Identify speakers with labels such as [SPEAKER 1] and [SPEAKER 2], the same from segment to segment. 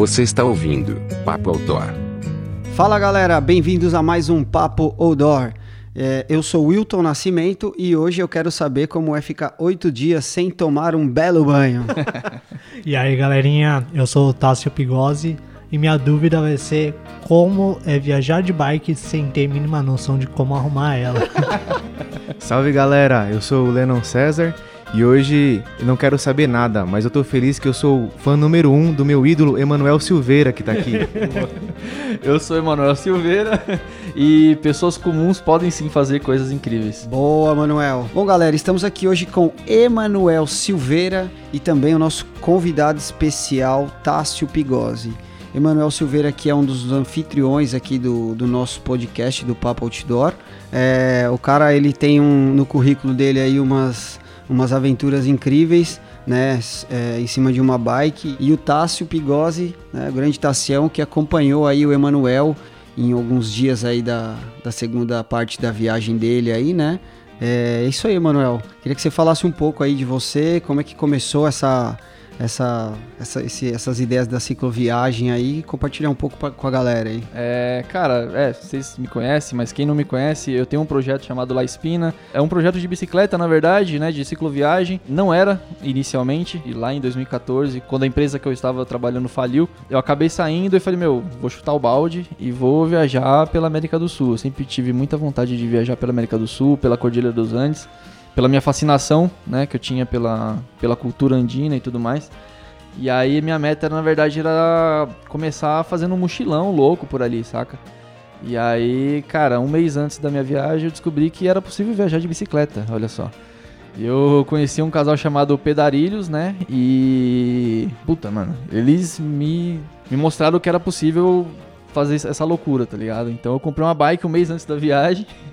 [SPEAKER 1] Você está ouvindo Papo Outdoor.
[SPEAKER 2] Fala galera, bem-vindos a mais um Papo Outdoor. É, eu sou Wilton Nascimento e hoje eu quero saber como é ficar oito dias sem tomar um belo banho.
[SPEAKER 3] E aí, galerinha, eu sou o Tássio Pigozzi e minha dúvida vai ser como é viajar de bike sem ter mínima noção de como arrumar ela.
[SPEAKER 4] Salve galera, eu sou o Lennon César e hoje não quero saber nada, mas eu tô feliz que eu sou fã número um do meu ídolo Emanuel Silveira que tá aqui.
[SPEAKER 5] Eu sou Emanuel Silveira e pessoas comuns podem sim fazer coisas incríveis.
[SPEAKER 2] Boa, Manuel. Bom, galera, estamos aqui hoje com Emanuel Silveira e também o nosso convidado especial, Tássio Pigozzi. Emanuel Silveira, que é um dos anfitriões aqui do, do nosso podcast do Papo Outdoor. É, o cara, ele tem um, no currículo dele aí umas, umas aventuras incríveis, né, é, em cima de uma bike. E o Tássio Pigozzi, né, o grande Tassião, que acompanhou aí o Emanuel em alguns dias aí da, da segunda parte da viagem dele aí, né. É isso aí, Emanuel. Queria que você falasse um pouco aí de você, como é que começou essa essa, essa esse, essas ideias da cicloviagem aí e compartilhar um pouco pra, com a galera aí.
[SPEAKER 5] É, cara, é, vocês me conhecem, mas quem não me conhece, eu tenho um projeto chamado La Espina. É um projeto de bicicleta, na verdade, né, de cicloviagem. Não era inicialmente, e lá em 2014, quando a empresa que eu estava trabalhando faliu, eu acabei saindo e falei, meu, vou chutar o balde e vou viajar pela América do Sul. Eu sempre tive muita vontade de viajar pela América do Sul, pela Cordilheira dos Andes pela minha fascinação, né, que eu tinha pela, pela cultura andina e tudo mais. E aí minha meta era, na verdade, era começar fazendo um mochilão louco por ali, saca? E aí, cara, um mês antes da minha viagem eu descobri que era possível viajar de bicicleta, olha só. Eu conheci um casal chamado Pedarilhos, né? E. Puta, mano. Eles me, me mostraram que era possível fazer essa loucura, tá ligado? Então eu comprei uma bike um mês antes da viagem.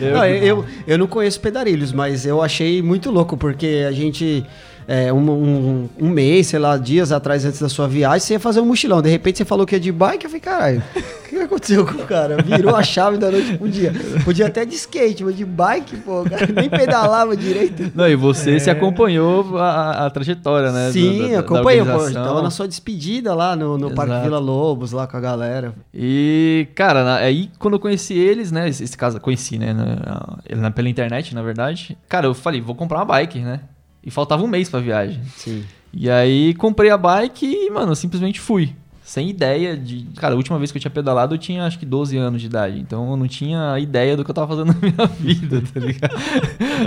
[SPEAKER 2] eu... Não, eu, eu não conheço pedarilhos, mas eu achei muito louco, porque a gente. É, um, um, um, mês, sei lá, dias atrás antes da sua viagem, você ia fazer um mochilão. De repente você falou que ia de bike, eu falei, caralho, o que aconteceu com o cara? Virou a chave da noite pro dia. Podia até de skate, mas de bike, pô, cara, nem pedalava direito.
[SPEAKER 5] Não, e você é... se acompanhou a, a, trajetória, né?
[SPEAKER 2] Sim, do, da, acompanhei, pô. Tava na sua despedida lá no, no Parque Vila Lobos, lá com a galera.
[SPEAKER 5] E, cara, aí quando eu conheci eles, né? Esse, esse caso, conheci, né? Na, pela internet, na verdade. Cara, eu falei, vou comprar uma bike, né? E faltava um mês pra viagem.
[SPEAKER 2] Sim.
[SPEAKER 5] E aí comprei a bike e, mano, simplesmente fui. Sem ideia de. Cara, a última vez que eu tinha pedalado eu tinha acho que 12 anos de idade. Então eu não tinha ideia do que eu tava fazendo na minha vida, tá ligado?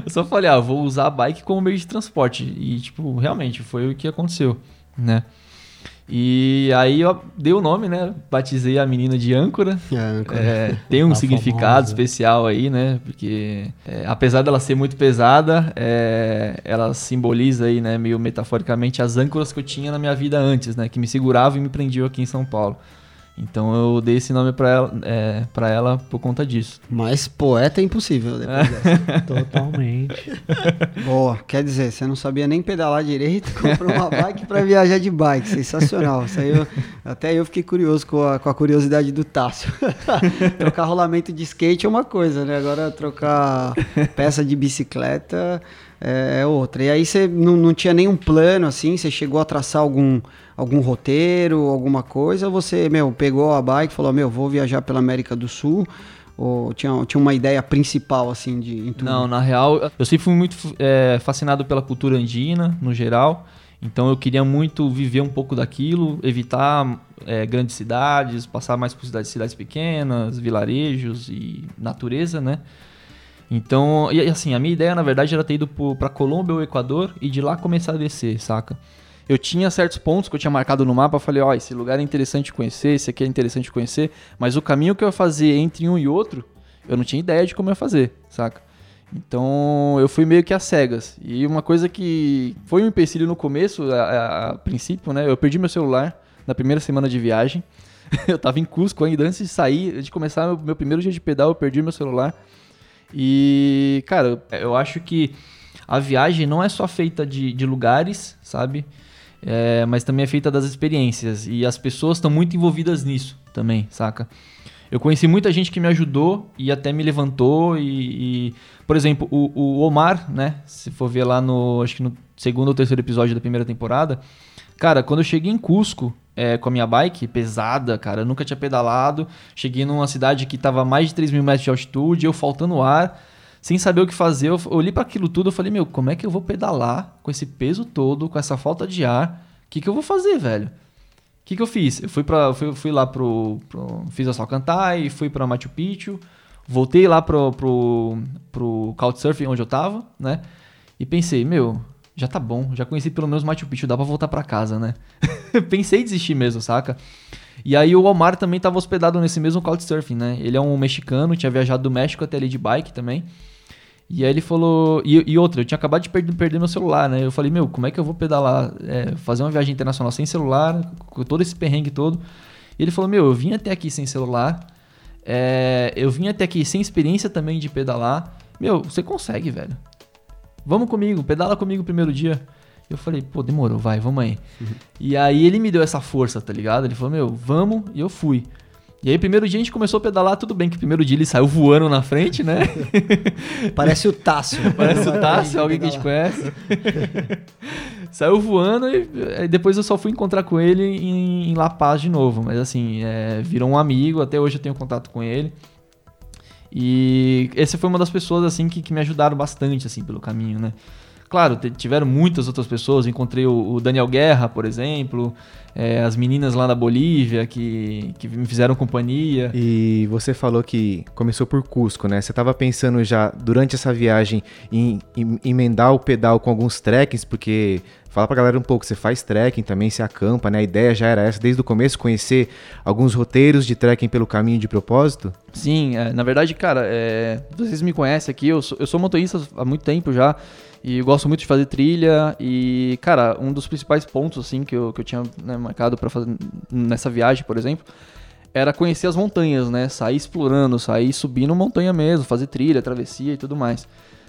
[SPEAKER 5] eu só falei, ah, vou usar a bike como meio de transporte. E, tipo, realmente foi o que aconteceu, né? E aí eu dei o nome, né? Batizei a menina de âncora.
[SPEAKER 2] É, âncora.
[SPEAKER 5] É, tem um significado famosa. especial aí, né? Porque é, apesar dela ser muito pesada, é, ela simboliza aí, né, meio metaforicamente, as âncoras que eu tinha na minha vida antes, né? Que me seguravam e me prendiam aqui em São Paulo. Então eu dei esse nome pra ela, é, pra ela por conta disso.
[SPEAKER 2] Mas poeta é impossível depois dessa.
[SPEAKER 3] Totalmente.
[SPEAKER 2] Boa, quer dizer, você não sabia nem pedalar direito, comprou uma bike pra viajar de bike. Sensacional. Isso aí eu, até eu fiquei curioso com a, com a curiosidade do Tássio. trocar rolamento de skate é uma coisa, né? Agora trocar peça de bicicleta é outra. E aí você não, não tinha nenhum plano assim? Você chegou a traçar algum algum roteiro, alguma coisa, ou você, meu, pegou a bike e falou, meu, vou viajar pela América do Sul? Ou tinha, tinha uma ideia principal, assim, de...
[SPEAKER 5] Não, na real, eu sempre fui muito é, fascinado pela cultura andina, no geral. Então eu queria muito viver um pouco daquilo, evitar é, grandes cidades, passar mais por cidades, cidades pequenas, vilarejos e natureza, né? Então, e assim, a minha ideia na verdade era ter ido para Colômbia ou Equador e de lá começar a descer, saca? Eu tinha certos pontos que eu tinha marcado no mapa, falei, ó, oh, esse lugar é interessante conhecer, esse aqui é interessante conhecer, mas o caminho que eu ia fazer entre um e outro, eu não tinha ideia de como ia fazer, saca? Então eu fui meio que às cegas. E uma coisa que foi um empecilho no começo, a, a, a princípio, né? Eu perdi meu celular na primeira semana de viagem. eu tava em Cusco ainda, antes de sair, de começar meu, meu primeiro dia de pedal, eu perdi meu celular. E, cara, eu acho que a viagem não é só feita de, de lugares, sabe? É, mas também é feita das experiências. E as pessoas estão muito envolvidas nisso também, saca? Eu conheci muita gente que me ajudou e até me levantou. E, e por exemplo, o, o, Omar, né? Se for ver lá no, acho que no segundo ou terceiro episódio da primeira temporada, Cara, quando eu cheguei em Cusco, é, com a minha bike pesada, cara, eu nunca tinha pedalado. Cheguei numa cidade que tava a mais de 3 mil metros de altitude, eu faltando ar, sem saber o que fazer. Eu olhei para aquilo tudo, eu falei, meu, como é que eu vou pedalar com esse peso todo, com essa falta de ar? O que, que eu vou fazer, velho? O que, que eu fiz? Eu fui, pra, fui, fui lá pro, pro. Fiz a Salcantay, fui pra Machu Picchu, voltei lá pro, pro, pro Couchsurfing onde eu tava, né? E pensei, meu, já tá bom, já conheci pelo menos Machu Picchu, dá pra voltar pra casa, né? Pensei em desistir mesmo, saca? E aí o Omar também tava hospedado nesse mesmo Couchsurfing, né? Ele é um mexicano, tinha viajado do México até ali de bike também. E aí ele falou. E, e outra, eu tinha acabado de perder, perder, meu celular, né? Eu falei, meu, como é que eu vou pedalar, é, fazer uma viagem internacional sem celular, com todo esse perrengue todo? E ele falou, meu, eu vim até aqui sem celular, é, eu vim até aqui sem experiência também de pedalar. Meu, você consegue, velho. Vamos comigo, pedala comigo o primeiro dia. Eu falei, pô, demorou, vai, vamos aí. Uhum. E aí ele me deu essa força, tá ligado? Ele falou, meu, vamos, e eu fui. E aí, primeiro dia a gente começou a pedalar, tudo bem que primeiro dia ele saiu voando na frente, né?
[SPEAKER 2] Parece o Tássio.
[SPEAKER 5] Parece o Tássio, alguém que a gente conhece. saiu voando e, depois eu só fui encontrar com ele em, em La Paz de novo. Mas assim, é, virou um amigo, até hoje eu tenho contato com ele. E essa foi uma das pessoas assim que, que me ajudaram bastante assim pelo caminho, né? Claro, tiveram muitas outras pessoas. Encontrei o, Daniel Guerra, por exemplo, é, as meninas lá da Bolívia que, que me fizeram companhia.
[SPEAKER 4] E você falou que começou por Cusco, né? Você estava pensando já durante essa viagem em, em emendar o pedal com alguns trekkings, porque Fala pra galera um pouco, você faz trekking também, você acampa, né? A ideia já era essa desde o começo, conhecer alguns roteiros de trekking pelo caminho de propósito?
[SPEAKER 5] Sim, é, na verdade, cara, é, vocês me conhecem aqui, eu sou, eu sou motorista há muito tempo já, e gosto muito de fazer trilha, e, cara, um dos principais pontos, assim, que eu, que eu tinha né, marcado para fazer nessa viagem, por exemplo, era conhecer as montanhas, né? Sair explorando, sair subindo montanha mesmo, fazer trilha, travessia e tudo mais.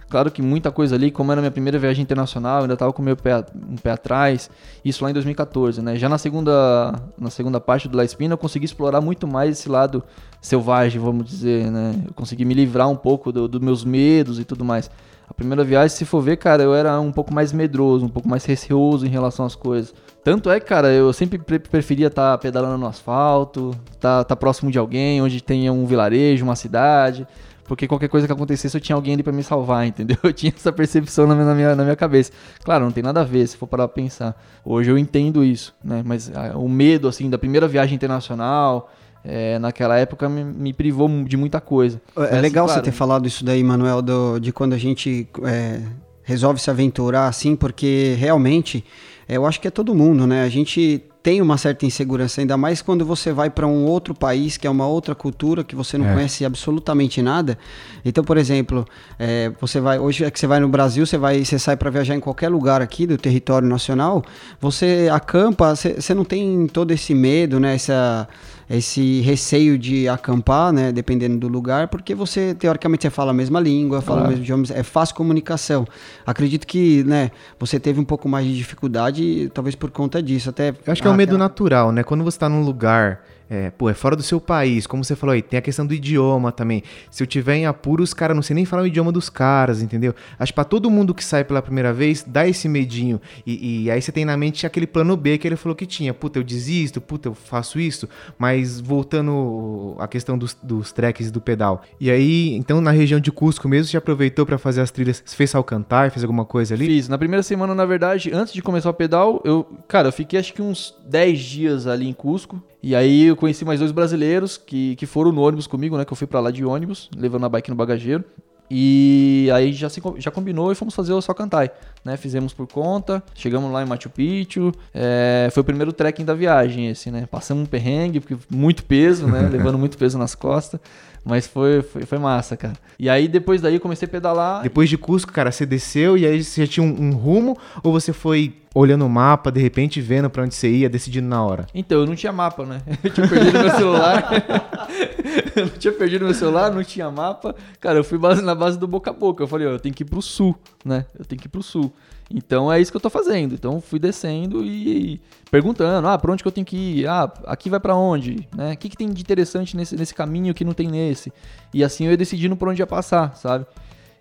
[SPEAKER 5] Claro que muita coisa ali, como era minha primeira viagem internacional, ainda estava com meu pé, um pé atrás, isso lá em 2014, né? Já na segunda, na segunda parte do La Espina eu consegui explorar muito mais esse lado selvagem, vamos dizer, né? Eu consegui me livrar um pouco dos do meus medos e tudo mais. A primeira viagem, se for ver, cara, eu era um pouco mais medroso, um pouco mais receoso em relação às coisas. Tanto é, cara, eu sempre preferia estar tá pedalando no asfalto, estar tá, tá próximo de alguém, onde tenha um vilarejo, uma cidade porque qualquer coisa que acontecesse eu tinha alguém ali para me salvar, entendeu? Eu tinha essa percepção na minha, na minha, na minha cabeça. Claro, não tem nada a ver se for parar pra pensar. Hoje eu entendo isso, né? Mas ah, o medo, assim, da primeira viagem internacional, é, naquela época me, me, privou de muita coisa.
[SPEAKER 2] É Mas, legal claro, você ter falado isso daí, Manuel, do, de quando a gente é, resolve se aventurar assim, porque realmente é, eu acho que é todo mundo, né? A gente tem uma certa insegurança, ainda mais quando você vai para um outro país, que é uma outra cultura, que você não é. conhece absolutamente nada. Então, por exemplo, é, você vai hoje é que você vai no Brasil, você vai, você sai para viajar em qualquer lugar aqui do território nacional, você acampa, você, você não tem todo esse medo, né? Essa esse receio de acampar, né, dependendo do lugar, porque você teoricamente você fala a mesma língua, fala o mesmo idioma, é fácil comunicação. Acredito que, né, você teve um pouco mais de dificuldade, talvez por conta disso, até.
[SPEAKER 4] Eu acho que é um medo natural, né? Quando você está num lugar é, pô, é fora do seu país, como você falou aí, tem a questão do idioma também. Se eu tiver em apuros, cara, não sei nem falar o idioma dos caras, entendeu? Acho que pra todo mundo que sai pela primeira vez, dá esse medinho. E, e, aí você tem na mente aquele plano B que ele falou que tinha. Puta, eu desisto, puta, eu faço isso. Mas voltando à questão dos, dos treks do pedal. E aí, então na região de Cusco mesmo, você aproveitou para fazer as trilhas? Você fez Alcantar, fez alguma coisa ali?
[SPEAKER 5] Fiz. Na primeira semana, na verdade, antes de começar o pedal, eu, cara, eu fiquei acho que uns 10 dias ali em Cusco. E aí eu conheci mais dois brasileiros que, que foram no ônibus comigo, né? Que eu fui para lá de ônibus, levando a bike no bagageiro. E aí já, se, já combinou e fomos fazer o Salcantay, né? Fizemos por conta, chegamos lá em Machu Picchu, é, foi o primeiro trekking da viagem esse, né? Passamos um perrengue, porque muito peso, né? Levando muito peso nas costas. Mas foi, foi, foi, massa, cara. E aí, depois daí, eu comecei a pedalar.
[SPEAKER 4] Depois de Cusco, cara, você desceu e aí você já tinha um, um rumo? Ou você foi olhando o mapa, de repente vendo para onde você ia, decidindo na hora?
[SPEAKER 5] Então, eu não tinha mapa, né? Eu tinha perdido meu celular. eu não tinha perdido meu celular, não tinha mapa. Cara, eu fui na base do boca a boca. Eu falei, ó, eu tenho que ir pro sul, né? Eu tenho que ir pro sul. Então é isso que eu tô fazendo. Então fui descendo e, perguntando, ah, pra onde que eu tenho que ir? Ah, aqui vai para onde? Né? O que, que tem de interessante nesse, nesse caminho que não tem nesse? E assim eu ia decidindo por onde ia passar, sabe?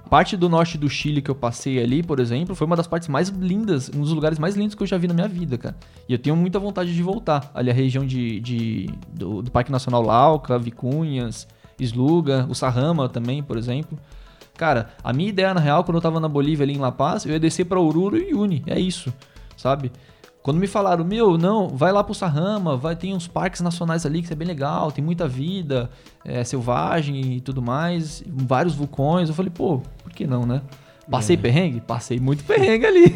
[SPEAKER 5] Parte do norte do Chile que eu passei ali, por exemplo, foi uma das partes mais lindas, um dos lugares mais lindos que eu já vi na minha vida, cara. E eu tenho muita vontade de voltar. Ali a região de, de do, do Parque Nacional Lauca, Vicunhas, Sluga, o Sarrama também, por exemplo. Cara, a minha ideia, na real, quando eu tava na Bolívia ali em La Paz, eu ia descer pra Oruro e Uni. É isso, sabe? Quando me falaram, meu, não, vai lá pro Sarrama, vai, tem uns parques nacionais ali que é bem legal, tem muita vida, é selvagem e tudo mais, vários vulcões. Eu falei, pô, por que não, né? Passei é. perrengue? Passei muito perrengue ali.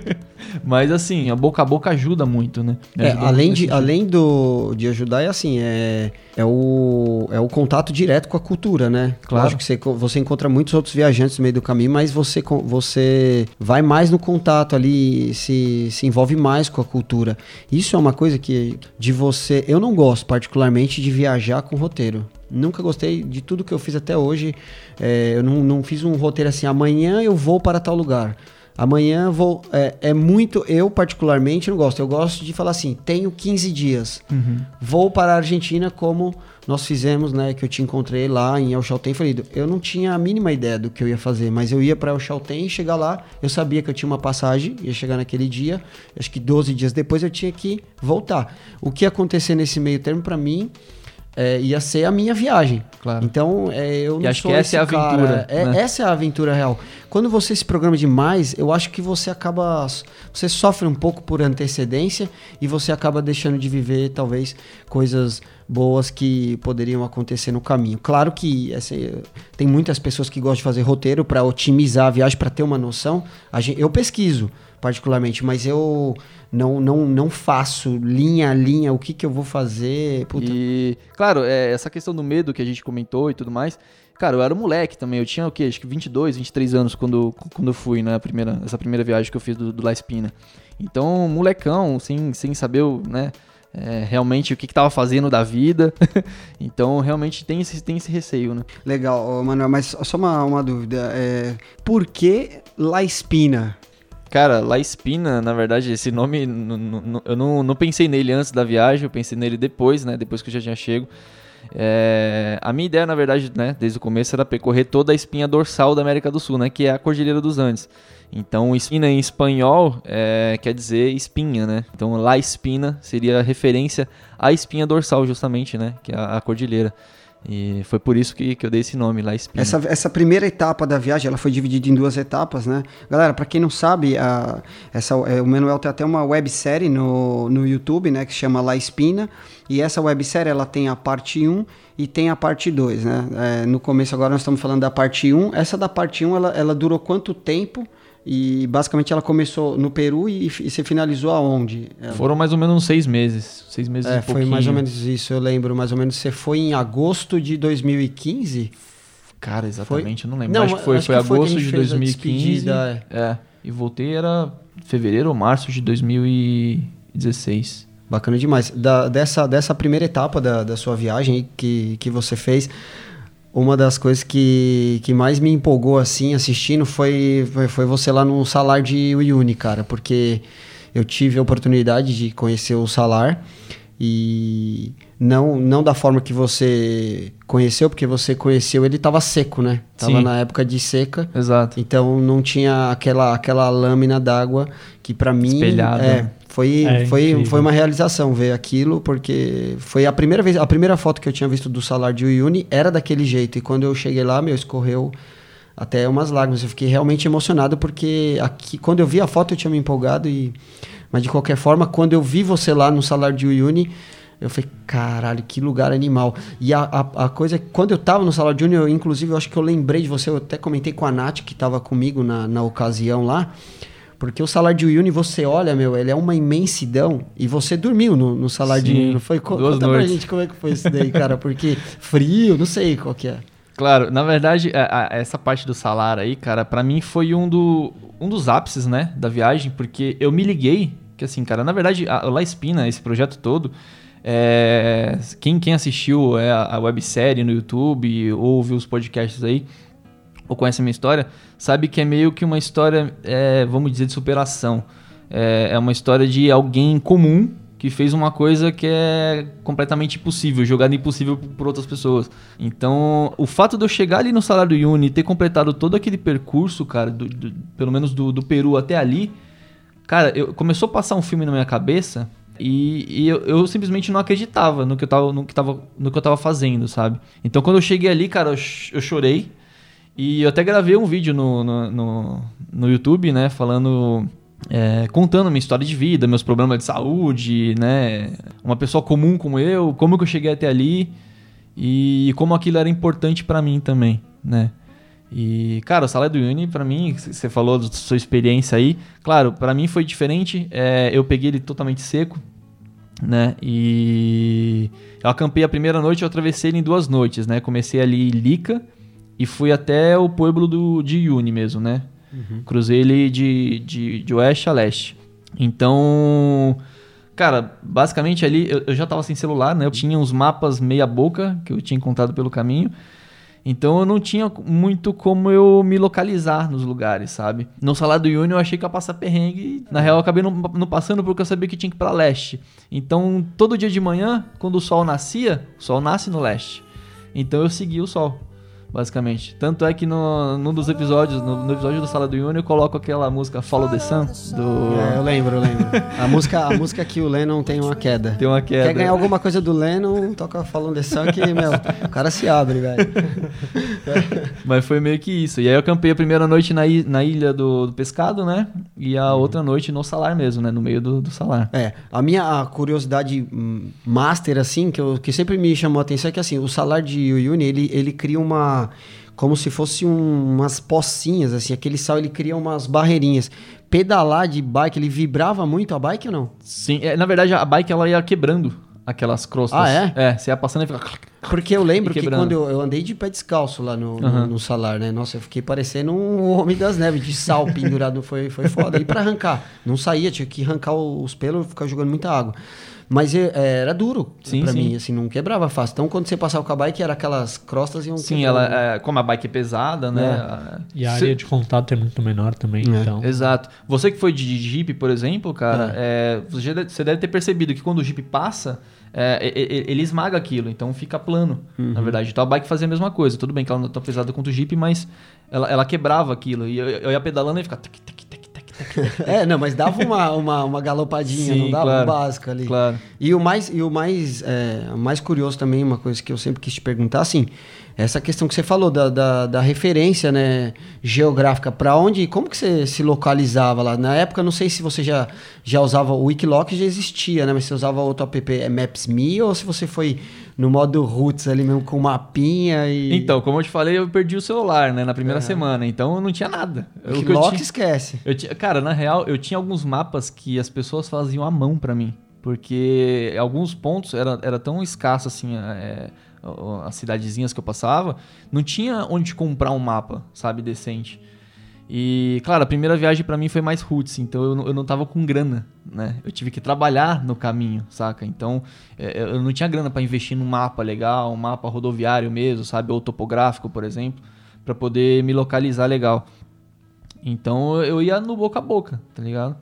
[SPEAKER 5] Mas assim, a boca a boca ajuda muito, né?
[SPEAKER 2] É,
[SPEAKER 5] Ajuda
[SPEAKER 2] além de, além do, de ajudar, é assim, é, é, o, é o contato direto com a cultura, né?
[SPEAKER 5] Claro.
[SPEAKER 2] Que você, você encontra muitos outros viajantes no meio do caminho, mas você, você vai mais no contato ali, se, se envolve mais com a cultura. Isso é uma coisa que de você... Eu não gosto particularmente de viajar com roteiro. Nunca gostei de tudo que eu fiz até hoje. É, eu não, não fiz um roteiro assim, amanhã eu vou para tal lugar. Amanhã vou. É, é muito. Eu, particularmente, não gosto. Eu gosto de falar assim: tenho 15 dias. Vou para a Argentina, como nós fizemos, né? Que eu te encontrei lá em El Chaltén. Falei, eu não tinha a mínima ideia do que eu ia fazer, mas eu ia para El Chaltén e chegar lá. Eu sabia que eu tinha uma passagem, ia chegar naquele dia. Acho que 12 dias depois eu tinha que voltar. O que ia acontecer nesse meio termo, para mim. É, ia ser a minha viagem.
[SPEAKER 5] Claro.
[SPEAKER 2] Então, é, eu não
[SPEAKER 5] acho
[SPEAKER 2] sou
[SPEAKER 5] que essa
[SPEAKER 2] esse
[SPEAKER 5] é a
[SPEAKER 2] cara.
[SPEAKER 5] aventura,
[SPEAKER 2] É,
[SPEAKER 5] né?
[SPEAKER 2] Essa é a aventura real. Quando você se programa demais, eu acho que você acaba. Você sofre um pouco por antecedência e você acaba deixando de viver, talvez, coisas boas que poderiam acontecer no caminho. Claro que assim, tem muitas pessoas que gostam de fazer roteiro para otimizar a viagem, para ter uma noção. A gen- eu pesquiso, particularmente, mas eu não, não, não faço linha a linha o que, que eu vou fazer. Puta,
[SPEAKER 5] E, claro, é, essa questão do medo que a gente comentou e tudo mais. Cara, eu era moleque também. Eu tinha o quê? Acho que 22, 23 anos quando, quando eu fui, né? A primeira, essa primeira viagem que eu fiz do, do La Espina. Então, molecão, sem, sem saber, né? é, realmente o que, que tava fazendo da vida. então, realmente tem esse, tem esse receio, né?
[SPEAKER 2] Legal, Manuel, mas só uma, uma dúvida. É, por que La Espina?
[SPEAKER 5] Cara, La Espina, na verdade, esse nome, eu não, não pensei nele antes da viagem, eu pensei nele depois, né? Depois que eu já tinha chego. É, a minha ideia, na verdade, né, desde o começo, era percorrer toda a espinha dorsal da América do Sul, né? Que é a Cordilheira dos Andes. Então, espina em espanhol é, quer dizer espinha, né? Então, La Espina seria referência à espinha dorsal, justamente, né? Que é a cordilheira. E foi por isso que, que eu dei esse nome, La Espina.
[SPEAKER 2] Essa, essa primeira etapa da viagem, ela foi dividida em duas etapas, né? Galera, pra quem não sabe, a, essa, é, o Manuel tem até uma websérie no, no YouTube, né? Que chama La Espina. E essa websérie, ela tem a parte 1 e tem a parte 2, né? É, no começo agora nós estamos falando da parte 1. Essa da parte 1, ela, ela durou quanto tempo? E basicamente ela começou no Peru e, e você finalizou aonde? Ela-
[SPEAKER 5] Foram mais ou menos uns seis meses. Seis meses
[SPEAKER 2] É,
[SPEAKER 5] e
[SPEAKER 2] foi mais
[SPEAKER 5] pouquinho.
[SPEAKER 2] ou menos isso, eu lembro mais ou menos. Você foi em agosto de 2015?
[SPEAKER 5] Cara, exatamente, eu não lembro.
[SPEAKER 2] Não,
[SPEAKER 5] acho que foi,
[SPEAKER 2] acho
[SPEAKER 5] foi
[SPEAKER 2] que foi
[SPEAKER 5] agosto de
[SPEAKER 2] fez a
[SPEAKER 5] 2015.
[SPEAKER 2] despedida,
[SPEAKER 5] é. E voltei era fevereiro ou março de 2016.
[SPEAKER 2] Bacana demais. Da- dessa, dessa primeira etapa da, da sua viagem que, que você fez, uma das coisas que, que mais me empolgou assim assistindo foi, foi, foi você lá no Salar de Uyuni, cara, porque eu tive a oportunidade de conhecer o Salar e não, não da forma que você conheceu, porque você conheceu ele estava seco, né? Tava
[SPEAKER 5] Sim.
[SPEAKER 2] na época de seca.
[SPEAKER 5] Exato.
[SPEAKER 2] Então não tinha aquela, aquela lâmina d'água que pra mim
[SPEAKER 5] Espelhada.
[SPEAKER 2] é, foi,
[SPEAKER 3] É,
[SPEAKER 2] foi,
[SPEAKER 3] incrível.
[SPEAKER 2] foi uma realização ver aquilo, porque foi a primeira vez, a primeira foto que eu tinha visto do Salar de Uyuni era daquele jeito. E quando eu cheguei lá, meu, escorreu até umas lágrimas. Eu fiquei realmente emocionado porque aqui, quando eu vi a foto eu tinha me empolgado e mas de qualquer forma, quando eu vi você lá no Salar de Uyuni, eu falei, caralho, que lugar animal. E a, a, a coisa é que quando eu tava no Salar de Uyuni, eu, inclusive, eu acho que eu lembrei de você, eu até comentei com a Nath, que tava comigo na, na ocasião lá, porque o Salar de Uyuni, você olha, meu, ele é uma imensidão, e você dormiu no, no Salar de
[SPEAKER 5] Sim,
[SPEAKER 2] Uyuni, não foi? Conta pra
[SPEAKER 5] noites.
[SPEAKER 2] gente como é que foi isso daí, cara, porque frio, não sei qual que é.
[SPEAKER 5] Claro, na verdade, a- a- essa parte do salário aí, cara, pra mim foi um, do, um dos ápices, né, da viagem, porque eu me liguei que, assim, cara, na verdade, a, o La Espina, esse projeto todo, é, quem, quem assistiu é, a, a websérie no YouTube, ouve os podcasts aí, ou conhece a minha história, sabe que é meio que uma história, é, vamos dizer, de superação. É, é uma história de alguém comum, que fez uma coisa que é completamente impossível, jogada impossível por outras pessoas. Então, o fato de eu chegar ali no salário Uni e ter completado todo aquele percurso, cara, do, do, pelo menos do, do, Peru até ali, cara, eu, começou a passar um filme na minha cabeça e, e eu, eu, simplesmente não acreditava no que eu, tava, no, que tava, no que eu tava fazendo, sabe? Então, quando eu cheguei ali, cara, eu, eu chorei. E eu até gravei um vídeo no, no, no, no YouTube, né, falando é, contando minha história de vida, meus problemas de saúde, né? Uma pessoa comum como eu, como que eu cheguei até ali e como aquilo era importante para mim também, né? E, cara, o salário do Uni, para mim, você falou da sua experiência aí, claro, para mim foi diferente. É, eu peguei ele totalmente seco, né? E eu acampei a primeira noite, eu atravessei ele em duas noites, né? Comecei ali em Lica e fui até o pueblo do, de Yuni mesmo, né? Uhum. Cruzei ele de, de, de oeste a leste. Então, cara, basicamente ali eu, eu, já tava sem celular, né? Eu tinha uns mapas meia boca que eu tinha encontrado pelo caminho. Então eu não tinha muito como eu me localizar nos lugares, sabe? No salário do Uni eu achei que ia passar perrengue. Na real eu acabei não, não, passando porque eu sabia que tinha que ir pra leste. Então todo dia de manhã, quando o sol nascia, o sol nasce no leste. Então eu segui o sol basicamente. Tanto é que no, num dos episódios, no, no episódio do Sala do Yuni, eu coloco aquela música Follow the Sun do.
[SPEAKER 2] É, eu lembro, eu lembro. A música, a música que o Lennon tem uma queda.
[SPEAKER 5] Tem uma queda.
[SPEAKER 2] Quer ganhar alguma coisa do Lennon, toca Follow the Sun que, meu, o cara se abre, velho.
[SPEAKER 5] Mas foi meio que isso. E aí eu acampei a primeira noite na, na ilha do, do pescado, né? E a uhum. outra noite no salar mesmo, né? No meio do, do salar.
[SPEAKER 2] É. A minha a curiosidade master, assim, que, eu, que sempre me chamou a atenção é que, assim, o salar de Uyuni, ele, ele cria uma como se fosse um, umas pocinhas, assim, aquele sal ele cria umas barreirinhas. Pedalar de bike, ele vibrava muito a bike ou não?
[SPEAKER 5] Sim, é, na verdade a bike ela ia quebrando aquelas crostas.
[SPEAKER 2] Ah, é?
[SPEAKER 5] É, você ia passando e fica...
[SPEAKER 2] Porque eu lembro que quando eu, eu, andei de pé descalço lá no, uhum. no, no, salar, né? Nossa, eu fiquei parecendo um homem das neves, de sal pendurado, foi, foi foda. E para arrancar, não saía, tinha que arrancar os pelos e ficar jogando muita água. Mas é, é, era duro para mim, assim, não quebrava fácil. Então, quando você passava com a bike, era aquelas crostas e um
[SPEAKER 5] Sim, ela, é, como a bike é pesada, né? É.
[SPEAKER 3] E a área de contato é muito menor também, é. então.
[SPEAKER 5] Exato. Você que foi de Jeep, por exemplo, cara, é. você deve ter percebido que quando o Jeep passa, é, ele esmaga aquilo, então fica plano, uhum. na verdade. Então a bike fazia a mesma coisa. Tudo bem que ela não é tão pesada quanto o Jeep, mas ela, ela quebrava aquilo. E eu, eu ia pedalando e ficava...
[SPEAKER 2] é, não, mas dava uma, uma, uma galopadinha, Sim, não dava claro, um básico ali.
[SPEAKER 5] Claro.
[SPEAKER 2] E o mais, e o mais, é, mais curioso também, uma coisa que eu sempre quis te perguntar, assim, essa questão que você falou da, da, da referência né, geográfica, para onde, como que você se localizava lá? Na época, não sei se você já, já usava o Wikiloc, já existia, né? Mas você usava outro app, é Maps.me, ou se você foi no modo roots ali mesmo, com mapinha e...
[SPEAKER 5] Então, como eu te falei, eu perdi o celular, né, na primeira semana, então eu não tinha nada.
[SPEAKER 2] O Wikiloc tinha, esquece.
[SPEAKER 5] Eu tinha, cara, na real, eu tinha alguns mapas que as pessoas faziam à mão para mim, porque alguns pontos era, era tão escasso, assim, é, as cidadezinhas que eu passava, não tinha onde comprar um mapa, sabe, decente. E, claro, a primeira viagem para mim foi mais roots, então eu não, eu não tava com grana, né? Eu tive que trabalhar no caminho, saca? Então, é, eu não tinha grana para investir num mapa legal, um mapa rodoviário mesmo, sabe? Ou topográfico, por exemplo, para poder me localizar legal. Então, eu ia no boca a boca, tá ligado?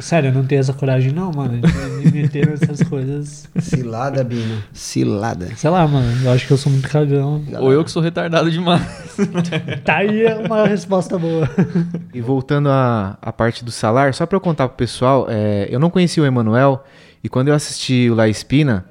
[SPEAKER 3] Sério, eu não tenho essa coragem não, mano. De me meter nessas coisas.
[SPEAKER 2] Cilada, Bino. Cilada.
[SPEAKER 3] Sei lá, mano. Eu acho que eu sou muito cagão.
[SPEAKER 5] Ou eu que sou retardado demais.
[SPEAKER 3] tá aí uma resposta boa.
[SPEAKER 4] E voltando à, à parte do salar, só pra eu contar pro pessoal, é, eu não conheci o Emanuel e quando eu assisti o La Espina,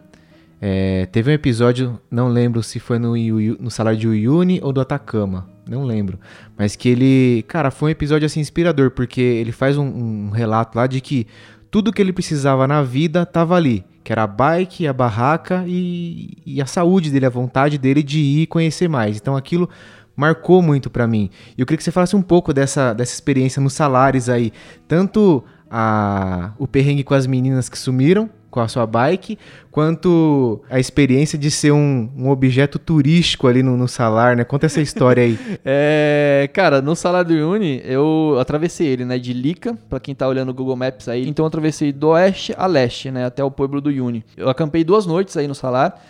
[SPEAKER 4] é, teve um episódio, não lembro se foi no, no salário de Uyuni ou do Atacama não lembro. Mas que ele, cara, foi um episódio assim inspirador, porque ele faz um, um relato lá de que tudo que ele precisava na vida tava ali. Que era a bike, a barraca e, e a saúde dele, a vontade dele de ir conhecer mais. Então aquilo marcou muito para mim. E eu queria que você falasse um pouco dessa, dessa experiência nos salários aí. Tanto a, o perrengue com as meninas que sumiram, com a sua bike, quanto a experiência de ser um, um objeto turístico ali no, no salar, né? Conta essa história aí.
[SPEAKER 5] é, cara, no salar do Uni, eu atravessei ele, né? De Lica, para quem tá olhando o Google Maps aí. Então eu atravessei do oeste a leste, né? Até o pueblo do Uni. Eu acampei duas noites aí no salar.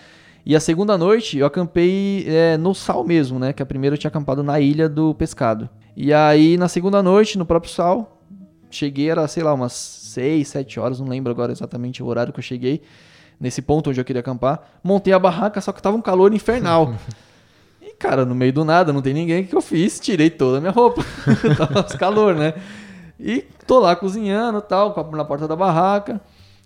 [SPEAKER 5] E a segunda noite eu acampei é, no sal mesmo, né? Que a primeira eu tinha acampado na ilha do pescado. E aí na segunda noite, no próprio sal, cheguei, era, sei lá, umas 6, 7 horas, não lembro agora exatamente o horário que eu cheguei, nesse ponto onde eu queria acampar. Montei a barraca, só que tava um calor infernal. e, cara, no meio do nada, não tem ninguém, o que eu fiz? Tirei toda a minha roupa. tava calor, né? E tô lá cozinhando tal, na porta da barraca,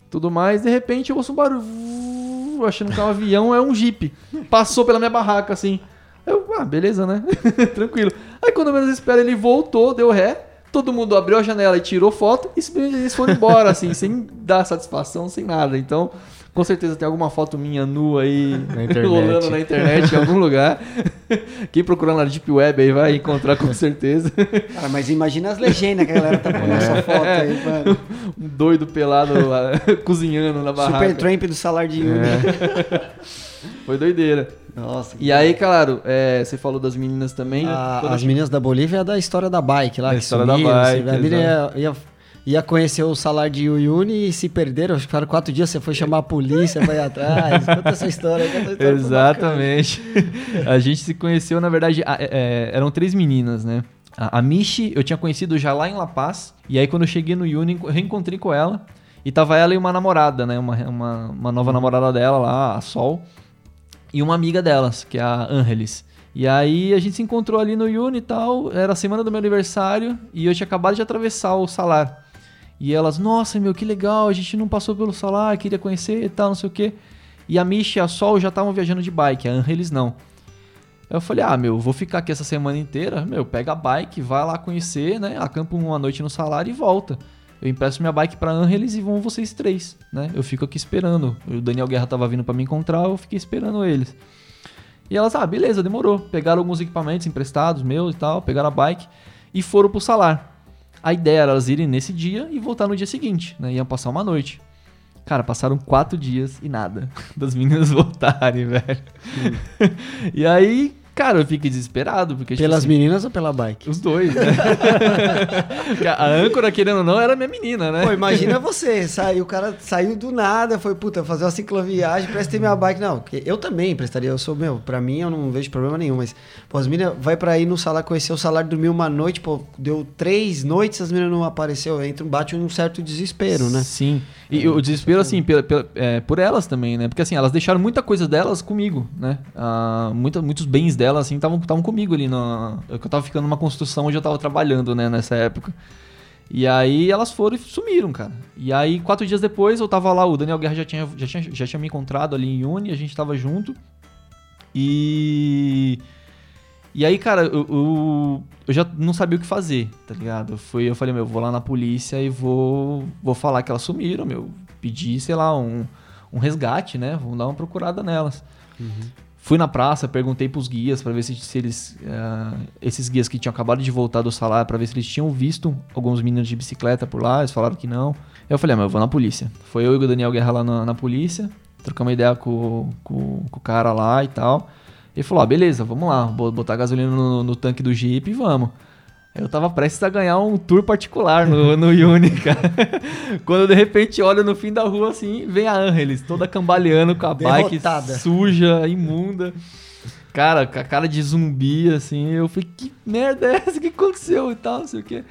[SPEAKER 5] tudo mais. De repente eu ouço um barulho, achando que é um avião, é um jeep. Passou pela minha barraca, assim. Eu, ah, beleza, né? Tranquilo. Aí quando menos espera, ele voltou, deu ré. Todo mundo abriu a janela e tirou foto e eles foram embora, assim, sem dar satisfação, sem nada. Então, com certeza tem alguma foto minha nua aí
[SPEAKER 4] Na
[SPEAKER 5] rolando
[SPEAKER 4] internet.
[SPEAKER 5] na internet em algum lugar. Quem procurar na Deep Web aí vai encontrar com certeza.
[SPEAKER 2] Cara, mas imagina as legendas que a galera tá pondo essa foto aí, mano.
[SPEAKER 5] Um doido pelado ah, cozinhando na barraca.
[SPEAKER 2] Super Tramp do salário de Uni.
[SPEAKER 5] Foi doideira.
[SPEAKER 2] Nossa.
[SPEAKER 5] E aí, claro, é, você falou das meninas também.
[SPEAKER 2] A-
[SPEAKER 5] Quando
[SPEAKER 2] as
[SPEAKER 5] eu-
[SPEAKER 2] meninas da Bolívia é da história da bike lá.
[SPEAKER 5] Da
[SPEAKER 2] que
[SPEAKER 5] história da
[SPEAKER 2] sumiram,
[SPEAKER 5] bike,
[SPEAKER 2] A menina ia, ia, ia conhecer o salário de Uyuni e se perderam. Ficaram quatro dias. Você foi chamar a polícia, vai atrás. Conta essa história. Conta essa história
[SPEAKER 5] Exatamente. a gente se conheceu, na verdade, a- é, é, eram três meninas, né? A, a Michi eu tinha conhecido já lá em La Paz. E aí, quando eu cheguei no Uni, eu reencontrei com ela. E tava ela e uma namorada, né? Uma, uma, uma nova namorada dela lá, a Sol. E uma amiga delas, que é a Angelis. E aí a gente se encontrou ali no Uni e tal. Era a semana do meu aniversário. E eu tinha acabado de atravessar o salar. E elas, nossa, meu, que legal, a gente não passou pelo salar, queria conhecer e tal, não sei o quê. E a Misha e a Sol já estavam viajando de bike, a Angelis não. Aí eu falei, ah, meu, vou ficar aqui essa semana inteira, meu, pega a bike, vai lá conhecer, né? Acampa uma noite no salário e volta. Eu empresto minha bike pra Angelis e vão vocês três, né? Eu fico aqui esperando. O Daniel Guerra tava vindo pra me encontrar, eu fiquei esperando eles. E elas, ah, beleza, demorou. Pegaram alguns equipamentos emprestados meus e tal, pegaram a bike e foram pro salar. A ideia era elas irem nesse dia e voltar no dia seguinte, né? Iam passar uma noite. Cara, passaram quatro dias e nada das meninas voltarem, velho. e aí, cara, eu fiquei desesperado, porque... tipo
[SPEAKER 2] Pelas
[SPEAKER 5] assim,
[SPEAKER 2] meninas ou pela bike?
[SPEAKER 5] Os dois, né? A âncora, querendo ou não, era minha menina, né?
[SPEAKER 2] Pô, imagina você, saiu, o cara saiu do nada, foi, puta, fazer uma cicloviagem, prestei minha bike. Não, eu também prestaria, eu sou, meu, pra mim eu não vejo problema nenhum, mas, pô, as meninas vai pra ir no salário, conhecer o salário, dormiu uma noite, pô, deu três noites, as meninas não apareceu, entra, bate um certo desespero, né?
[SPEAKER 5] Sim. E o desespero, assim, pela- pela- é, por elas também, né? Porque, assim, elas deixaram muita coisa delas comigo, né? Ah, muita, muitos bens delas, assim, estavam comigo ali. Na, eu tava ficando numa construção onde eu tava trabalhando, né? Nessa época. E aí elas foram e sumiram, cara. E aí, quatro dias depois, eu tava lá, o Daniel Guerra já tinha, já tinha, já tinha me encontrado ali em Uni, a gente tava junto. E. E aí, cara, eu, eu, eu já não sabia o que fazer, tá ligado? Eu, fui, eu falei, meu, vou lá na polícia e vou, vou falar que elas sumiram, meu. Pedir, sei lá, um, um resgate, né? Vamos dar uma procurada nelas. Fui na praça, perguntei pros guias pra ver se, se eles. eh, esses guias que tinham acabado de voltar do salário, pra ver se eles tinham visto alguns meninos de bicicleta por lá. Eles falaram que não. Eu falei, ah, mas eu vou na polícia. Foi eu e o Daniel Guerra lá na, na polícia, trocamos ideia com, com, com o cara lá e tal. Ele falou, ah, beleza, vamos lá, bo- botar gasolina no, no tanque do Jeep e vamos. Eu tava prestes a ganhar um tour particular no, no Uni, cara. Quando de repente olho no fim da rua assim, vem a Angelis, toda cambaleando com a bike
[SPEAKER 2] Derrotada.
[SPEAKER 5] suja, imunda. Cara, com a cara de zumbi, assim, eu falei, que merda é essa? O que aconteceu e tal, não sei o quê.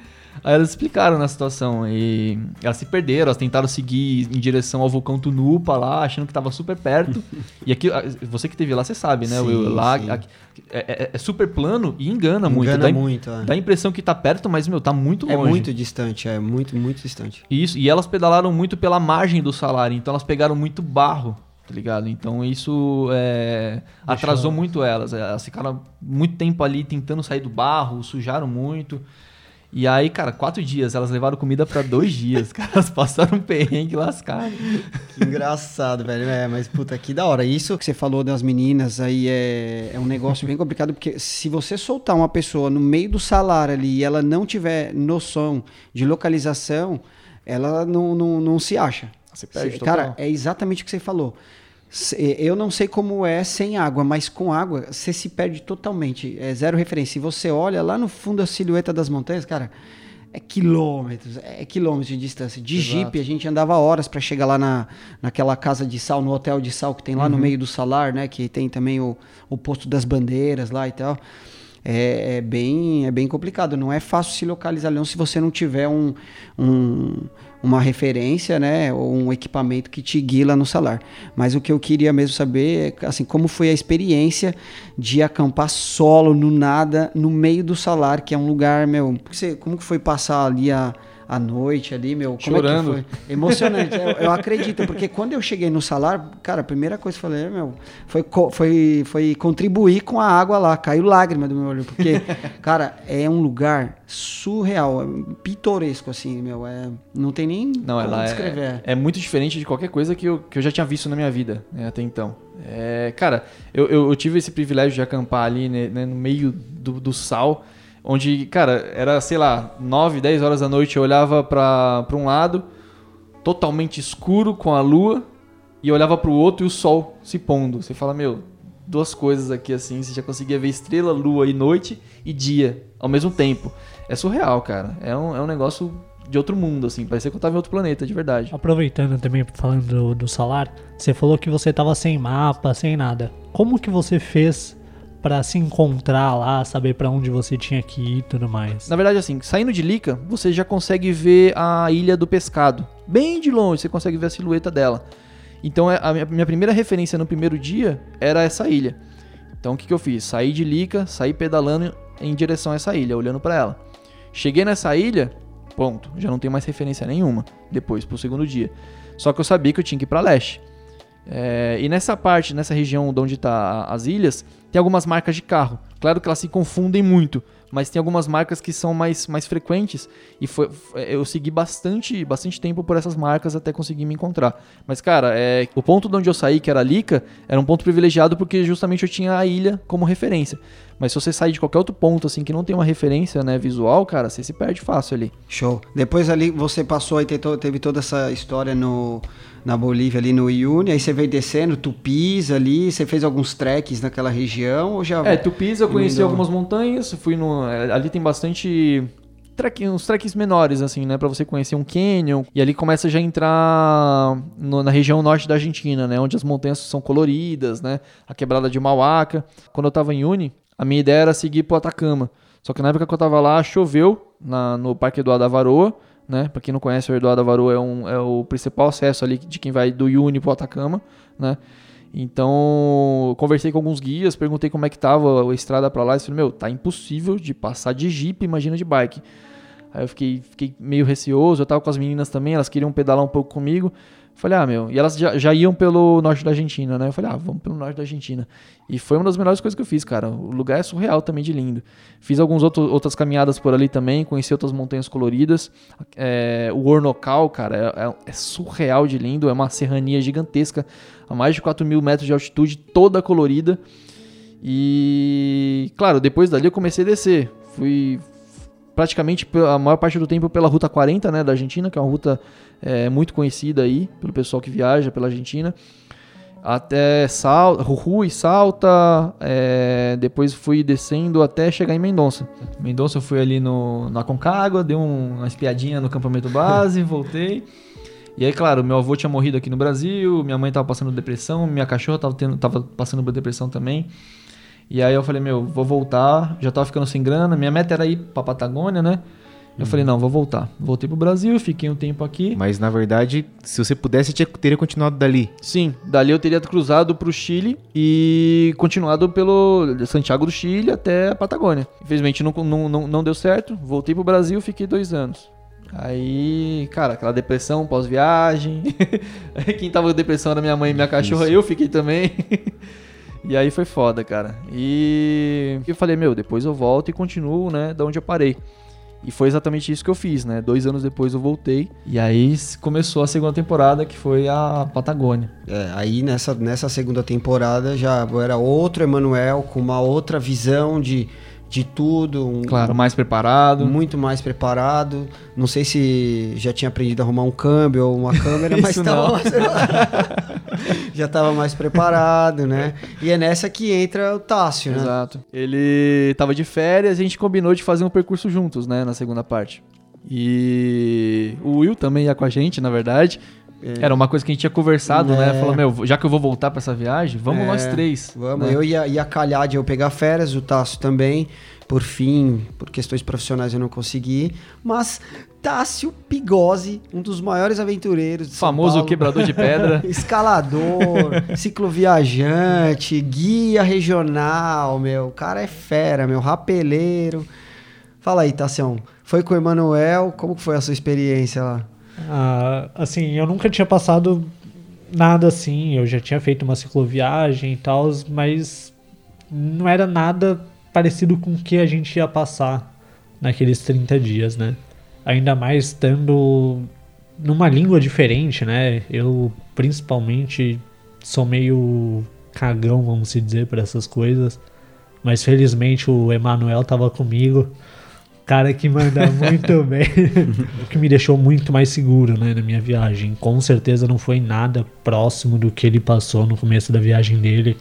[SPEAKER 5] Aí elas explicaram na situação e elas se perderam, elas tentaram seguir em direção ao vulcão Tunupa lá, achando que tava super perto. e aqui, você que teve lá, você sabe, né? Will?
[SPEAKER 2] Sim,
[SPEAKER 5] lá
[SPEAKER 2] sim.
[SPEAKER 5] aqui- é, é- é super plano e engana, muito.
[SPEAKER 2] Engana
[SPEAKER 5] Dá, im-
[SPEAKER 2] muito, é.
[SPEAKER 5] dá a impressão que tá perto, mas, meu, tá muito
[SPEAKER 2] É
[SPEAKER 5] longe.
[SPEAKER 2] muito distante, é muito, muito distante.
[SPEAKER 5] Isso, e elas pedalaram muito pela margem do salário, então elas pegaram muito barro, tá ligado? Então isso é, atrasou muito elas. Elas ficaram muito tempo ali tentando sair do barro, sujaram muito. E aí, cara, quatro dias, elas levaram comida pra dois dias, cara. Elas passaram um perrengue lascado.
[SPEAKER 2] Que engraçado, velho. É, mas puta, que da hora. Isso que você falou das meninas aí é, é um negócio bem complicado, porque se você soltar uma pessoa no meio do salário ali e ela não tiver noção de localização, ela não, não, não se acha.
[SPEAKER 5] Você perde
[SPEAKER 2] Cê-
[SPEAKER 5] total.
[SPEAKER 2] Cara, é exatamente o que você falou. Se- Eu não sei como é sem água, mas com água você se perde totalmente. É zero referência. Se você olha lá no fundo a silhueta das montanhas, cara, é quilômetros, é quilômetros de distância. De Jeep, a gente andava horas para chegar lá na, naquela casa de sal, no hotel de sal que tem lá no meio do salar, né? Que tem também o, o posto das bandeiras lá e tal. é, é bem, é bem complicado. Não é fácil se localizar Leão se você não tiver um, um uma referência, né, ou um equipamento que te guia lá no salar. Mas o que eu queria mesmo saber é, assim, como foi a experiência de acampar solo, no nada, no meio do salar, que é um lugar, meu, como que foi passar ali a à noite ali, meu. Como
[SPEAKER 5] Chorando.
[SPEAKER 2] É que foi? Emocionante. eu, eu, acredito, porque quando eu cheguei no salário, cara, a primeira coisa que eu falei, meu, foi, foi, foi contribuir com a água lá. Caiu lágrima do meu olho, porque, cara, é um lugar surreal, é pitoresco, assim, meu. É, não tem nem
[SPEAKER 5] não, como descrever. É, é, muito diferente de qualquer coisa que eu, que eu já tinha visto na minha vida, né, até então. É, cara, eu, eu, eu, tive esse privilégio de acampar ali né, né no meio do, do sal onde, cara, era, sei lá, 9, 10 horas da noite, eu olhava para um lado, totalmente escuro com a lua, e olhava para o outro e o sol se pondo. Você fala, meu, duas coisas aqui assim, você já conseguia ver estrela, lua e noite e dia ao mesmo tempo. É surreal, cara. É um, é um negócio de outro mundo, assim. Parecia que eu tava em outro planeta, de verdade.
[SPEAKER 3] Aproveitando também, falando do, do salar, você falou que você tava sem mapa, sem nada. Como que você fez para se encontrar lá, saber para onde você tinha que ir e tudo mais.
[SPEAKER 5] Na verdade, assim, saindo de Lica, você já consegue ver a Ilha do Pescado. Bem de longe, você consegue ver a silhueta dela. Então, é, a minha primeira referência no primeiro dia era essa ilha. Então, o que, que eu fiz? Saí de Lica, saí pedalando em direção a essa ilha, olhando para ela. Cheguei nessa ilha, ponto, já não tem mais referência nenhuma depois, pro segundo dia. Só que eu sabia que eu tinha que ir pra leste. É, e nessa parte, nessa região de onde tá as ilhas, tem algumas marcas de carro. Claro que elas se confundem muito, mas tem algumas marcas que são mais, mais frequentes e foi, eu segui bastante, bastante tempo por essas marcas até conseguir me encontrar. Mas cara, é, o ponto de onde eu saí, que era Lica, era um ponto privilegiado porque justamente eu tinha a ilha como referência. Mas se você sair de qualquer outro ponto assim que não tem uma referência, né, visual, cara, você se perde fácil ali.
[SPEAKER 2] Show. Depois ali você passou e teve toda essa história no na Bolívia, ali no Iune, aí você veio descendo, Tupis ali, você fez alguns treks naquela região ou já...
[SPEAKER 5] É, Tupis eu conheci algumas montanhas, fui no... É, ali tem bastante... Trek, uns treks menores, assim, né? Pra você conhecer um canyon. E ali começa já a entrar no, na região norte da Argentina, né? Onde as montanhas são coloridas, né? A quebrada de Mauaca. Quando eu tava em Uni, a minha ideia era seguir pro Atacama. Só que na época que eu tava lá, choveu na, no Parque Eduardo da Varoa né? Para quem não conhece, o Eduardo Avaru é, um, é o principal acesso ali de quem vai do Iuni pro Atacama, né? Então, conversei com alguns guias, perguntei como é que tava a estrada para lá, e falei, meu, tá impossível de passar de Jeep, imagina de bike. Aí eu fiquei, fiquei meio receoso, eu tava com as meninas também, elas queriam pedalar um pouco comigo. Falei, ah, meu. E elas já, já, iam pelo norte da Argentina, né? Eu falei, ah, vamos pelo norte da Argentina. E foi uma das melhores coisas que eu fiz, cara. O lugar é surreal também de lindo. Fiz algumas outras caminhadas por ali também, conheci outras montanhas coloridas. É, o Ornocal, cara, é, é, é, surreal de lindo. É uma serrania gigantesca, a mais de 4 mil metros de altitude, toda colorida. E, claro, depois dali eu comecei a descer. Fui, praticamente a maior parte do tempo pela Ruta 40, né, da Argentina, que é uma ruta é, muito conhecida aí pelo pessoal que viaja pela Argentina. Até Sal, e Salta, é, depois fui descendo até chegar em Mendonça. Mendonça eu fui ali no, na Concagua, dei um, uma espiadinha no campamento base, voltei. E aí, claro, meu avô tinha morrido aqui no Brasil, minha mãe estava passando depressão, minha cachorra estava tava passando por depressão também. E aí eu falei, meu, vou voltar, já tava ficando sem grana, minha meta era ir pra Patagônia, né? Eu falei, não, vou voltar. Voltei pro Brasil, fiquei um tempo aqui.
[SPEAKER 4] Mas na verdade, se você pudesse, você teria continuado dali.
[SPEAKER 5] Sim, dali eu teria cruzado pro Chile e continuado pelo Santiago do Chile até a Patagônia. Infelizmente não, não, não, não deu certo, voltei pro Brasil, fiquei dois anos. Aí, cara, aquela depressão pós-viagem. Quem tava com depressão era minha mãe e minha cachorra, Isso. eu fiquei também. E aí foi foda, cara. E eu falei, meu, depois eu volto e continuo, né, da onde eu parei. E foi exatamente isso que eu fiz, né? Dois anos depois eu voltei. E aí começou a segunda temporada, que foi a Patagônia.
[SPEAKER 2] É, aí nessa, nessa segunda temporada já era outro Emanuel com uma outra visão de de tudo. Um,
[SPEAKER 5] claro, mais preparado.
[SPEAKER 2] Muito mais preparado. Não sei se já tinha aprendido a arrumar um câmbio ou uma câmera, mas tava, já estava mais preparado, né? E é nessa que entra o Tássio, né?
[SPEAKER 5] Exato. Ele estava de férias e a gente combinou de fazer um percurso juntos, né? Na segunda parte. E o Will também ia com a gente, na verdade. Era uma coisa que a gente tinha conversado, né?
[SPEAKER 2] É.
[SPEAKER 5] Falou, meu, já que eu vou voltar pra essa viagem, vamos
[SPEAKER 2] É,
[SPEAKER 5] nós três.
[SPEAKER 2] Vamos,
[SPEAKER 5] né?
[SPEAKER 2] eu ia, ia calhar de eu pegar férias, o Tássio também. Por fim, por questões profissionais eu não consegui. Mas Tássio Pigose, um dos maiores aventureiros de São
[SPEAKER 5] Famoso
[SPEAKER 2] Paulo.
[SPEAKER 5] quebrador de pedra.
[SPEAKER 2] Escalador, cicloviajante, guia regional, meu. O cara é fera, meu. Rapeleiro. Fala aí, Tassião. Foi com o Emanuel, como foi a sua experiência lá?
[SPEAKER 3] Ah, assim, eu nunca tinha passado nada assim. Eu já tinha feito uma cicloviagem e tal, mas não era nada parecido com o que a gente ia passar naqueles 30 dias, né? Ainda mais estando numa língua diferente, né? Eu, principalmente, sou meio cagão, vamos se dizer, para essas coisas. Mas felizmente o Emanuel tava comigo. Cara que manda muito bem. o que me deixou muito mais seguro, né, na minha viagem. Com certeza não foi nada próximo do que ele passou no começo da viagem dele.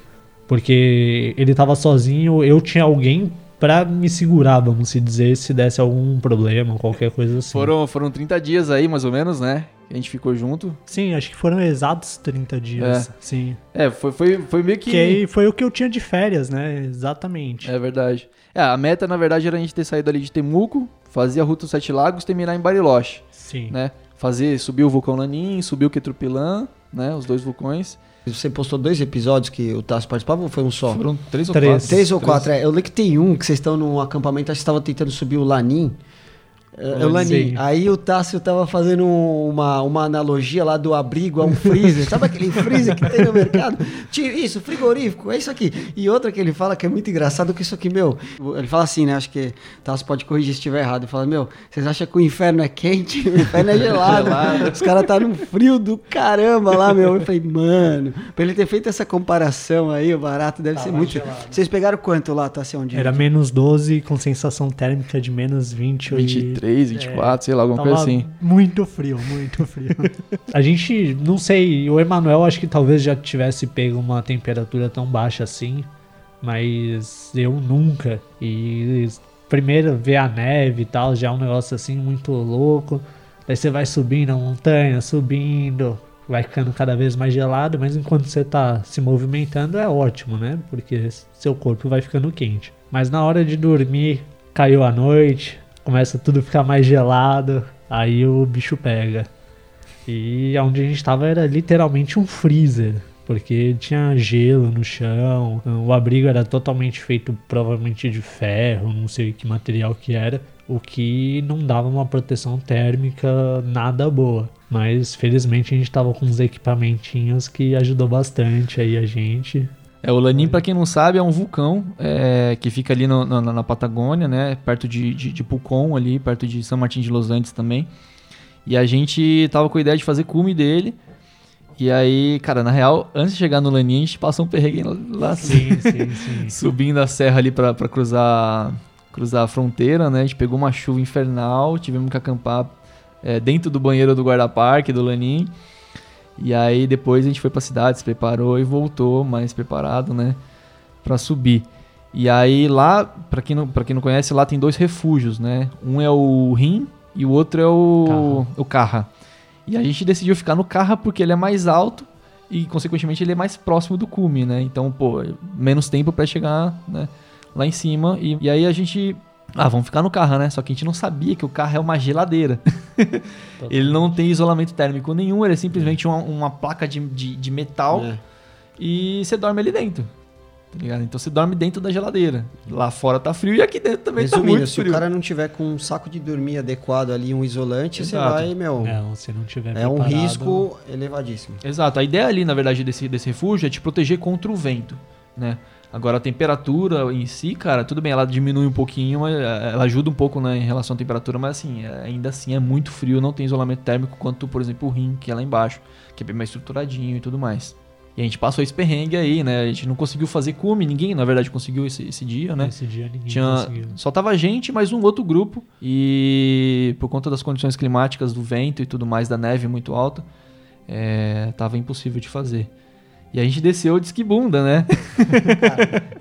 [SPEAKER 3] Porque ele tava sozinho, eu tinha alguém pra me segurar, vamos se dizer, se desse algum problema, qualquer coisa assim.
[SPEAKER 5] Foram, foram 30 dias aí, mais ou menos, né? Que a gente ficou junto.
[SPEAKER 3] Sim, acho que foram exatos 30 dias. Sim.
[SPEAKER 5] É, foi, foi, foi meio que.
[SPEAKER 3] Que aí foi o que eu tinha de férias, né? Exatamente.
[SPEAKER 5] É verdade. É, a meta, na verdade, era a gente ter saído ali de Temuco, fazer a Ruta dos Sete Lagos terminar em Bariloche,
[SPEAKER 3] Sim.
[SPEAKER 5] né? Fazer, subir o vulcão Lanin, subir o Quetrupilã, né? Os dois vulcões.
[SPEAKER 2] Você postou dois episódios que o Tássio participava ou foi um só?
[SPEAKER 5] Foram três ou
[SPEAKER 3] Três.
[SPEAKER 5] quatro.
[SPEAKER 2] Três ou quatro, é. Eu lembro que tem um que vocês estão num acampamento, acho que estavam tentando subir o Lanim. Lanim.
[SPEAKER 3] Sim.
[SPEAKER 2] Aí o Tássio tava fazendo uma, uma analogia lá do abrigo a um freezer. Sabe aquele freezer que tem no mercado? Tio, isso, frigorífico, é isso aqui. E outra que ele fala que é muito engraçado que isso aqui, meu. Ele fala assim, né? Acho que o Tássio pode corrigir se estiver errado. Ele fala, meu, vocês acham que o inferno é quente? O inferno é gelado. Os caras tá num frio do caramba lá, meu. Eu falei, mano, pra ele ter feito essa comparação aí, o barato deve ser muito. Vocês pegaram quanto lá, Tássio? Onde?
[SPEAKER 3] Era menos 12 com sensação térmica de menos 20.
[SPEAKER 5] 23, 24, sei lá, alguma coisa assim.
[SPEAKER 3] Muito frio, muito frio. a gente, não sei, o Emanuel acho que talvez já tivesse pego uma temperatura tão baixa assim, mas eu nunca. E primeiro ver a neve e tal, já é um negócio assim muito louco. Daí você vai subindo a montanha, subindo, vai ficando cada vez mais gelado, mas enquanto você tá se movimentando é ótimo, né? Porque seu corpo vai ficando quente. Mas na hora de dormir, caiu a noite, começa tudo a ficar mais gelado, aí o bicho pega. E onde a gente tava era literalmente um freezer, porque tinha gelo no chão, o abrigo era totalmente feito provavelmente de ferro, não sei que material que era, o que não dava uma proteção térmica nada boa. Mas felizmente a gente tava com uns equipamentinhos que ajudou bastante aí a gente.
[SPEAKER 5] É, o Lanim, pra quem não sabe, é um vulcão é, que fica ali no- na, na Patagônia, né? Perto de, de, de Pucón, ali, perto de São Martin de Los Andes também. E a gente tava com a ideia de fazer cume dele. E aí, cara, na real, antes de chegar no Lanim, a gente passou um perrengue lá,
[SPEAKER 3] Sim, sim, sim.
[SPEAKER 5] subindo a serra ali pra cruzar, cruzar a fronteira, né? A gente pegou uma chuva infernal, tivemos que acampar é, dentro do banheiro do guarda-parque do Lanim. E aí depois a gente foi pra cidade, se preparou e voltou mais preparado, né? Pra subir. E aí lá, pra quem, não, pra quem não conhece, lá tem dois refúgios, né? Um é o Rim e o outro é o, o Carra. E a gente decidiu ficar no Carra porque ele é mais alto e, consequentemente, ele é mais próximo do cume, né? Então, pô, menos tempo pra chegar né, lá em cima. E, e aí a gente. Ah, vamos ficar no Carra, né? Só que a gente não sabia que o Carra é uma geladeira. ele não tem isolamento térmico nenhum, ele é simplesmente uma, uma placa de, de, de metal
[SPEAKER 2] É.
[SPEAKER 5] e você dorme ali dentro. Tá ligado? Então você dorme dentro da geladeira. Lá fora tá frio e aqui dentro também tá
[SPEAKER 2] Resumindo,
[SPEAKER 5] muito
[SPEAKER 2] se
[SPEAKER 5] frio.
[SPEAKER 2] o cara não tiver com um saco de dormir adequado ali, um isolante, você
[SPEAKER 5] Exato.
[SPEAKER 2] vai, meu.
[SPEAKER 3] Não, se não tiver
[SPEAKER 2] É um risco elevadíssimo.
[SPEAKER 5] Exato. A ideia ali, na verdade, desse, desse refúgio é te proteger contra o vento, né? Agora, a temperatura em si, cara, tudo bem, ela diminui um pouquinho, eh, ela ajuda um pouco né, em relação à temperatura, mas assim, eh, ainda assim é muito frio, não tem isolamento térmico quanto, por exemplo, o rim, que é lá embaixo, que é bem mais estruturadinho e tudo mais. E a gente passou esse perrengue aí, né? A gente não conseguiu fazer cume, ninguém, na verdade, conseguiu esse, esse dia, né?
[SPEAKER 3] Nesse dia ninguém
[SPEAKER 5] Tinha,
[SPEAKER 3] conseguiu.
[SPEAKER 5] só tava a gente, mais um outro grupo. E por conta das condições climáticas, do vento e tudo mais, da neve muito alta, é, tava impossível de fazer. E a gente desceu de esquibunda, né?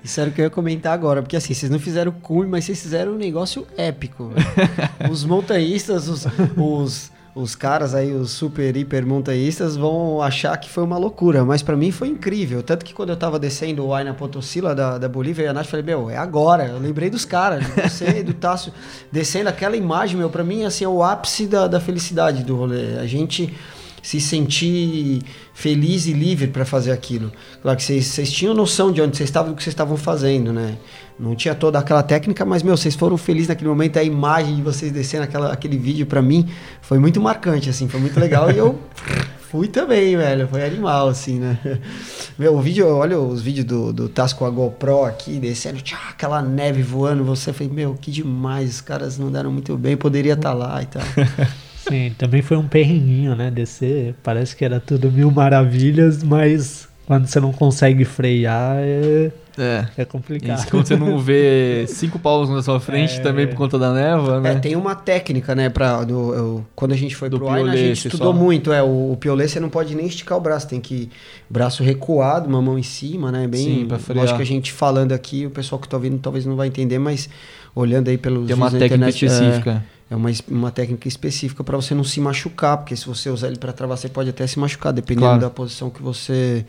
[SPEAKER 2] Isso era o que eu ia comentar agora, porque assim, vocês não fizeram cume, mas vocês fizeram um negócio épico. velho. os montanhistas, os, os, os caras aí, os super hiper montanhistas, vão achar que foi uma loucura, mas para mim foi incrível. Tanto que quando eu tava descendo o Aina Potosila da, da Bolívia, e a Nath falei, meu, é agora. Eu lembrei dos caras, de você, do Tássio, descendo aquela imagem, meu, para mim, assim, é o ápice da, da felicidade do rolê. A gente se sentir feliz e livre para fazer aquilo. Claro que vocês, tinham noção de onde vocês estavam, do que vocês estavam fazendo, né? Não tinha toda aquela técnica, mas, meu, vocês foram felizes naquele momento. A imagem de vocês descendo aquela, aquele vídeo, para mim, foi muito marcante, assim, foi muito legal. e eu fui também, velho. Foi animal, assim, né? Meu, o vídeo, olha os vídeos do, do Tasco a GoPro aqui, descendo, aquela neve voando. Você foi, meu, que demais. Os caras não deram muito bem, poderia estar tá lá e tal.
[SPEAKER 3] Sim, também foi um perrenguinho, né? Descer, parece que era tudo mil maravilhas, mas quando você não consegue frear é,
[SPEAKER 5] é,
[SPEAKER 3] é complicado. Isso,
[SPEAKER 5] quando você não vê cinco paulos na sua frente é, também por conta da névoa, né?
[SPEAKER 2] É, tem uma técnica, né? Pra, do, eu, quando a gente foi do pro Aina, a gente estudou só. muito. É, o, o piolê você não pode nem esticar o braço, tem que braço recuado, uma mão em cima, né? Bem,
[SPEAKER 5] Sim, pra frear.
[SPEAKER 2] Lógico que a gente falando aqui, o pessoal que tá ouvindo talvez não vai entender, mas olhando aí pelos
[SPEAKER 5] Tem uma técnica internet, específica.
[SPEAKER 2] É, é uma, uma técnica específica para você não se machucar, porque se você usar ele para travar, você pode até se machucar, dependendo claro. da posição que você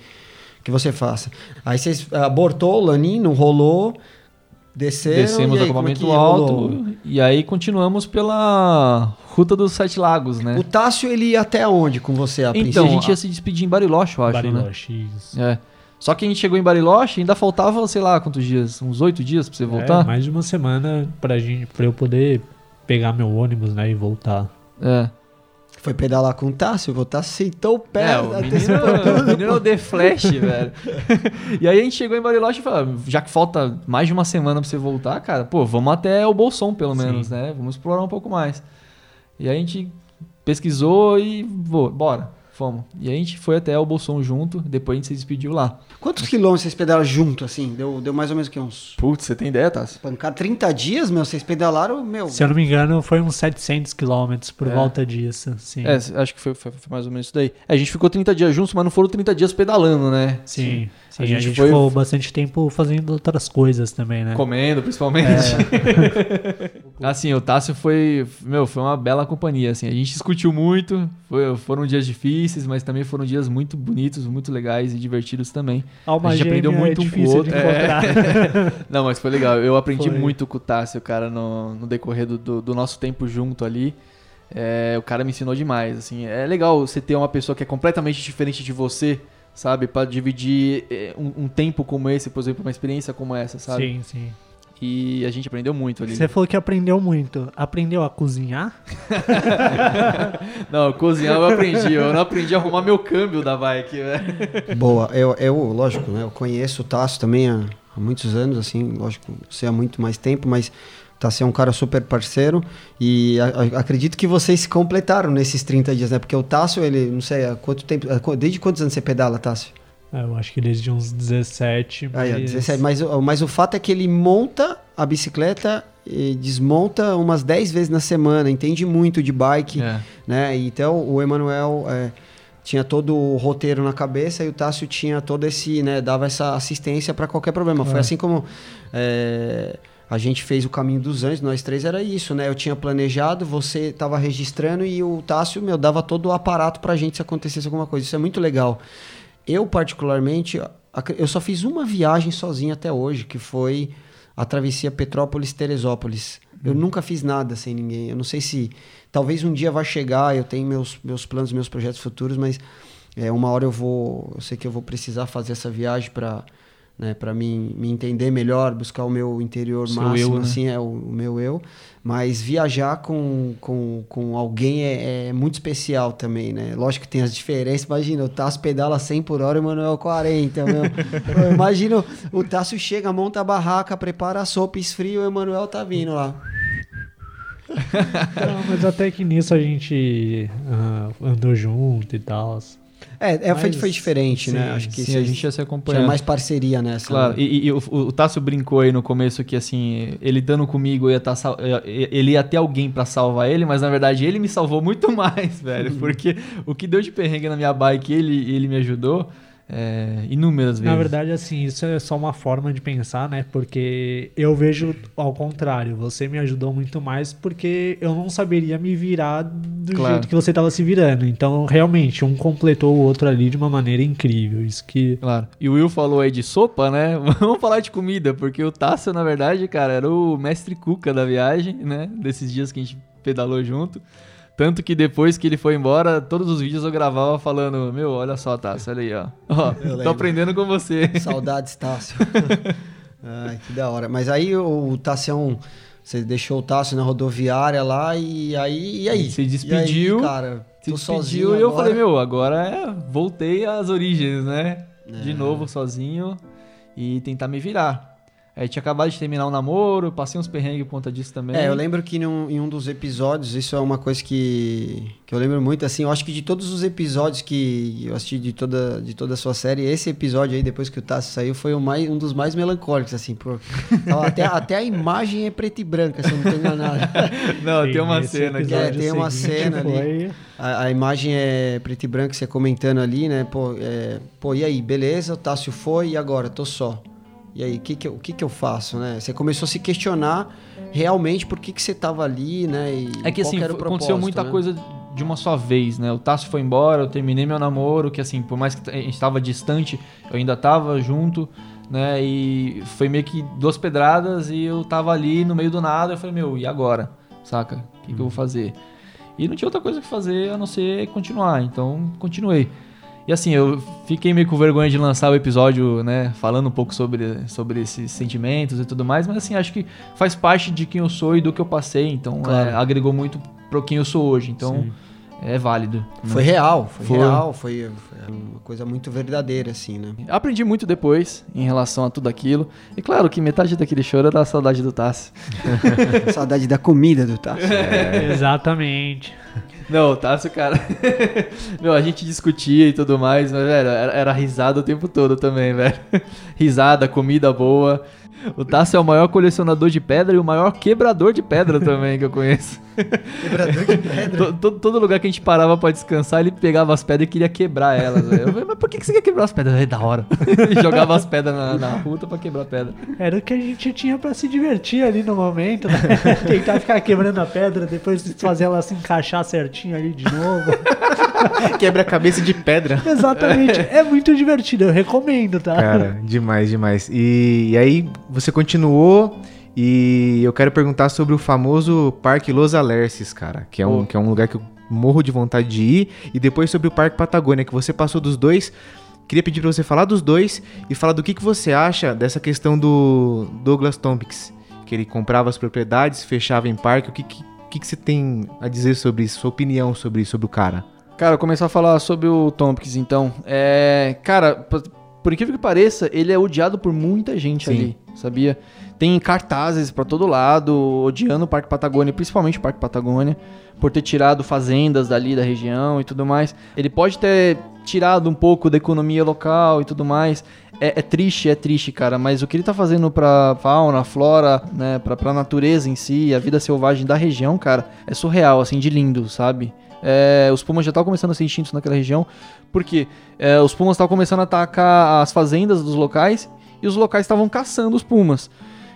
[SPEAKER 2] que você faça. Aí você abortou o laninho, não rolou, desceram,
[SPEAKER 5] descemos é acampamento é alto rolou? e aí continuamos pela Ruta dos Sete Lagos, né?
[SPEAKER 2] O Tássio ele ia até onde com você a
[SPEAKER 5] Então,
[SPEAKER 2] princípio?
[SPEAKER 5] a gente ia se despedir em Bariloche, eu acho,
[SPEAKER 3] Bariloche,
[SPEAKER 5] né?
[SPEAKER 3] isso.
[SPEAKER 5] É. Só que a gente chegou em Bariloche ainda faltava, sei lá, quantos dias? Uns oito dias pra você voltar?
[SPEAKER 3] É, mais de uma semana pra, gente, pra eu poder pegar meu ônibus, né, e voltar.
[SPEAKER 5] É.
[SPEAKER 2] Foi pedalar com o Tássio, o Tássio sentou o pé.
[SPEAKER 5] É, o menino, o menino é o The Flash, velho. e aí a gente chegou em Bariloche e falou, já que falta mais de uma semana pra você voltar, cara, pô, vamos até o Bolson, pelo menos, Sim. né? Vamos explorar um pouco mais. E aí a gente pesquisou e, pô, bora. Fomos. E a gente foi até o Bolson junto, depois a gente se despediu lá.
[SPEAKER 2] Quantos quilômetros vocês pedalaram junto, assim? Deu, deu mais ou menos que uns...
[SPEAKER 5] Putz, você tem ideia, Tassi?
[SPEAKER 2] Pancada 30 dias, meu? Vocês pedalaram, meu...
[SPEAKER 3] Se eu não me engano, foi uns 700 quilômetros por é. volta disso, sim.
[SPEAKER 5] É, acho que foi, foi, foi, mais ou menos isso daí. A gente ficou 30 dias juntos, mas não foram 30 dias pedalando, né?
[SPEAKER 3] Sim. sim. A, gente a gente, foi... ficou bastante tempo fazendo outras coisas também, né?
[SPEAKER 5] Comendo, principalmente. É. assim, o Tássio foi... Meu, foi uma bela companhia, assim. A gente discutiu muito, foi, foram dias difíceis, mas também foram dias muito bonitos, muito legais e divertidos também.
[SPEAKER 3] Alma a gente aprendeu muito é um com o outro. É.
[SPEAKER 5] Não, mas foi legal. Eu aprendi foi. muito com o Tássio, cara, no, no decorrer do, do, do, nosso tempo junto ali. É, o cara me ensinou demais, assim. É legal você ter uma pessoa que é completamente diferente de você, sabe? para dividir é, um, um tempo como esse, por exemplo, uma experiência como essa, sabe?
[SPEAKER 3] Sim, sim.
[SPEAKER 5] E a gente aprendeu muito ali.
[SPEAKER 3] Você falou que aprendeu muito. Aprendeu a cozinhar?
[SPEAKER 5] não, cozinhar eu aprendi. Eu não aprendi a arrumar meu câmbio da bike, velho.
[SPEAKER 2] Boa. Eu, eu, lógico, né? Eu conheço o Tasso também há, há muitos anos, assim, lógico, sei há muito mais tempo, mas Tassi é um cara super parceiro e a, a, acredito que vocês se completaram nesses 30 dias, né? Porque o Tássio, ele, não sei, há quanto tempo, desde quantos anos você pedala, Tássio?
[SPEAKER 3] É, eu acho que desde uns 17.
[SPEAKER 2] Mas... Ah, é, 17. Mas, mas o fato é que ele monta a bicicleta e desmonta umas 10 vezes na semana, entende muito de bike, é. né? Então o Emanuel é, tinha todo o roteiro na cabeça e o Tássio tinha todo esse, né? Dava essa assistência para qualquer problema. Foi é. assim como é, a gente fez o caminho dos anjos, nós três era isso, né? Eu tinha planejado, você estava registrando e o Tássio, meu, dava todo o aparato pra gente se acontecesse alguma coisa. Isso é muito legal. Eu, particularmente, eu só fiz uma viagem sozinho até hoje, que foi a travessia Petrópolis-Teresópolis. Eu uhum. nunca fiz nada sem ninguém. Eu não sei se. Talvez um dia vá chegar, eu tenho meus, meus planos, meus projetos futuros, mas é, uma hora eu vou. Eu sei que eu vou precisar fazer essa viagem para né, para mim me entender melhor, buscar o meu interior Seu máximo, eu, né? assim, é o, o, meu eu. Mas viajar com, com, com alguém é, é, muito especial também, né? Lógico que tem as diferenças. Imagina, o Tasso pedala 100 por hora e o Manuel 40, meu. Imagina, o Tasso chega, monta a barraca, prepara a sopa, esfria e o Emanuel tá vindo lá.
[SPEAKER 3] Não, mas até que nisso a gente uh, andou junto e tal.
[SPEAKER 2] É, é Mas, foi, diferente, né? sim, né? Acho que
[SPEAKER 5] sim, a gente ia se acompanhar.
[SPEAKER 2] mais parceria nessa.
[SPEAKER 5] Claro, né? e, e, o, o Tássio brincou aí no começo que, assim, ele dando comigo, ia tá, ele ia ter alguém para salvar ele, mas na verdade ele me salvou muito mais, velho. Porque o que deu de perrengue na minha bike, ele, ele me ajudou. É, inúmeras vezes.
[SPEAKER 3] Na verdade, assim, isso é só uma forma de pensar, né? Porque eu vejo ao contrário. Você me ajudou muito mais porque eu não saberia me virar do
[SPEAKER 5] Claro.
[SPEAKER 3] jeito que você estava se virando. Então, realmente, um completou o outro ali de uma maneira incrível. Isso que.
[SPEAKER 5] Claro. E o Will falou aí de sopa, né? Vamos falar de comida, porque o Tássio, na verdade, cara, era o mestre cuca da viagem, né? Desses dias que a gente pedalou junto. Tanto que depois que ele foi embora, todos os vídeos eu gravava falando: Meu, olha só, Tássio, olha aí, ó. Ó, tô
[SPEAKER 2] lembro.
[SPEAKER 5] aprendendo com você.
[SPEAKER 2] Saudades, Tássio. Ai, que da hora. Mas aí o Tassião, você deixou o Tássio na rodoviária lá e aí, e aí?
[SPEAKER 5] Se
[SPEAKER 2] E aí,
[SPEAKER 5] despediu,
[SPEAKER 2] cara,
[SPEAKER 5] Se
[SPEAKER 2] tô
[SPEAKER 5] despediu
[SPEAKER 2] sozinho
[SPEAKER 5] e eu
[SPEAKER 2] agora.
[SPEAKER 5] falei: Meu, agora é, voltei às origens, né? De
[SPEAKER 2] É.
[SPEAKER 5] novo, sozinho e tentar me virar. Aí tinha acabado de terminar o namoro, passei uns perrengues por conta disso também.
[SPEAKER 2] É, eu lembro que num- em um dos episódios, isso é uma coisa que, que eu lembro muito, assim, eu acho que de todos os episódios que eu assisti de toda, de toda a sua série, esse episódio aí, depois que o Tassi saiu, foi o mais, um dos mais melancólicos, assim, por, até, até a imagem é preta e branca, se eu não tô enganado.
[SPEAKER 5] Não, tem uma cena aqui.
[SPEAKER 2] É, tem uma cena ali. A, a imagem é preto e branco, você comentando ali, né? Pô, é, pô e aí, beleza? O Tássio foi e agora? Tô só. E aí, o que que, eu- o que que eu faço, né? Você começou a se questionar realmente por que que você tava ali, né? E
[SPEAKER 5] É que assim, aconteceu muita
[SPEAKER 2] né?
[SPEAKER 5] coisa de uma só vez, né? O Tássio foi embora, eu terminei meu namoro, que assim, por mais que a gente estava distante, eu ainda tava junto, né? E foi meio que duas pedradas e eu tava ali no meio do nada, eu falei, meu, e agora? Saca? O que, que eu vou fazer? E não tinha outra coisa que fazer a não ser continuar, então continuei. E assim, eu fiquei meio com vergonha de lançar o episódio, né, falando um pouco sobre, sobre esses sentimentos e tudo mais, mas assim, acho que faz parte de quem eu sou e do que eu passei, então
[SPEAKER 2] Claro.
[SPEAKER 5] é, agregou muito pro quem eu sou hoje, então
[SPEAKER 3] Sim.
[SPEAKER 5] é válido.
[SPEAKER 2] Foi real, foi,
[SPEAKER 5] Foi.
[SPEAKER 2] real, foi, foi uma coisa muito verdadeira, assim, né?
[SPEAKER 5] Aprendi muito depois em relação a tudo aquilo. E claro que metade daquele choro era a saudade do Tassi.
[SPEAKER 2] Saudade da comida do Tássio.
[SPEAKER 3] Exatamente.
[SPEAKER 5] Não, o Tássio, cara. Meu, a gente discutia e tudo mais, mas, velho, era, era risada o tempo todo também, velho. Risada, comida boa. O Tássio é o maior colecionador de pedra e o maior quebrador de pedra também que eu conheço.
[SPEAKER 2] Quebrador de pedra.
[SPEAKER 5] To- to- todo lugar que a gente parava pra descansar, ele pegava as pedras e queria quebrar elas. Eu falei, mas por que que você quer quebrar as pedras? É da hora. Ele jogava as pedras na, na ruta pra quebrar pedra.
[SPEAKER 3] Era o que a gente tinha pra se divertir ali no momento, né? Tentar ficar quebrando a pedra, depois fazer ela se encaixar certinho ali de novo.
[SPEAKER 4] Quebra a cabeça de pedra.
[SPEAKER 3] Exatamente. É muito divertido, eu recomendo, tá?
[SPEAKER 4] Cara, demais, demais. E, e aí você continuou e eu quero perguntar sobre o famoso Parque Los Alerces, cara, que é um,
[SPEAKER 5] Pô.
[SPEAKER 4] que é um lugar que eu morro de vontade de ir. E depois sobre o Parque Patagônia, que você passou dos dois. Queria pedir pra você falar dos dois e falar do que, que você acha dessa questão do Douglas Tompkins, que ele comprava as propriedades, fechava em parque. O que, que, que, que você tem a dizer sobre isso, sua opinião sobre, sobre o cara?
[SPEAKER 5] Cara, começar a falar sobre o Tompkins, então. É. Cara, por incrível que pareça, ele é odiado por muita gente
[SPEAKER 4] Sim.
[SPEAKER 5] ali, sabia? Tem cartazes pra todo lado, odiando o Parque Patagônia, principalmente o Parque Patagônia, por ter tirado fazendas dali da região e tudo mais. Ele pode ter tirado um pouco da economia local e tudo mais. É, é triste, é triste, cara, mas o que ele tá fazendo pra fauna, flora, né, pra, pra natureza em si, a vida selvagem da região, cara, é surreal, assim, de lindo, sabe? É, os pumas já estavam começando a ser extintos naquela região, porque é, os pumas estavam começando a atacar as fazendas dos locais e os locais estavam caçando os pumas.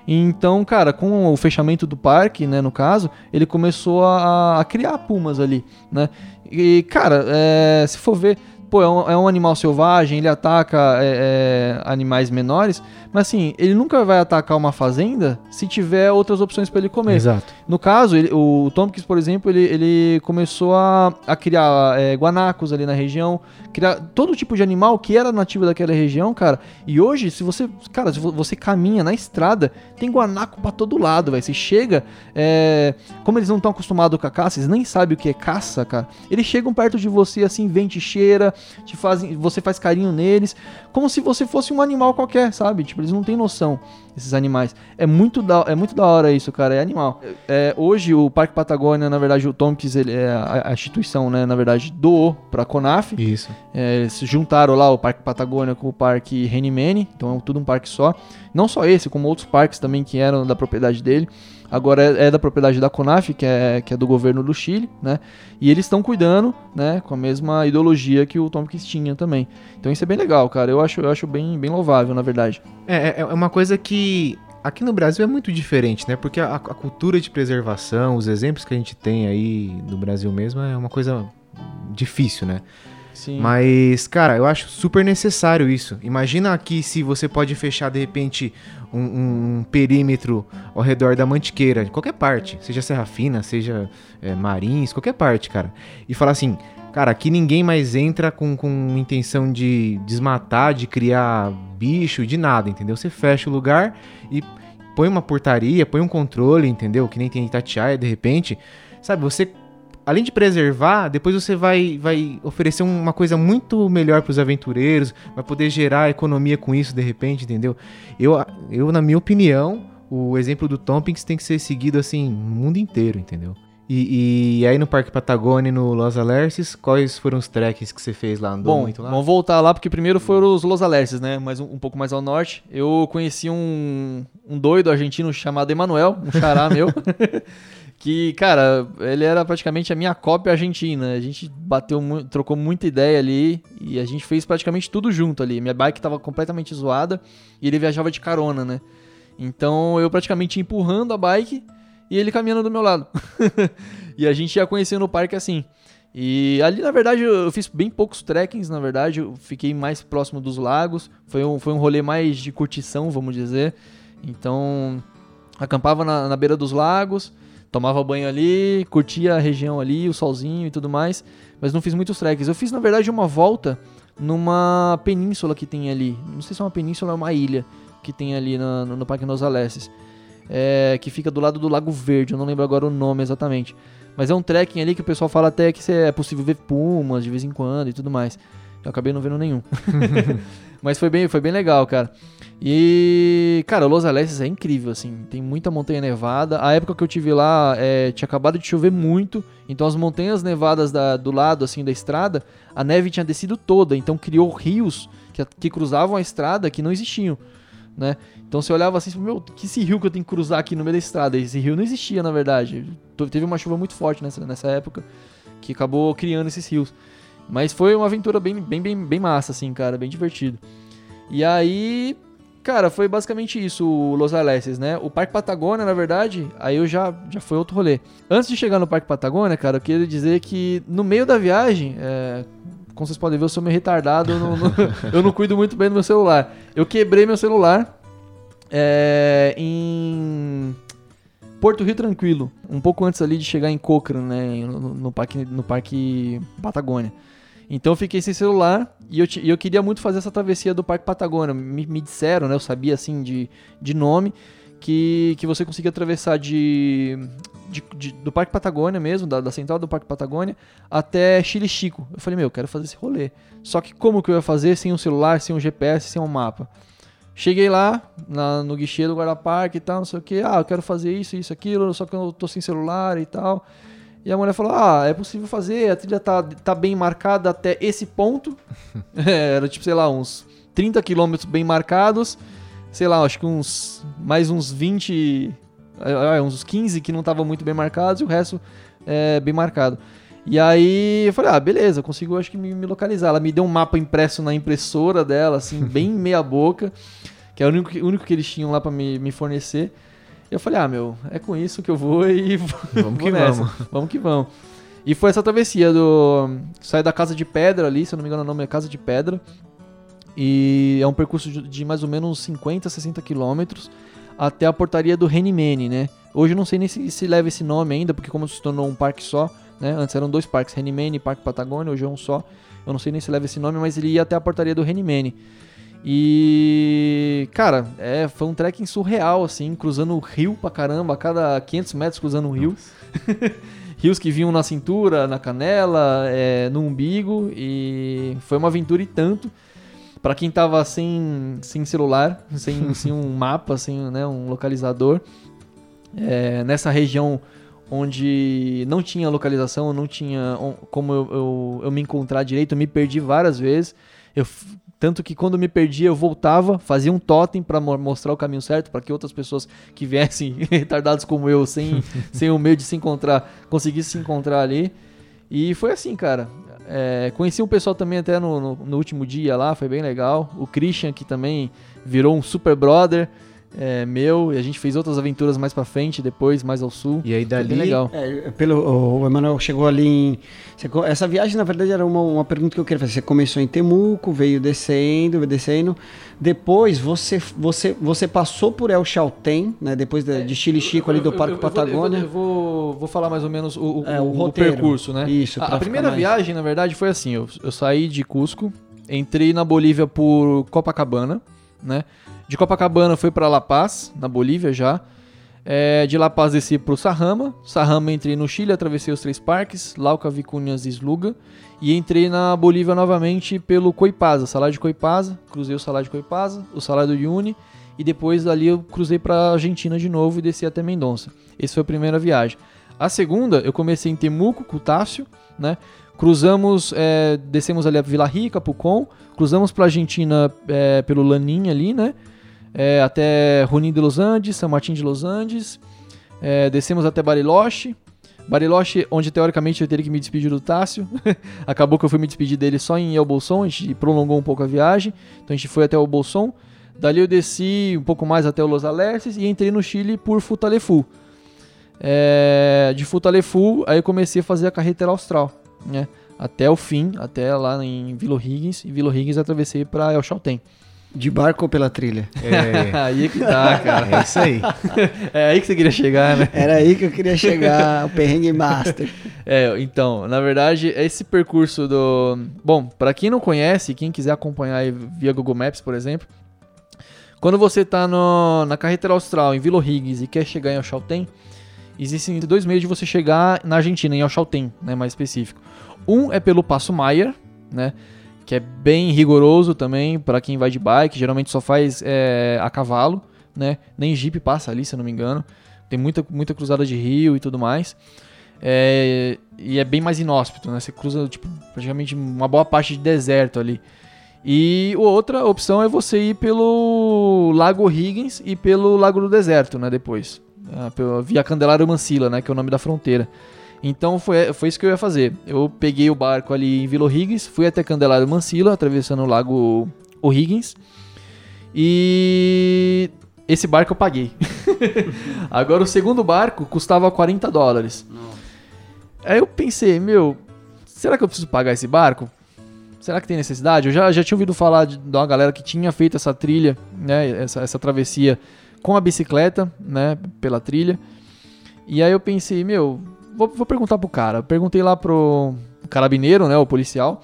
[SPEAKER 5] Então, cara, com o fechamento do parque, né, no caso, ele começou a, a criar pumas ali, né? E, cara, é, se for ver, pô, é um, é um animal selvagem, ele ataca é, é, animais menores, mas assim, ele nunca vai atacar uma fazenda se tiver outras opções para ele comer.
[SPEAKER 4] Exato.
[SPEAKER 5] No caso, ele- o Tompkins, por exemplo, ele, ele começou a, a criar é, guanacos ali na região, criar todo tipo de animal que era nativo daquela região, cara. E hoje, se você, cara, se vo- você caminha na estrada, tem guanaco pra todo lado, velho. Você chega, é, como eles não estão acostumados com a caça, eles nem sabem o que é caça, cara. Eles chegam perto de você assim, vem, te cheira, te fazem, você faz carinho neles, como se você fosse um animal qualquer, sabe? Tipo, eles não têm noção esses animais. É muito da, é muito da hora isso, cara. É animal. É, hoje o Parque Patagônia, na verdade, o Tompkins, ele é a, a instituição, né, na verdade, doou pra Conaf.
[SPEAKER 4] Isso.
[SPEAKER 5] É, eles se juntaram lá o Parque Patagônia com o Parque Renimene, então é tudo um parque só. Não só esse, como outros parques também que eram da propriedade dele. Agora é, é da propriedade da CONAF, que é, que é do governo do Chile, né? E eles estão cuidando, né, com a mesma ideologia que o Tompkins tinha também. Então isso é bem legal, cara. Eu acho, eu acho bem, bem louvável, na verdade.
[SPEAKER 4] É, é é uma coisa que aqui no Brasil é muito diferente, né? Porque a, a cultura de preservação, os exemplos que a gente tem aí no Brasil mesmo é uma coisa difícil, né?
[SPEAKER 5] Sim.
[SPEAKER 4] Mas, cara, eu acho super necessário isso. Imagina aqui se você pode fechar de repente um, um- perímetro ao redor da mantiqueira, qualquer parte, seja Serra Fina, seja é, Marins, qualquer parte, cara. E falar assim, cara, aqui ninguém mais entra com, com intenção de desmatar, de criar bicho, de nada, entendeu? Você fecha o lugar e põe uma portaria, põe um controle, entendeu? Que nem tem em Itatiaia, de repente. Sabe, você além de preservar, depois você vai, vai oferecer uma coisa muito melhor para os aventureiros, vai poder gerar economia com isso de repente, entendeu? Eu, eu na minha opinião, o exemplo do Tompkins tem que ser seguido assim no mundo inteiro, entendeu? E, e aí no Parque Patagônia no Los Alerces, quais foram os trekkings que você fez lá? Andou
[SPEAKER 5] Bom,
[SPEAKER 4] muito lá?
[SPEAKER 5] vamos voltar lá, porque primeiro foram os Los Alerces, né? Mas um, um pouco mais ao norte. Eu conheci um, um doido argentino chamado Emanuel, um xará meu. que, cara, ele era praticamente a minha cópia argentina. A gente bateu, trocou muita ideia ali e a gente fez praticamente tudo junto ali. Minha bike tava completamente zoada e ele viajava de carona, né? Então eu praticamente empurrando a bike e ele caminhando do meu lado. e a gente ia conhecendo o parque assim. E ali, na verdade, eu eu fiz bem poucos trekkings, na verdade. Eu fiquei mais próximo dos lagos. Foi um, foi um rolê mais de curtição, vamos dizer. Então, acampava na, na beira dos lagos, tomava banho ali, curtia a região ali, o solzinho e tudo mais. Mas não fiz muitos trekkings. Eu fiz, na verdade, uma volta numa península que tem ali. Não sei se é uma península ou uma ilha que tem ali no, no Parque Nos Alécios. É, que fica do lado do Lago Verde, eu não lembro agora o nome exatamente. Mas é um trekking ali que o pessoal fala até que é possível ver pumas de vez em quando e tudo mais. Eu acabei não vendo nenhum. Mas foi bem, foi bem legal, cara. E, cara, Los Alécios é incrível, assim. Tem muita montanha nevada. A época que eu tive lá, é, tinha acabado de chover muito. Então as montanhas nevadas da- do lado, assim, da estrada, a neve tinha descido toda. Então criou rios que, que cruzavam a estrada que não existiam, né? Então você olhava assim, meu, que esse rio que eu tenho que cruzar aqui no meio da estrada? Esse rio não existia, na verdade. Teve uma chuva muito forte nessa, nessa época que acabou criando esses rios. Mas foi uma aventura bem, bem, bem, bem massa, assim, cara, bem divertido. E aí, cara, foi basicamente isso, o Los Alécios, né? O Parque Patagônia, na verdade, aí eu já, já foi outro rolê. Antes de chegar no Parque Patagônia, cara, eu queria dizer que no meio da viagem, é, como vocês podem ver, eu sou meio retardado, eu não, não- eu não cuido muito bem do meu celular. Eu quebrei meu celular é, em Porto Rio Tranquilo, um pouco antes ali de chegar em Cochrane, né, no, no parque, no parque Patagônia. Então eu fiquei sem celular e eu, eu queria muito fazer essa travessia do Parque Patagônia. Me, me disseram, né, eu sabia assim de, de nome, que, que você conseguia atravessar de, de- de- do Parque Patagônia mesmo, da, da central do Parque Patagônia, até Chile Chico. Eu falei, meu, eu quero fazer esse rolê. Só que como que eu ia fazer sem um celular, sem um GPS, sem um mapa? Cheguei lá, na- no guichê do guarda-parque e tal, não sei o que. Ah, eu quero fazer isso, isso, aquilo, só que eu tô sem celular e tal. E a mulher falou: Ah, é possível fazer, a trilha tá, tá bem marcada até esse ponto. É, Era tipo, sei lá, uns 30 quilômetros bem marcados. Sei lá, acho que uns. Mais uns 20. é, é, Uns 15 que não estavam muito bem marcados e o resto é bem marcado. E aí eu falei, ah, beleza, eu consigo acho que me, me localizar. Ela me deu um mapa impresso na impressora dela, assim, bem meia boca, que é o único, único que eles tinham lá pra me, me fornecer. Eu falei, ah, meu, é com isso que eu vou e
[SPEAKER 4] Vamos que
[SPEAKER 5] nessa.
[SPEAKER 4] vamos.
[SPEAKER 5] Vamos que vamos. E foi essa travessia do. Sai da Casa de Pedra ali, se eu não me engano o nome é Casa de Pedra. E é um percurso de, de mais ou menos 50, 60 quilômetros até a portaria do Renimene, né? Hoje eu não sei nem se, se leva esse nome ainda, porque como se tornou um parque só, né? Antes eram dois parques, Renimene e Parque Patagônia, hoje é um só. Eu não sei nem se leva esse nome, mas ele ia até a portaria do Renimene. E, cara, é, foi um trekking surreal, assim, cruzando o rio pra caramba, a cada 500 metros cruzando o rio. Rios que vinham na cintura, na canela, é, no umbigo, e foi uma aventura e tanto. Pra quem tava sem, sem celular, sem, sem um mapa, sem né, um localizador, é, nessa região onde não tinha localização, não tinha como eu, eu, eu me encontrar direito, eu me perdi várias vezes. Eu Tanto que quando me perdia, eu voltava, fazia um totem para mostrar o caminho certo, para que outras pessoas que viessem retardados como eu, sem, sem o medo de se encontrar, conseguissem se encontrar ali. E foi assim, cara. É, conheci um pessoal também até no, no, no último dia lá, foi bem legal. O Christian, que também virou um super brother é, meu, e a gente fez outras aventuras mais pra frente, depois, mais ao sul.
[SPEAKER 4] E aí dali.
[SPEAKER 5] legal.
[SPEAKER 2] É, pelo, o Emanuel chegou ali em. você essa viagem, na verdade, era uma, uma pergunta que eu queria fazer. Você começou em Temuco, veio descendo, veio descendo. Depois você, você, você passou por El Chaltén, né? Depois de, de Chile Chico ali do
[SPEAKER 5] Eu- eu-
[SPEAKER 2] Parque
[SPEAKER 5] eu vou-
[SPEAKER 2] Patagônia.
[SPEAKER 5] Eu vou, eu vou, vou falar mais ou menos o, o,
[SPEAKER 2] É, o
[SPEAKER 5] o
[SPEAKER 2] roteiro.
[SPEAKER 5] percurso, né?
[SPEAKER 2] Isso,
[SPEAKER 5] A, a primeira
[SPEAKER 2] mais-
[SPEAKER 5] viagem, na verdade, foi assim: eu, eu saí de Cusco, entrei na Bolívia por Copacabana, né? De Copacabana fui pra La Paz, na Bolívia já. É, de La Paz desci pro Sarrama. Sarrama entrei no Chile, atravessei os três parques, Lauca, Vicunhas e Sluga. E entrei na Bolívia novamente pelo Coipasa, Salário de Coipasa. Cruzei o Salário de Coipasa, o Salário do Uyuni. E depois dali eu cruzei pra Argentina de novo e desci até Mendonça. Essa foi a primeira viagem. A segunda, eu comecei em Temuco, com o Tássio, né? Cruzamos, é, descemos ali a Vila Rica, Pucon. Cruzamos pra Argentina é, pelo Lanin ali, né? É, até Junín de Los Andes, São Martin de Los Andes. É, descemos até Bariloche. Bariloche, onde teoricamente eu teria que me despedir do Tássio. Acabou que eu fui me despedir dele só em El Bolson, a gente prolongou um pouco a viagem. Então a gente foi até o Bolson. Dali eu desci um pouco mais até Los Alerces e entrei no Chile por Futalefu. É, de Futalefu, aí eu comecei a fazer a carretera austral, né? Até o fim, até lá em Vila Higgins. E Vila Higgins atravessei para El Chaltén.
[SPEAKER 2] De barco ou pela trilha?
[SPEAKER 4] É,
[SPEAKER 5] aí é que tá, cara.
[SPEAKER 4] é isso aí.
[SPEAKER 5] É aí que você queria chegar, né?
[SPEAKER 2] Era aí que eu queria chegar, o perrengue master.
[SPEAKER 5] É, então, na verdade, esse percurso do. Bom, pra quem não conhece, quem quiser acompanhar aí via Google Maps, por exemplo, quando você tá no- na carretera austral em Vila Higgins e quer chegar em El Chaltén, existem dois meios de você chegar na Argentina, em El Chaltén, né, mais específico. Um é pelo Passo Maier, né, que é bem rigoroso também pra quem vai de bike, geralmente só faz é, a cavalo, né, nem Jeep passa ali, se eu não me engano. Tem muita, muita cruzada de rio e tudo mais. É, e é bem mais inóspito, né? Você cruza tipo, praticamente uma boa parte de deserto ali. E outra opção é você ir pelo Lago Higgins e pelo Lago do Deserto, né? Depois. Ah, Via Candelário Mancila, né? Que é o nome da fronteira. Então foi, foi isso que eu ia fazer. Eu peguei o barco ali em Vila Higgins, fui até Candelário Mancila, atravessando o Lago O'Higgins. E esse barco eu paguei. Agora o segundo barco custava 40 dólares. Aí eu pensei, meu, será que eu preciso pagar esse barco? Será que tem necessidade? Eu já, já tinha ouvido falar de, de uma galera que tinha feito essa trilha, né? Essa, essa travessia com a bicicleta, né? Pela trilha. E aí eu pensei, meu, vou, vou perguntar pro cara. Perguntei lá pro carabineiro, né? O policial.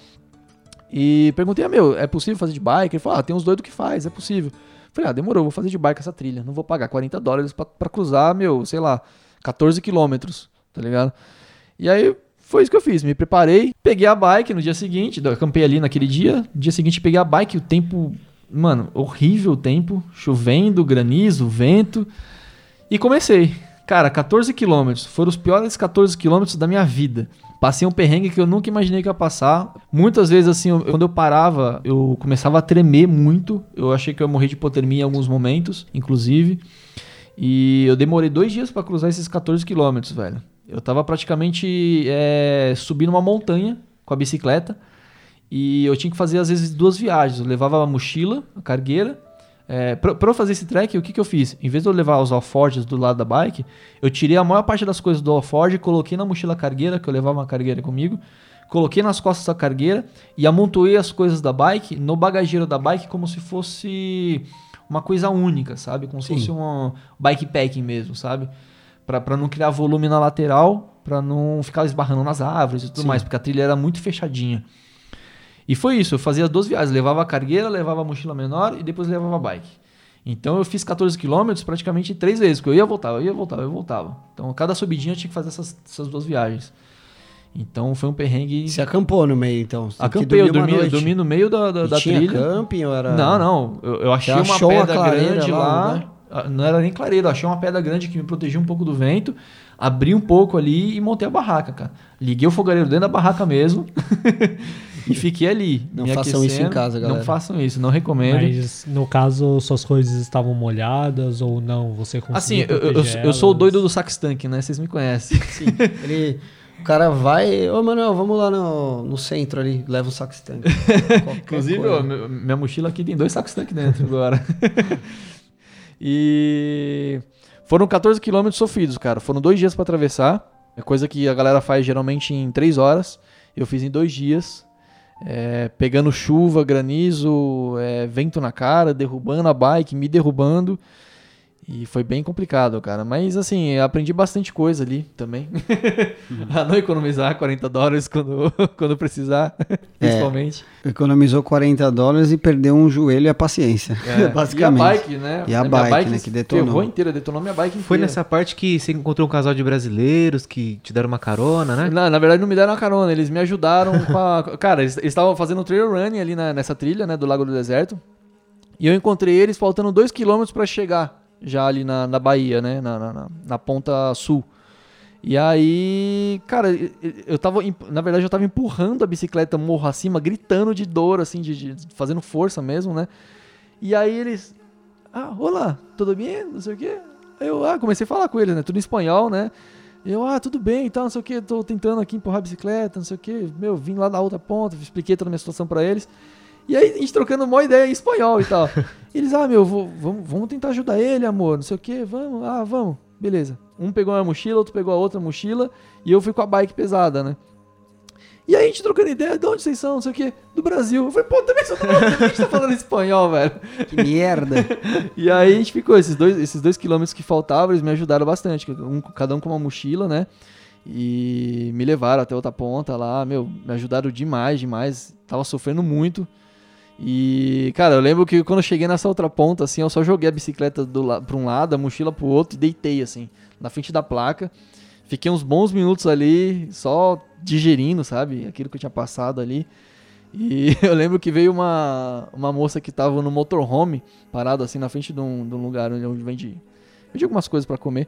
[SPEAKER 5] E perguntei, ah, meu, é possível fazer de bike? Ele falou, ah, tem uns doidos que faz, é possível. Falei, ah, demorou, vou fazer de bike essa trilha. Não vou pagar 40 dólares pra, pra cruzar, meu, sei lá, 14 quilômetros, tá ligado? E aí foi isso que eu fiz. Me preparei, peguei a bike no dia seguinte, acampei ali naquele dia. No dia seguinte peguei a bike, o tempo, mano, horrível o tempo, chovendo, granizo, vento. E comecei. Cara, 14 quilômetros. Foram os piores 14 quilômetros da minha vida. Passei um perrengue que eu nunca imaginei que ia passar. Muitas vezes, assim, eu- quando eu parava, eu começava a tremer muito. Eu achei que eu ia morrer de hipotermia em alguns momentos, inclusive. E eu demorei dois dias pra cruzar esses 14 quilômetros, velho. Eu tava praticamente é, subindo uma montanha com a bicicleta. E eu tinha que fazer, às vezes, duas viagens. Eu levava a mochila, a cargueira. É, pra, pra eu fazer esse trek, o que, que eu fiz? Em vez de eu levar os alforjes do lado da bike, eu tirei a maior parte das coisas do alforje, coloquei na mochila cargueira, que eu levava uma cargueira comigo, coloquei nas costas da cargueira e amontoei as coisas da bike no bagageiro da bike como se fosse uma coisa única, sabe? Como se
[SPEAKER 2] Sim.
[SPEAKER 5] fosse um bikepacking mesmo, sabe? Pra, pra não criar volume na lateral, pra não ficar esbarrando nas árvores e tudo
[SPEAKER 2] Sim.
[SPEAKER 5] mais, porque a trilha era muito fechadinha. E foi isso, eu fazia as duas viagens, levava a cargueira, levava a mochila menor e depois levava a bike. Então eu fiz 14 quilômetros praticamente três vezes, porque eu ia voltava, eu ia voltava, eu voltava. Então cada subidinha eu tinha que fazer essas, essas duas viagens. Então foi um perrengue.
[SPEAKER 2] Você acampou no meio, então? Você
[SPEAKER 5] Acampei, eu dormi,
[SPEAKER 2] noite.
[SPEAKER 5] dormi no meio da, da,
[SPEAKER 2] E
[SPEAKER 5] da
[SPEAKER 2] tinha
[SPEAKER 5] trilha.
[SPEAKER 2] camping ou era...
[SPEAKER 5] Não, não. Eu, eu achei uma pedra grande
[SPEAKER 2] lá,
[SPEAKER 5] lá.
[SPEAKER 2] né?
[SPEAKER 5] Ah, Não era nem clareira, eu achei uma pedra grande que me protegia um pouco do vento. Abri um pouco ali e montei a barraca, cara. Liguei o fogareiro dentro da barraca mesmo. e fiquei ali.
[SPEAKER 2] Não
[SPEAKER 5] me
[SPEAKER 2] façam isso em casa, galera.
[SPEAKER 5] Não façam isso, não recomendo.
[SPEAKER 3] Mas no caso, suas coisas estavam molhadas ou não? Você
[SPEAKER 5] Assim,
[SPEAKER 3] conseguiu
[SPEAKER 5] eu, eu,
[SPEAKER 3] proteger
[SPEAKER 5] eu sou o doido do sax tank, né? Vocês me conhecem.
[SPEAKER 2] Ele. O cara vai. Ô, Manuel, vamos lá no, no centro ali, leva um saco tanque.
[SPEAKER 5] Inclusive, ó, minha mochila aqui tem dois sacos tanque dentro agora. e foram 14 quilômetros sofridos, cara. Foram dois dias pra atravessar. É coisa que a galera faz geralmente em três horas. Eu fiz em dois dias. É, pegando chuva, granizo, é, vento na cara, derrubando a bike, me derrubando. E foi bem complicado, cara. Mas assim, eu aprendi bastante coisa ali também. a não economizar 40 dólares quando, quando precisar, principalmente.
[SPEAKER 2] Economizou 40 dólares e perdeu um joelho e a paciência. Basicamente.
[SPEAKER 5] É. E a bike, né?
[SPEAKER 2] E a
[SPEAKER 5] Minha
[SPEAKER 2] bike, né, que detonou.
[SPEAKER 5] Ferrou inteira, detonou minha bike inteira.
[SPEAKER 4] Foi nessa parte que você encontrou um casal de brasileiros que te deram uma carona, né?
[SPEAKER 5] Na, na verdade, não me deram a carona, eles me ajudaram com a... Cara, eles estavam fazendo um trail running ali na- nessa trilha, né, do Lago do Deserto. E eu encontrei eles faltando 2km pra chegar já ali na, na Bahia, né, na, na, na- ponta sul. E aí, cara, eu- tava, na verdade, eu tava empurrando a bicicleta morro acima, gritando de dor, assim, de, de- fazendo força mesmo, né? E aí eles, ah, olá, tudo bem? Não sei o quê. Eu, ah, comecei a falar com eles, né? Tudo em espanhol, né? Eu, ah, tudo bem e tal, não sei o que, tô tentando aqui empurrar a bicicleta, não sei o que. Meu, vim lá da outra ponta, expliquei toda a minha situação pra eles. E aí, a gente trocando uma ideia em espanhol e tal. E eles, ah, meu, vou- vamos, vamos tentar ajudar ele, amor, não sei o que, vamos, ah, vamos, beleza. Um pegou a mochila, outro pegou a outra mochila, e eu fui com a bike pesada, né? E aí a gente trocando ideia, de onde vocês são, não sei o que, do Brasil. Eu falei, pô, também sou do Brasil, a gente tá falando espanhol, velho?
[SPEAKER 2] Que merda.
[SPEAKER 5] E aí a gente ficou, esses dois, esses dois quilômetros que faltavam, eles me ajudaram bastante. Um, cada um com uma mochila, né? E me levaram até outra ponta lá, meu, me ajudaram demais, demais. Tava sofrendo muito. E, cara, eu lembro que quando eu cheguei nessa outra ponta, assim, eu só joguei a bicicleta do pra um lado, a mochila pro outro e deitei, assim, na frente da placa. Fiquei uns bons minutos ali, só digerindo, sabe? Aquilo que eu tinha passado ali. E eu lembro que veio uma, uma moça que tava no motorhome, parado assim na frente de um, de um lugar onde vende, vende algumas coisas pra comer.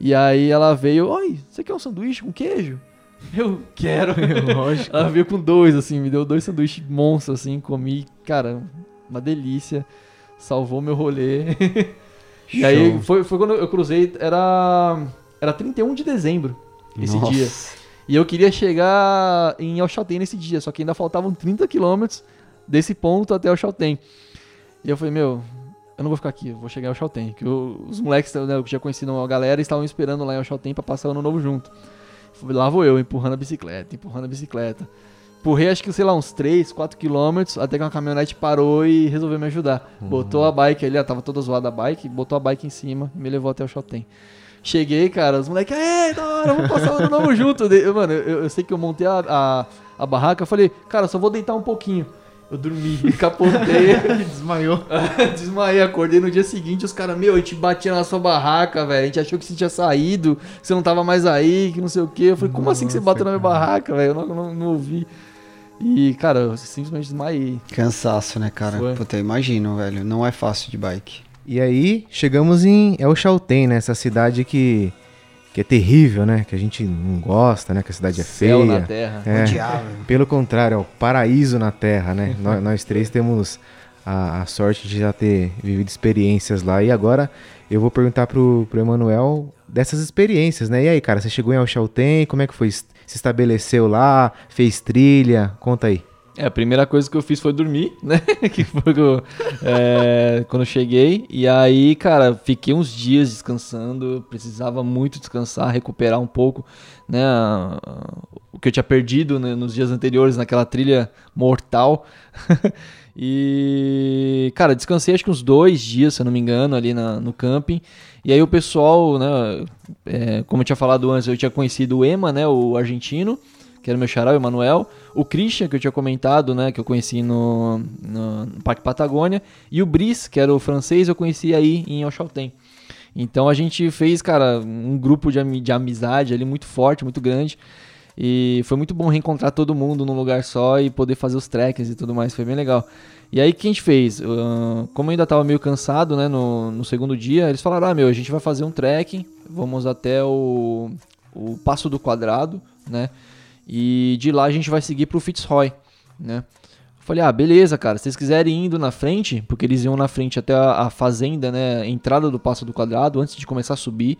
[SPEAKER 5] E aí ela veio, oi, você quer um sanduíche com queijo? Eu quero.
[SPEAKER 4] Lógico.
[SPEAKER 5] ela veio com dois, assim, me deu dois sanduíches monstros, assim, comi, cara, uma delícia. Salvou meu rolê. e aí foi, foi quando eu cruzei, era, era 31 de dezembro, esse
[SPEAKER 2] Nossa.
[SPEAKER 5] dia. E eu queria chegar em Chaltén nesse dia, só que ainda faltavam 30 quilômetros desse ponto até Chaltén. E eu falei, meu, eu não vou ficar aqui, eu vou chegar em Chaltén. Que eu- os moleques né, eu já conheci a galera estavam esperando lá em Chaltén pra passar o ano novo junto. Lá vou eu, empurrando a bicicleta, empurrando a bicicleta. Empurrei acho que, sei lá, uns 3, 4 quilômetros, até que uma caminhonete parou e resolveu me ajudar. Botou a bike ali, ela tava toda zoada a bike, botou a bike em cima e me levou até o Chaltén. Cheguei, cara, os moleques, é, da hora, vamos passar o ano novo junto. Mano, eu, eu sei que eu montei a, a, a barraca, eu falei, cara, só vou deitar um pouquinho. Eu dormi, capotei,
[SPEAKER 4] Desmaiou.
[SPEAKER 5] desmaiei, acordei no dia seguinte, os caras, meu, a gente batia na sua barraca, velho, a gente achou que você tinha saído, que você não tava mais aí, que não sei o quê. Eu falei, como assim que você
[SPEAKER 4] Nossa,
[SPEAKER 5] bateu na minha
[SPEAKER 4] cara.
[SPEAKER 5] barraca, velho? Eu não, não, não ouvi. E, cara, eu simplesmente desmaiei.
[SPEAKER 2] Cansaço, né, cara?
[SPEAKER 5] Foi.
[SPEAKER 2] Puta, eu imagino, velho. Não é fácil de bike.
[SPEAKER 4] E aí, chegamos em El Chaltén, né? Essa cidade que, que é terrível, né? Que a gente não gosta, né? Que a cidade é
[SPEAKER 5] Céu
[SPEAKER 4] feia.
[SPEAKER 5] na terra.
[SPEAKER 4] É,
[SPEAKER 2] Odiável.
[SPEAKER 4] pelo contrário, é o paraíso na Terra, né? nós, nós três temos a, a sorte de já ter vivido experiências lá. E agora eu vou perguntar pro, pro Emanuel dessas experiências, né? E aí, cara, você chegou em El Chaltén, como é que foi? Se estabeleceu lá, fez trilha? Conta aí.
[SPEAKER 5] É, a primeira coisa que eu fiz foi dormir, né? que foi eu, é, quando eu cheguei. E aí, cara, fiquei uns dias descansando. Precisava muito descansar, recuperar um pouco, né? O que eu tinha perdido né, nos dias anteriores naquela trilha mortal. e, cara, descansei acho que uns dois dias, se eu não me engano, ali na- no camping. E aí o pessoal, né? é, como eu tinha falado antes, eu tinha conhecido o Ema, né? O argentino que era meu xará, o Emanuel, o Christian, que eu tinha comentado, né, que eu conheci no, no, no Parque Patagônia, e o Brice, que era o francês, eu conheci aí em Oxaltém. Então a gente fez, cara, um grupo de, de amizade ali muito forte, muito grande. E foi muito bom reencontrar todo mundo num lugar só e poder fazer os trekkings e tudo mais, foi bem legal. E aí o que a gente fez? Ah, como eu ainda tava meio cansado, né, no, no segundo dia, eles falaram, ah, meu, a gente vai fazer um trekking, vamos até o, o Passo do Quadrado, né, e de lá a gente vai seguir pro Fitzroy, né? Falei, ah, beleza, cara. Se vocês quiserem indo na frente, porque eles iam na frente até a, a fazenda, né? a Entrada do Passo do Quadrado, antes de começar a subir.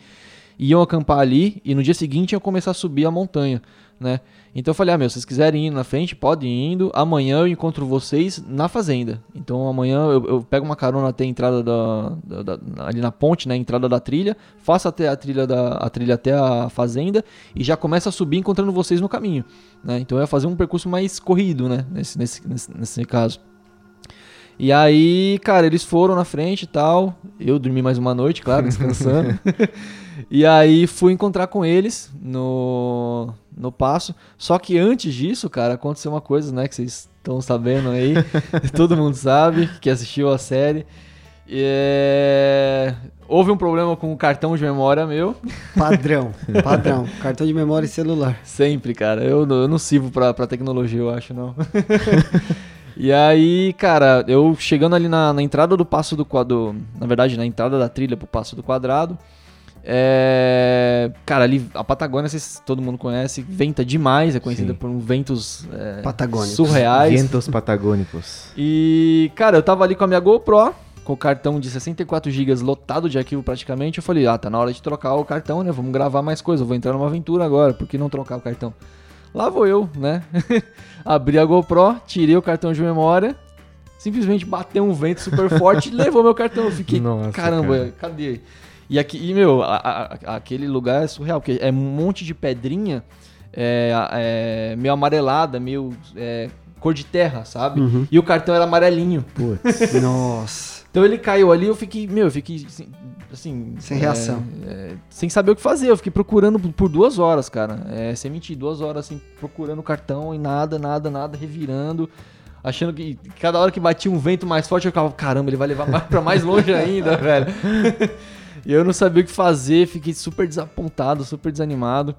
[SPEAKER 5] Iam acampar ali e no dia seguinte iam começar a subir a montanha, né? Então eu falei, ah, meu, vocês quiserem ir na frente, podem ir indo. Amanhã eu encontro vocês na fazenda. Então amanhã eu, eu pego uma carona até a entrada da, da- da- ali na ponte, né? a Entrada da trilha. Faço até a trilha, da, a trilha até a fazenda e já começo a subir encontrando vocês no caminho. Né? Então eu ia fazer um percurso mais corrido, né? Nesse, nesse, nesse, nesse caso. E aí, cara, eles foram na frente e tal. Eu dormi mais uma noite, claro, descansando. e aí fui encontrar com eles no, no passo. Só que antes disso, cara, aconteceu uma coisa, né? Que vocês estão sabendo aí. Todo mundo sabe que assistiu a série. E, é, Houve um problema com o cartão de memória meu.
[SPEAKER 2] Padrão, padrão. Cartão de memória e celular.
[SPEAKER 5] Sempre, cara. Eu, não- eu não sirvo pra, pra tecnologia, eu acho, não. e aí, cara, eu chegando ali na, na entrada do Passo do Quadrado, na verdade, na entrada da trilha pro Passo do Quadrado, é, cara, ali a Patagônia, vocês, todo mundo conhece, venta demais, é conhecida
[SPEAKER 4] Sim.
[SPEAKER 5] por um ventos é,
[SPEAKER 2] Patagônicos.
[SPEAKER 5] surreais.
[SPEAKER 4] Ventos patagônicos.
[SPEAKER 5] E, cara, eu tava ali com a minha GoPro, com o cartão de 64 GB lotado de arquivo praticamente. Eu falei, ah, tá na hora de trocar o cartão, né? Vamos gravar mais coisa. Eu vou entrar numa aventura agora, por que não trocar o cartão? Lá vou eu, né? Abri a GoPro, tirei o cartão de memória, simplesmente bateu um vento super forte e levou meu cartão. Eu fiquei,
[SPEAKER 4] Nossa,
[SPEAKER 5] caramba,
[SPEAKER 4] cara.
[SPEAKER 5] cadê? E aqui, e, meu, a- a- aquele lugar é surreal, porque é um monte de pedrinha é, é, meio amarelada, meio é, cor de terra, sabe?
[SPEAKER 2] Uhum.
[SPEAKER 5] E o cartão era amarelinho.
[SPEAKER 4] Putz.
[SPEAKER 2] Nossa.
[SPEAKER 5] Então ele caiu ali, eu fiquei, meu, eu fiquei assim, assim,
[SPEAKER 2] Sem
[SPEAKER 5] é,
[SPEAKER 2] reação.
[SPEAKER 5] é, sem saber o que fazer. Eu fiquei procurando por- por duas horas, cara. É, sem mentir, duas horas assim, procurando o cartão e nada, nada, nada, revirando. Achando que cada hora que batia um vento mais forte, eu ficava, caramba, ele vai levar mais, pra mais longe ainda, velho. e eu não sabia o que fazer, fiquei super desapontado, super desanimado.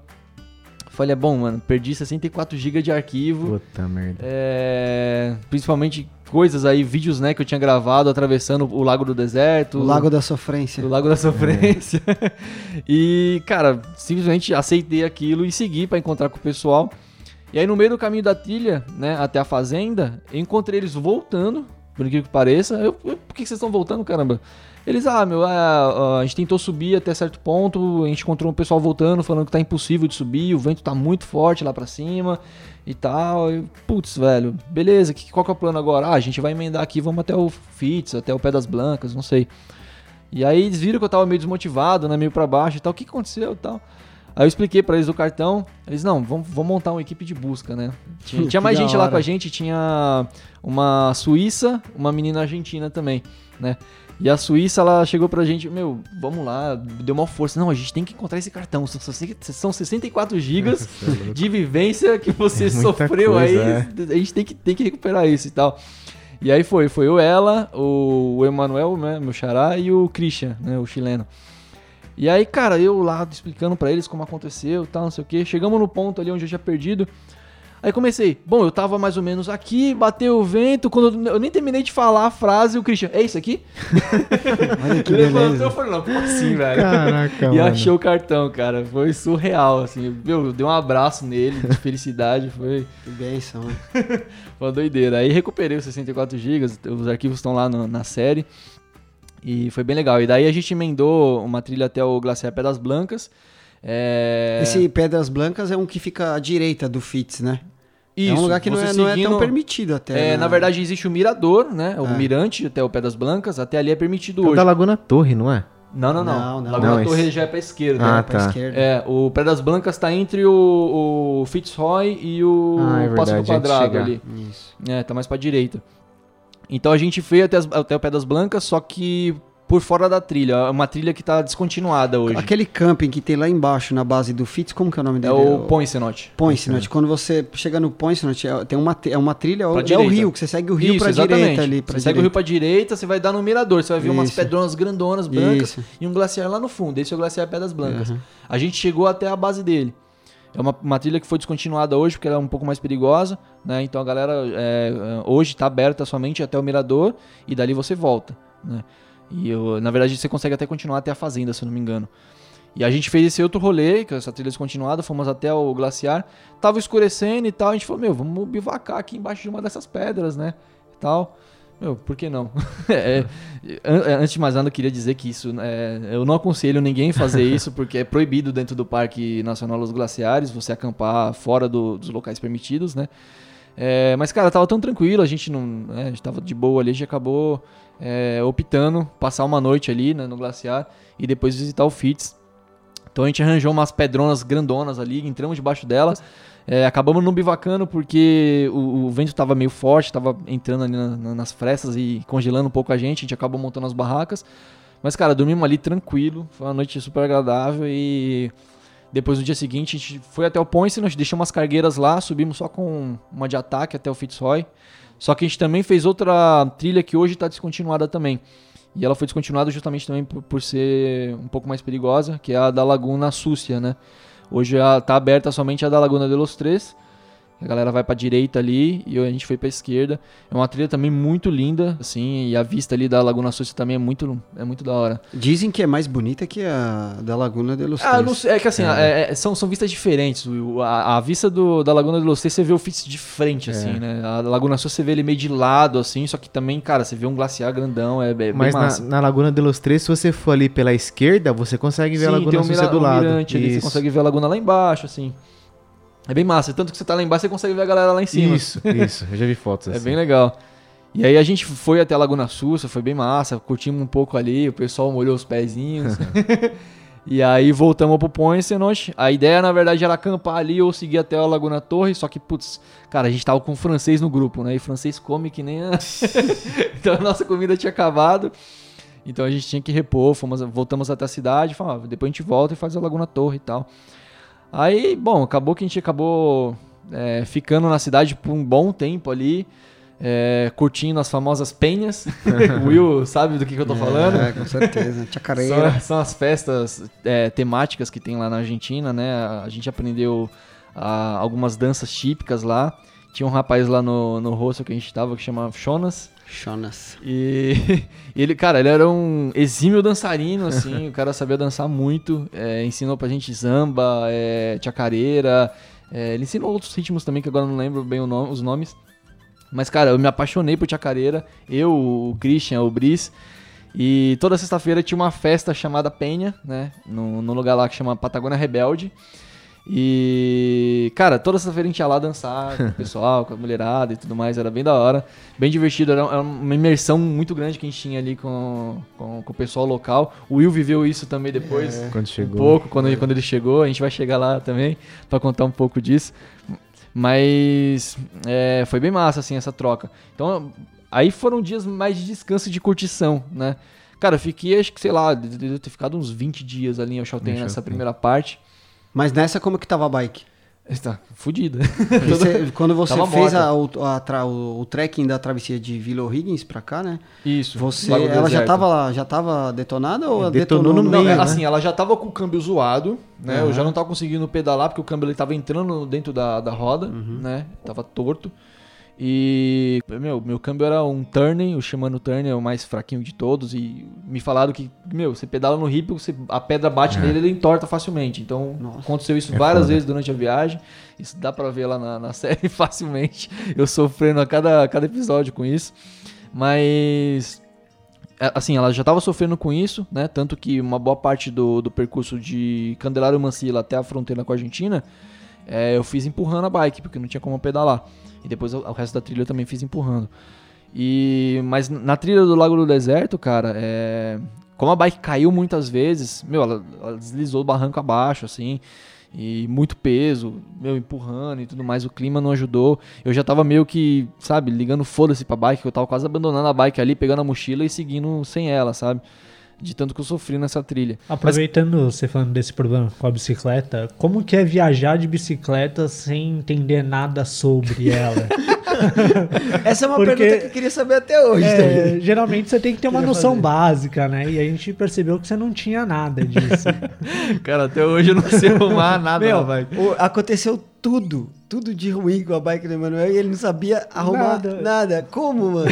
[SPEAKER 5] Falei, é bom, mano, perdi 64 GB de arquivo.
[SPEAKER 4] Puta merda.
[SPEAKER 5] É, principalmente coisas aí, vídeos né, que eu tinha gravado atravessando o Lago do Deserto.
[SPEAKER 2] O Lago da Sofrência.
[SPEAKER 5] o Lago da Sofrência. e, cara, simplesmente aceitei aquilo e segui pra encontrar com o pessoal. E aí, no meio do caminho da trilha, né, até a fazenda, eu encontrei eles voltando, por incrível que pareça. Eu, eu, por que vocês estão voltando, caramba? Eles, ah, meu, ah, a gente tentou subir até certo ponto, a gente encontrou um pessoal voltando, falando que tá impossível de subir, o vento tá muito forte lá pra cima e tal. E, putz, velho, beleza, que, qual que é o plano agora? Ah, a gente vai emendar aqui, vamos até o Fitz, até o Pé das Blancas, não sei. E aí eles viram que eu tava meio desmotivado, né, meio pra baixo e tal, o que aconteceu e tal. Aí eu expliquei pra eles do cartão, eles, não, vamos, vamos montar uma equipe de busca, né. Tinha, tinha mais gente lá com a gente, tinha uma suíça, uma menina argentina também, né. E a Suíça, ela chegou pra gente, meu, vamos lá, deu uma força. Não, a gente tem que encontrar esse cartão. São, são 64 gigas de vivência que você
[SPEAKER 4] É
[SPEAKER 5] sofreu
[SPEAKER 4] coisa,
[SPEAKER 5] aí.
[SPEAKER 4] é.
[SPEAKER 5] A gente tem que, tem que recuperar isso e tal. E aí foi, foi eu, ela, o, o Emanuel, né, meu xará, e o Christian, né, o chileno. E aí, cara, eu lá explicando pra eles como aconteceu e tal, não sei o que. Chegamos no ponto ali onde eu tinha perdido. Aí comecei, bom, eu tava mais ou menos aqui, bateu o vento, quando eu, eu nem terminei de falar a frase, o Christian, é isso aqui?
[SPEAKER 2] Olha que
[SPEAKER 5] Ele levantou, eu falei, não, como assim, velho?
[SPEAKER 4] Caraca,
[SPEAKER 5] E
[SPEAKER 4] mano.
[SPEAKER 5] achou o cartão, cara. Foi surreal, assim. Meu, eu dei um abraço nele de felicidade. Foi,
[SPEAKER 2] Que benção, né?
[SPEAKER 5] foi uma doideira. Aí recuperei os 64 GB, os arquivos estão lá no- na série. E foi bem legal. E daí a gente emendou uma trilha até o Glaciar Pedras Blancas. É...
[SPEAKER 2] Esse Pedras Blancas é um que fica à direita do FITS, né? é um
[SPEAKER 5] Isso,
[SPEAKER 2] lugar que não é, não é
[SPEAKER 5] seguindo-
[SPEAKER 2] tão permitido até.
[SPEAKER 5] É,
[SPEAKER 2] né?
[SPEAKER 5] na verdade existe o mirador, né? O
[SPEAKER 2] É.
[SPEAKER 5] mirante até o Pedras Blancas. Até ali é permitido
[SPEAKER 4] É o
[SPEAKER 5] hoje.
[SPEAKER 4] da Laguna Torre, não é?
[SPEAKER 5] Não, não, não.
[SPEAKER 2] Não, não.
[SPEAKER 5] Laguna
[SPEAKER 4] Não,
[SPEAKER 5] Torre
[SPEAKER 4] esse-
[SPEAKER 5] já é pra esquerda.
[SPEAKER 4] Ah,
[SPEAKER 5] né?
[SPEAKER 2] pra
[SPEAKER 4] tá.
[SPEAKER 2] esquerda.
[SPEAKER 5] É, o Pedras Blancas tá entre o, o Fitzroy e o
[SPEAKER 4] Ah, é
[SPEAKER 5] Passo do
[SPEAKER 4] verdade, antes de
[SPEAKER 5] Quadrado ali.
[SPEAKER 2] Isso.
[SPEAKER 5] É, tá mais pra direita. Então a gente foi até, as- até o Pedras Blancas, só que por fora da trilha. É uma trilha que tá descontinuada hoje.
[SPEAKER 2] Aquele camping que tem lá embaixo, na base do FITS, como que é o nome
[SPEAKER 5] É
[SPEAKER 2] dele?
[SPEAKER 5] o Poinsenote.
[SPEAKER 2] Poinsonot. Quando você chega no Poinsonot, é- tem uma, é uma trilha, é
[SPEAKER 5] Pra
[SPEAKER 2] o
[SPEAKER 5] direita.
[SPEAKER 2] rio, que você segue o rio
[SPEAKER 5] exatamente.
[SPEAKER 2] direita ali. Pra
[SPEAKER 5] você segue o rio pra direita, você vai dar no mirador. Você vai ver umas
[SPEAKER 2] Isso.
[SPEAKER 5] pedronas grandonas, brancas,
[SPEAKER 2] Isso.
[SPEAKER 5] e um glaciar lá no fundo. Esse é o glaciar Pedras Blancas.
[SPEAKER 2] Uhum.
[SPEAKER 5] A gente chegou até a base dele. É uma, uma trilha que foi descontinuada hoje, porque ela é um pouco mais perigosa, né? Então a galera é, hoje tá aberta somente até o mirador e dali você volta, né? E eu, na verdade você consegue até continuar até a fazenda, se eu não me engano. E a gente fez esse outro rolê, com essa trilha descontinuada, fomos até o glaciar. Tava escurecendo e tal, a gente falou, meu, vamos bivacar aqui embaixo de uma dessas pedras, né? E tal. Meu, por que não? É, an- antes de mais nada, eu queria dizer que isso. é, eu não aconselho ninguém fazer isso, porque é proibido dentro do Parque Nacional dos Glaciares você acampar fora do- dos locais permitidos, né? É, mas, cara, tava tão tranquilo, a gente não. né, a gente tava de boa ali, a gente acabou é, optando passar uma noite ali né, no glaciar e depois visitar o FITS. Então a gente arranjou umas pedronas grandonas ali, entramos debaixo delas. É, acabamos não bivacando porque o, o vento estava meio forte, estava entrando ali na- na- nas frestas e congelando um pouco a gente. A gente acabou montando as barracas. Mas, cara, dormimos ali tranquilo. Foi uma noite super agradável e depois no dia seguinte a gente foi até o Ponce, nós deixamos umas cargueiras lá, subimos só com uma de ataque até o Fitzroy. Só que a gente também fez outra trilha que hoje está descontinuada também. E ela foi descontinuada justamente também por, por ser um pouco mais perigosa, que é a da Laguna Súcia, né? Hoje a, tá aberta somente a da Laguna de los Três. A galera vai pra direita ali e a gente foi pra esquerda. É uma trilha também muito linda, assim, e a vista ali da Laguna Súcia também é muito, é muito da hora.
[SPEAKER 2] Dizem que é mais bonita que a da Laguna de los
[SPEAKER 5] Ah, não é que assim, é, é, são, são vistas diferentes. A, a vista do, da Laguna de Los Três, você vê o Fitz de frente, assim, né? A Laguna Sul você vê ele meio de lado, assim, só que também, cara, você vê um glaciar grandão, é, é bem
[SPEAKER 4] Mas na,
[SPEAKER 5] massa.
[SPEAKER 4] na Laguna de los Três, se você for ali pela esquerda, você consegue ver a
[SPEAKER 5] Sim,
[SPEAKER 4] Laguna
[SPEAKER 5] tem um,
[SPEAKER 4] do
[SPEAKER 5] um
[SPEAKER 4] lado.
[SPEAKER 5] ali, você consegue ver a laguna lá embaixo, assim. É bem massa, tanto que você tá lá embaixo, você consegue ver a galera lá em cima.
[SPEAKER 4] Isso, isso. Eu já vi fotos
[SPEAKER 5] É
[SPEAKER 4] assim.
[SPEAKER 5] bem legal. E aí a gente foi até a Laguna Sussa, foi bem massa, curtimos um pouco ali, o pessoal molhou os pezinhos. e aí voltamos pro Poinsenoch. A ideia, na verdade, era acampar ali ou seguir até a Laguna Torre, só que, putz, cara, a gente tava com francês no grupo, né? E francês come que nem a... então a nossa comida tinha acabado. Então a gente tinha que repor, fomos, voltamos até a cidade, falamos, ah, depois a gente volta e faz a Laguna Torre e tal. Aí, bom, acabou que a gente acabou é, ficando na cidade por um bom tempo ali, é, curtindo as famosas penhas. o Will sabe do que, que eu tô falando.
[SPEAKER 2] É, com certeza. Chacareira.
[SPEAKER 5] São, são as festas é, temáticas que tem lá na Argentina, né? A gente aprendeu ah, algumas danças típicas lá. Tinha um rapaz lá no, no hostel que a gente tava que chama Jonas.
[SPEAKER 2] Jonas.
[SPEAKER 5] E ele, cara, ele era um exímio dançarino, assim, o cara sabia dançar muito, é, ensinou pra gente samba, é, chacareira, é, ele ensinou outros ritmos também, que agora não lembro bem nome- os nomes. Mas, cara, eu me apaixonei por chacareira, eu, o Christian, o Brice, e toda sexta-feira tinha uma festa chamada Penha, né, num lugar lá que chama Patagônia Rebelde. E, cara, toda sexta-feira a gente ia lá dançar com o pessoal, com a mulherada e tudo mais, era bem da hora, bem divertido, era uma imersão muito grande que a gente tinha ali com, com, com o pessoal local. O Will viveu isso também depois,
[SPEAKER 4] Quando
[SPEAKER 5] um
[SPEAKER 4] chegou.
[SPEAKER 5] pouco, quando, ele, quando ele chegou, a gente vai chegar lá também pra contar um pouco disso. Mas é, foi bem massa, assim, essa troca. Então, aí foram dias mais de descanso e de curtição, né? Cara, eu fiquei, acho que, sei lá, de- de- de ter ficado uns 20 dias ali em Oxaltém
[SPEAKER 4] Em
[SPEAKER 5] nessa primeira parte.
[SPEAKER 2] Mas nessa, como que tava a bike?
[SPEAKER 5] Está fudida.
[SPEAKER 2] Você- quando você
[SPEAKER 5] Tava
[SPEAKER 2] fez a- o, a tra- o, o trekking da travessia de Vila O'Higgins pra cá, né?
[SPEAKER 5] Isso.
[SPEAKER 2] Você, ela já tava, já tava detonada ou
[SPEAKER 4] Detonou
[SPEAKER 2] detonou
[SPEAKER 4] no
[SPEAKER 5] Não,
[SPEAKER 4] meio,
[SPEAKER 5] é,
[SPEAKER 4] né?
[SPEAKER 5] assim, ela já tava com o câmbio zoado, né? Eu
[SPEAKER 2] Aham.
[SPEAKER 5] já não tava conseguindo pedalar porque o câmbio ele tava entrando dentro da, da roda,
[SPEAKER 2] Uhum.
[SPEAKER 5] né? Tava torto. E, meu, meu câmbio era um turning, o Shimano turning é o mais fraquinho de todos e me falaram que, meu, você pedala no hip, você, a pedra bate nele, ele entorta facilmente. Então,
[SPEAKER 2] Nossa.
[SPEAKER 5] aconteceu isso
[SPEAKER 4] É
[SPEAKER 5] várias
[SPEAKER 4] foda.
[SPEAKER 5] vezes durante a viagem. Isso dá pra ver lá na, na série facilmente. Eu sofrendo a cada, a cada episódio com isso. Mas é, assim, ela já estava sofrendo com isso, né? Tanto que uma boa parte do, do percurso de Candelário Mancila até a fronteira com a Argentina, é, eu fiz empurrando a bike, porque não tinha como pedalar. E depois o, resto da trilha eu também fiz empurrando. E mas na trilha do Lago do Deserto, cara, é, como a bike caiu muitas vezes, meu, ela, ela deslizou barranco abaixo, assim. E muito peso, meu, empurrando e tudo mais, o clima não ajudou. Eu já tava meio que, sabe, ligando foda-se pra bike, eu tava quase abandonando a bike ali, pegando a mochila e seguindo sem ela, sabe? De tanto que eu sofri nessa trilha.
[SPEAKER 3] Aproveitando você falando desse problema com a bicicleta, como que é viajar de bicicleta sem entender nada sobre ela?
[SPEAKER 2] Essa é uma
[SPEAKER 3] Porque-
[SPEAKER 2] pergunta que eu queria saber até hoje.
[SPEAKER 3] É, geralmente você tem que ter uma noção
[SPEAKER 2] fazer.
[SPEAKER 3] básica, né? E a gente percebeu que você não tinha nada disso.
[SPEAKER 5] Cara, até hoje eu não sei arrumar nada
[SPEAKER 2] Meu, aconteceu tudo tudo de ruim com a bike do Emanuel e ele não sabia arrumar
[SPEAKER 3] Nada.
[SPEAKER 2] nada. Como, mano?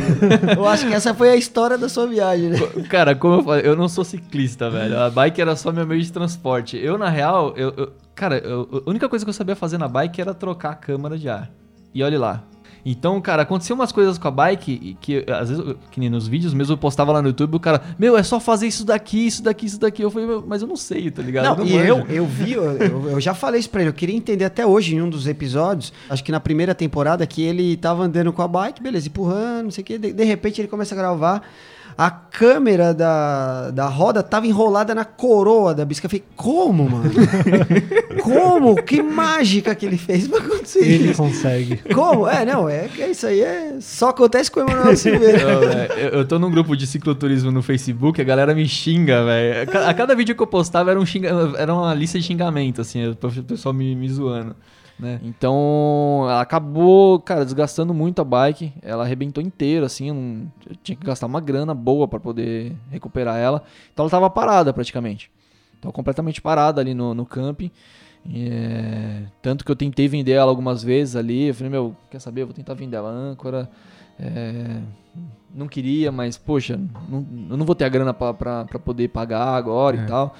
[SPEAKER 2] eu acho que essa foi a história da sua viagem, né?
[SPEAKER 6] Cara, como eu falei, eu não sou ciclista, velho. A bike era só meu meio de transporte. Eu, na real, eu, eu- cara, eu- a única coisa que eu sabia fazer na bike era trocar a câmara de ar. E olhe lá. Então, cara, aconteceu umas coisas com a bike e que às vezes, que nem nos vídeos mesmo, eu postava lá no YouTube, o cara, meu, é só fazer isso daqui, isso daqui, isso daqui. Eu falei, "Meu, mas eu não sei, tá ligado?
[SPEAKER 2] Não, e
[SPEAKER 6] manjo."
[SPEAKER 2] eu, eu vi, eu, eu- já falei isso pra ele, eu queria entender até hoje em um dos episódios, acho que na primeira temporada, que ele tava andando com a bike, beleza, empurrando, não sei o que, de, de repente ele começa a gravar, a câmera da, da roda tava enrolada na coroa da bicicleta. Eu falei, como, mano? como? Que mágica que ele fez pra acontecer
[SPEAKER 3] Ele
[SPEAKER 2] isso?
[SPEAKER 3] consegue.
[SPEAKER 2] Como? É, não, é que isso aí é, só acontece com o Emanuel Silveira.
[SPEAKER 6] Não, eu, eu tô num grupo de cicloturismo no Facebook, a galera me xinga, velho. A cada vídeo que eu postava era, um xinga, era uma lista de xingamento, assim, o pessoal me, me zoando. Né?
[SPEAKER 5] Então, ela acabou, cara, desgastando muito a bike. Ela arrebentou inteira, assim. eu tinha que gastar uma grana boa pra poder recuperar ela. Então, ela tava parada praticamente. Tava completamente parada ali no, no camping. É, tanto que eu tentei vender ela algumas vezes ali. Eu falei, meu, quer saber? Eu vou tentar vender ela âncora. É, não queria, mas, poxa, não, eu não vou ter a grana pra poder pagar agora e tal.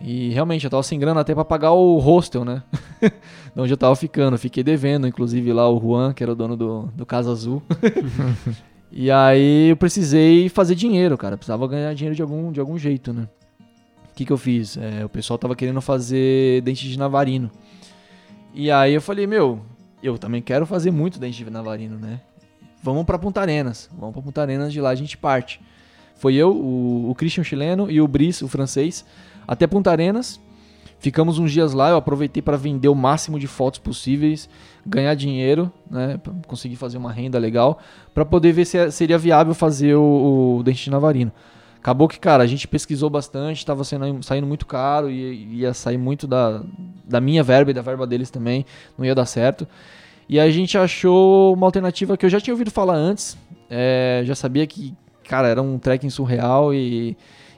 [SPEAKER 5] E realmente, eu tava sem grana até pra pagar o hostel, né? de onde eu tava ficando. Fiquei devendo, inclusive, lá o Juan, que era o dono do, do Casa Azul. e aí eu precisei fazer dinheiro, cara. Precisava ganhar dinheiro de algum, de algum jeito, né? O que, que eu fiz? É, o pessoal tava querendo fazer dente de navarino. E aí eu falei, meu, eu também quero fazer muito dente de navarino, né? Vamos pra Punta Arenas. Vamos pra Punta Arenas, de lá a gente parte. Foi eu, o, o Christian chileno e o Brice, o francês, até Punta Arenas. Ficamos uns dias lá, eu aproveitei para vender o máximo de fotos possíveis, ganhar dinheiro, né, conseguir fazer uma renda legal, para poder ver se é- seria viável fazer o, o dente de navarino. Acabou que, cara, a gente pesquisou bastante, estava saindo muito caro e ia sair muito da, da minha verba e da verba deles também, não ia dar certo. E a gente achou uma alternativa que eu já tinha ouvido falar antes, é, já sabia que, cara, era um trekking surreal e,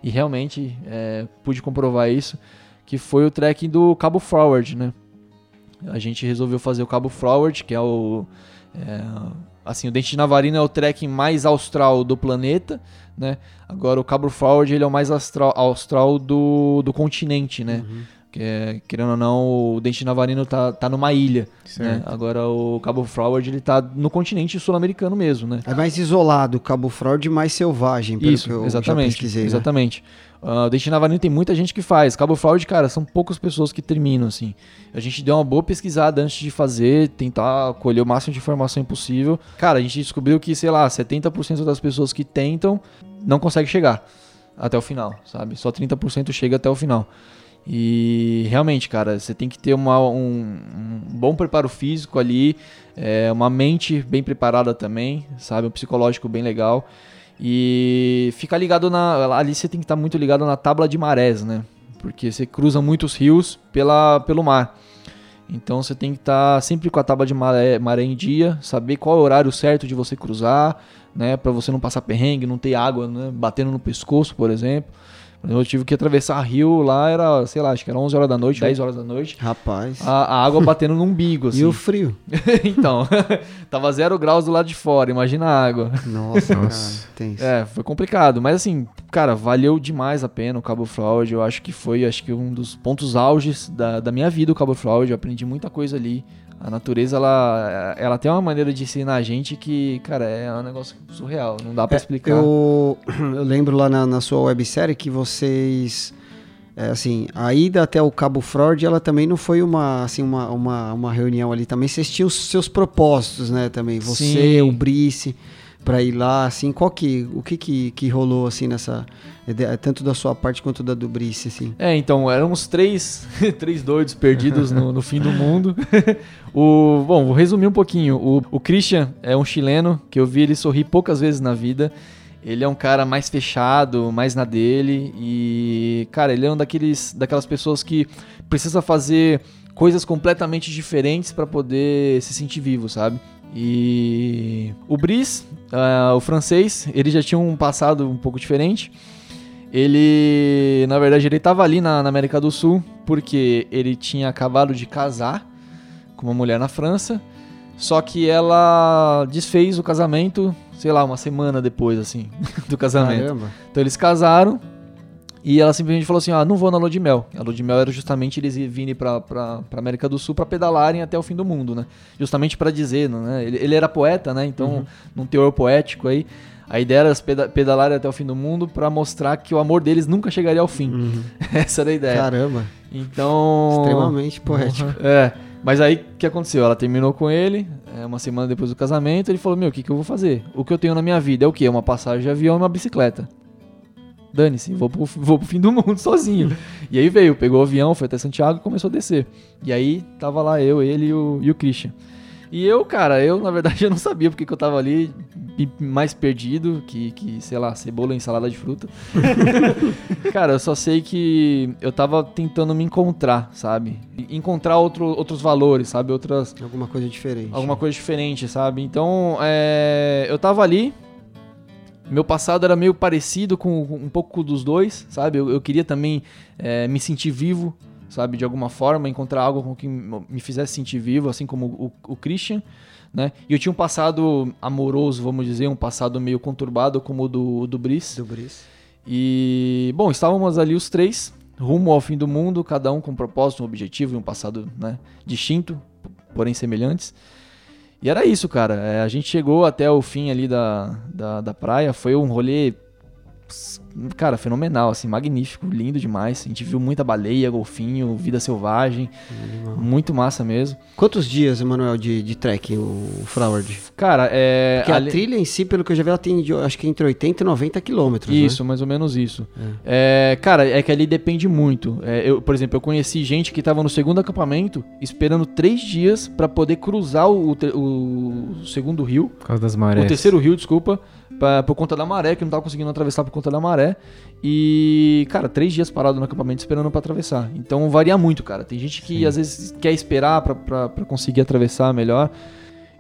[SPEAKER 5] e realmente é, pude comprovar isso, que foi o trekking do Cabo Forward, né? A gente resolveu fazer o Cabo Forward, que é o... é, assim, o Dente de Navarino é o trekking mais austral do planeta, né? Agora o Cabo Forward ele é o mais austral do, do continente, né? Que é, querendo ou não, o Dente de Navarino tá, tá numa ilha, né? Agora o Cabo Forward ele tá no continente sul-americano mesmo, né?
[SPEAKER 2] É mais isolado, Cabo Fraude mais selvagem, pelo que
[SPEAKER 5] Isso,
[SPEAKER 2] eu já
[SPEAKER 5] exatamente.
[SPEAKER 2] pesquisei. né?
[SPEAKER 5] exatamente. Ah, o Dente Navarino tem muita gente que faz. Cabo Fraude, cara, são poucas pessoas que terminam, assim. A gente deu uma boa pesquisada antes de fazer, tentar colher o máximo de informação possível. Cara, a gente descobriu que, sei lá, 70% das pessoas que tentam não conseguem chegar até o final, sabe? Só 30% chega até o final. E realmente, cara, você tem que ter uma- um, um bom preparo físico ali, é, uma mente bem preparada também, sabe? Um psicológico bem legal. E ficar ligado na. Ali você tem que estar muito ligado na tábua de marés, né? Porque você cruza muitos rios pela, pelo mar. Então você tem que estar sempre com a tábua de maré, maré em dia, saber qual é o horário certo de você cruzar, né? Pra você não passar perrengue, não ter água né? batendo no pescoço, por exemplo. Eu tive que atravessar rio lá, era, sei lá, acho que era 11 horas da noite, 10 horas da noite.
[SPEAKER 2] Rapaz.
[SPEAKER 5] A, a água batendo no umbigo, assim.
[SPEAKER 2] E o frio?
[SPEAKER 5] então, tava zero graus do lado de fora, imagina a água.
[SPEAKER 2] Nossa,
[SPEAKER 4] Nossa.
[SPEAKER 2] cara, tem
[SPEAKER 5] É, foi complicado, mas assim, cara, valeu demais a pena o Cabo Fraud. Eu acho que foi, acho que um dos pontos auges da, da minha vida o Cabo Fraud. Eu aprendi muita coisa ali. A natureza, ela, ela tem uma maneira de ensinar a gente que, cara, é um negócio surreal. Não dá pra explicar.
[SPEAKER 2] Eu, eu lembro lá na, na sua websérie que vocês. é, assim, a ida até o Cabo Fraude, ela também não foi uma, assim, uma, uma, uma reunião ali. Também vocês tinham os seus propósitos, né? Também. Você,
[SPEAKER 5] Sim.
[SPEAKER 2] o Brice, pra ir lá, assim. Qual que. O que que, que rolou, assim, nessa. Ide- Tanto da sua parte quanto da do Brice, assim?
[SPEAKER 5] É, então, éramos três, três doidos perdidos no, no fim do mundo. o, bom, vou resumir um pouquinho. O, o Christian é um chileno que eu vi ele sorrir poucas vezes na vida. Ele é um cara mais fechado, mais na dele. E, cara, ele é um daqueles, daquelas pessoas que precisa fazer coisas completamente diferentes para poder se sentir vivo, sabe? E o Brice, ah, o francês, ele já tinha um passado um pouco diferente. Ele, na verdade, ele estava ali na, na América do Sul porque ele tinha acabado de casar, com uma mulher na França. Só que ela desfez o casamento, sei lá, uma semana depois, assim, do casamento.
[SPEAKER 2] Caramba.
[SPEAKER 5] Então eles casaram e ela simplesmente falou assim: ah, não vou na lua de mel. A lua de mel era justamente eles virem pra, pra, pra América do Sul pra pedalarem até o fim do mundo, né? Justamente pra dizer, né? Ele, ele era poeta, né? Então, num teor poético aí. A ideia era eles peda- pedalarem até o fim do mundo pra mostrar que o amor deles nunca chegaria ao fim. Essa era a ideia.
[SPEAKER 2] Caramba.
[SPEAKER 5] Então.
[SPEAKER 2] Extremamente poético.
[SPEAKER 5] É, mas aí o que aconteceu? Ela terminou com ele, é, uma semana depois do casamento, ele falou: Meu, o que, que eu vou fazer? O que eu tenho na minha vida é o quê? Uma passagem de avião e uma bicicleta. Dane-se, vou pro, vou pro fim do mundo sozinho. e aí veio, pegou o avião, foi até Santiago e começou a descer. E aí tava lá eu, ele e o, e o Christian. E eu, cara, eu na verdade eu não sabia porque que eu tava ali mais perdido que, que, sei lá, cebola e ensalada de fruta. Cara, eu só sei que eu tava tentando me encontrar, sabe? Encontrar outro, outros valores, sabe? Outras,
[SPEAKER 2] Alguma coisa diferente.
[SPEAKER 5] alguma coisa diferente, sabe? Então, é, eu tava ali. Meu passado era meio parecido com com um pouco dos dois, sabe? Eu, eu queria também é, me sentir vivo, sabe? De alguma forma, encontrar algo com que me fizesse sentir vivo, assim como o, o Christian, né? E eu tinha um passado amoroso, vamos dizer, um passado meio conturbado como o do, do Brice.
[SPEAKER 2] Do Brice.
[SPEAKER 5] E, bom, estávamos ali os três, rumo ao fim do mundo, cada um com um propósito, um objetivo e um passado né, distinto, porém semelhantes. E era isso, cara. É, a gente chegou até o fim ali da, da, da praia, foi um rolê, cara, fenomenal, assim, magnífico, lindo demais. A gente viu muita baleia, golfinho, vida selvagem, muito massa mesmo.
[SPEAKER 2] Quantos dias, Emanuel, de, de trekking, o Floward?
[SPEAKER 5] Cara, é...
[SPEAKER 2] Porque
[SPEAKER 5] ali-
[SPEAKER 2] a trilha em si, pelo que eu já vi, ela tem, de- acho que entre 80 e 90 quilômetros, né?
[SPEAKER 5] Isso, mais ou menos isso. É, cara, é que ali depende muito. É, eu, por exemplo, eu conheci gente que tava no segundo acampamento esperando três dias pra poder cruzar o, te- o segundo rio,
[SPEAKER 4] Por causa das marés.
[SPEAKER 5] o terceiro rio, desculpa, pra- por conta da maré, que não tava conseguindo atravessar por conta da maré. E, cara, três dias parado no acampamento esperando pra atravessar. Então varia muito, cara. Tem gente que às vezes quer esperar pra conseguir atravessar melhor.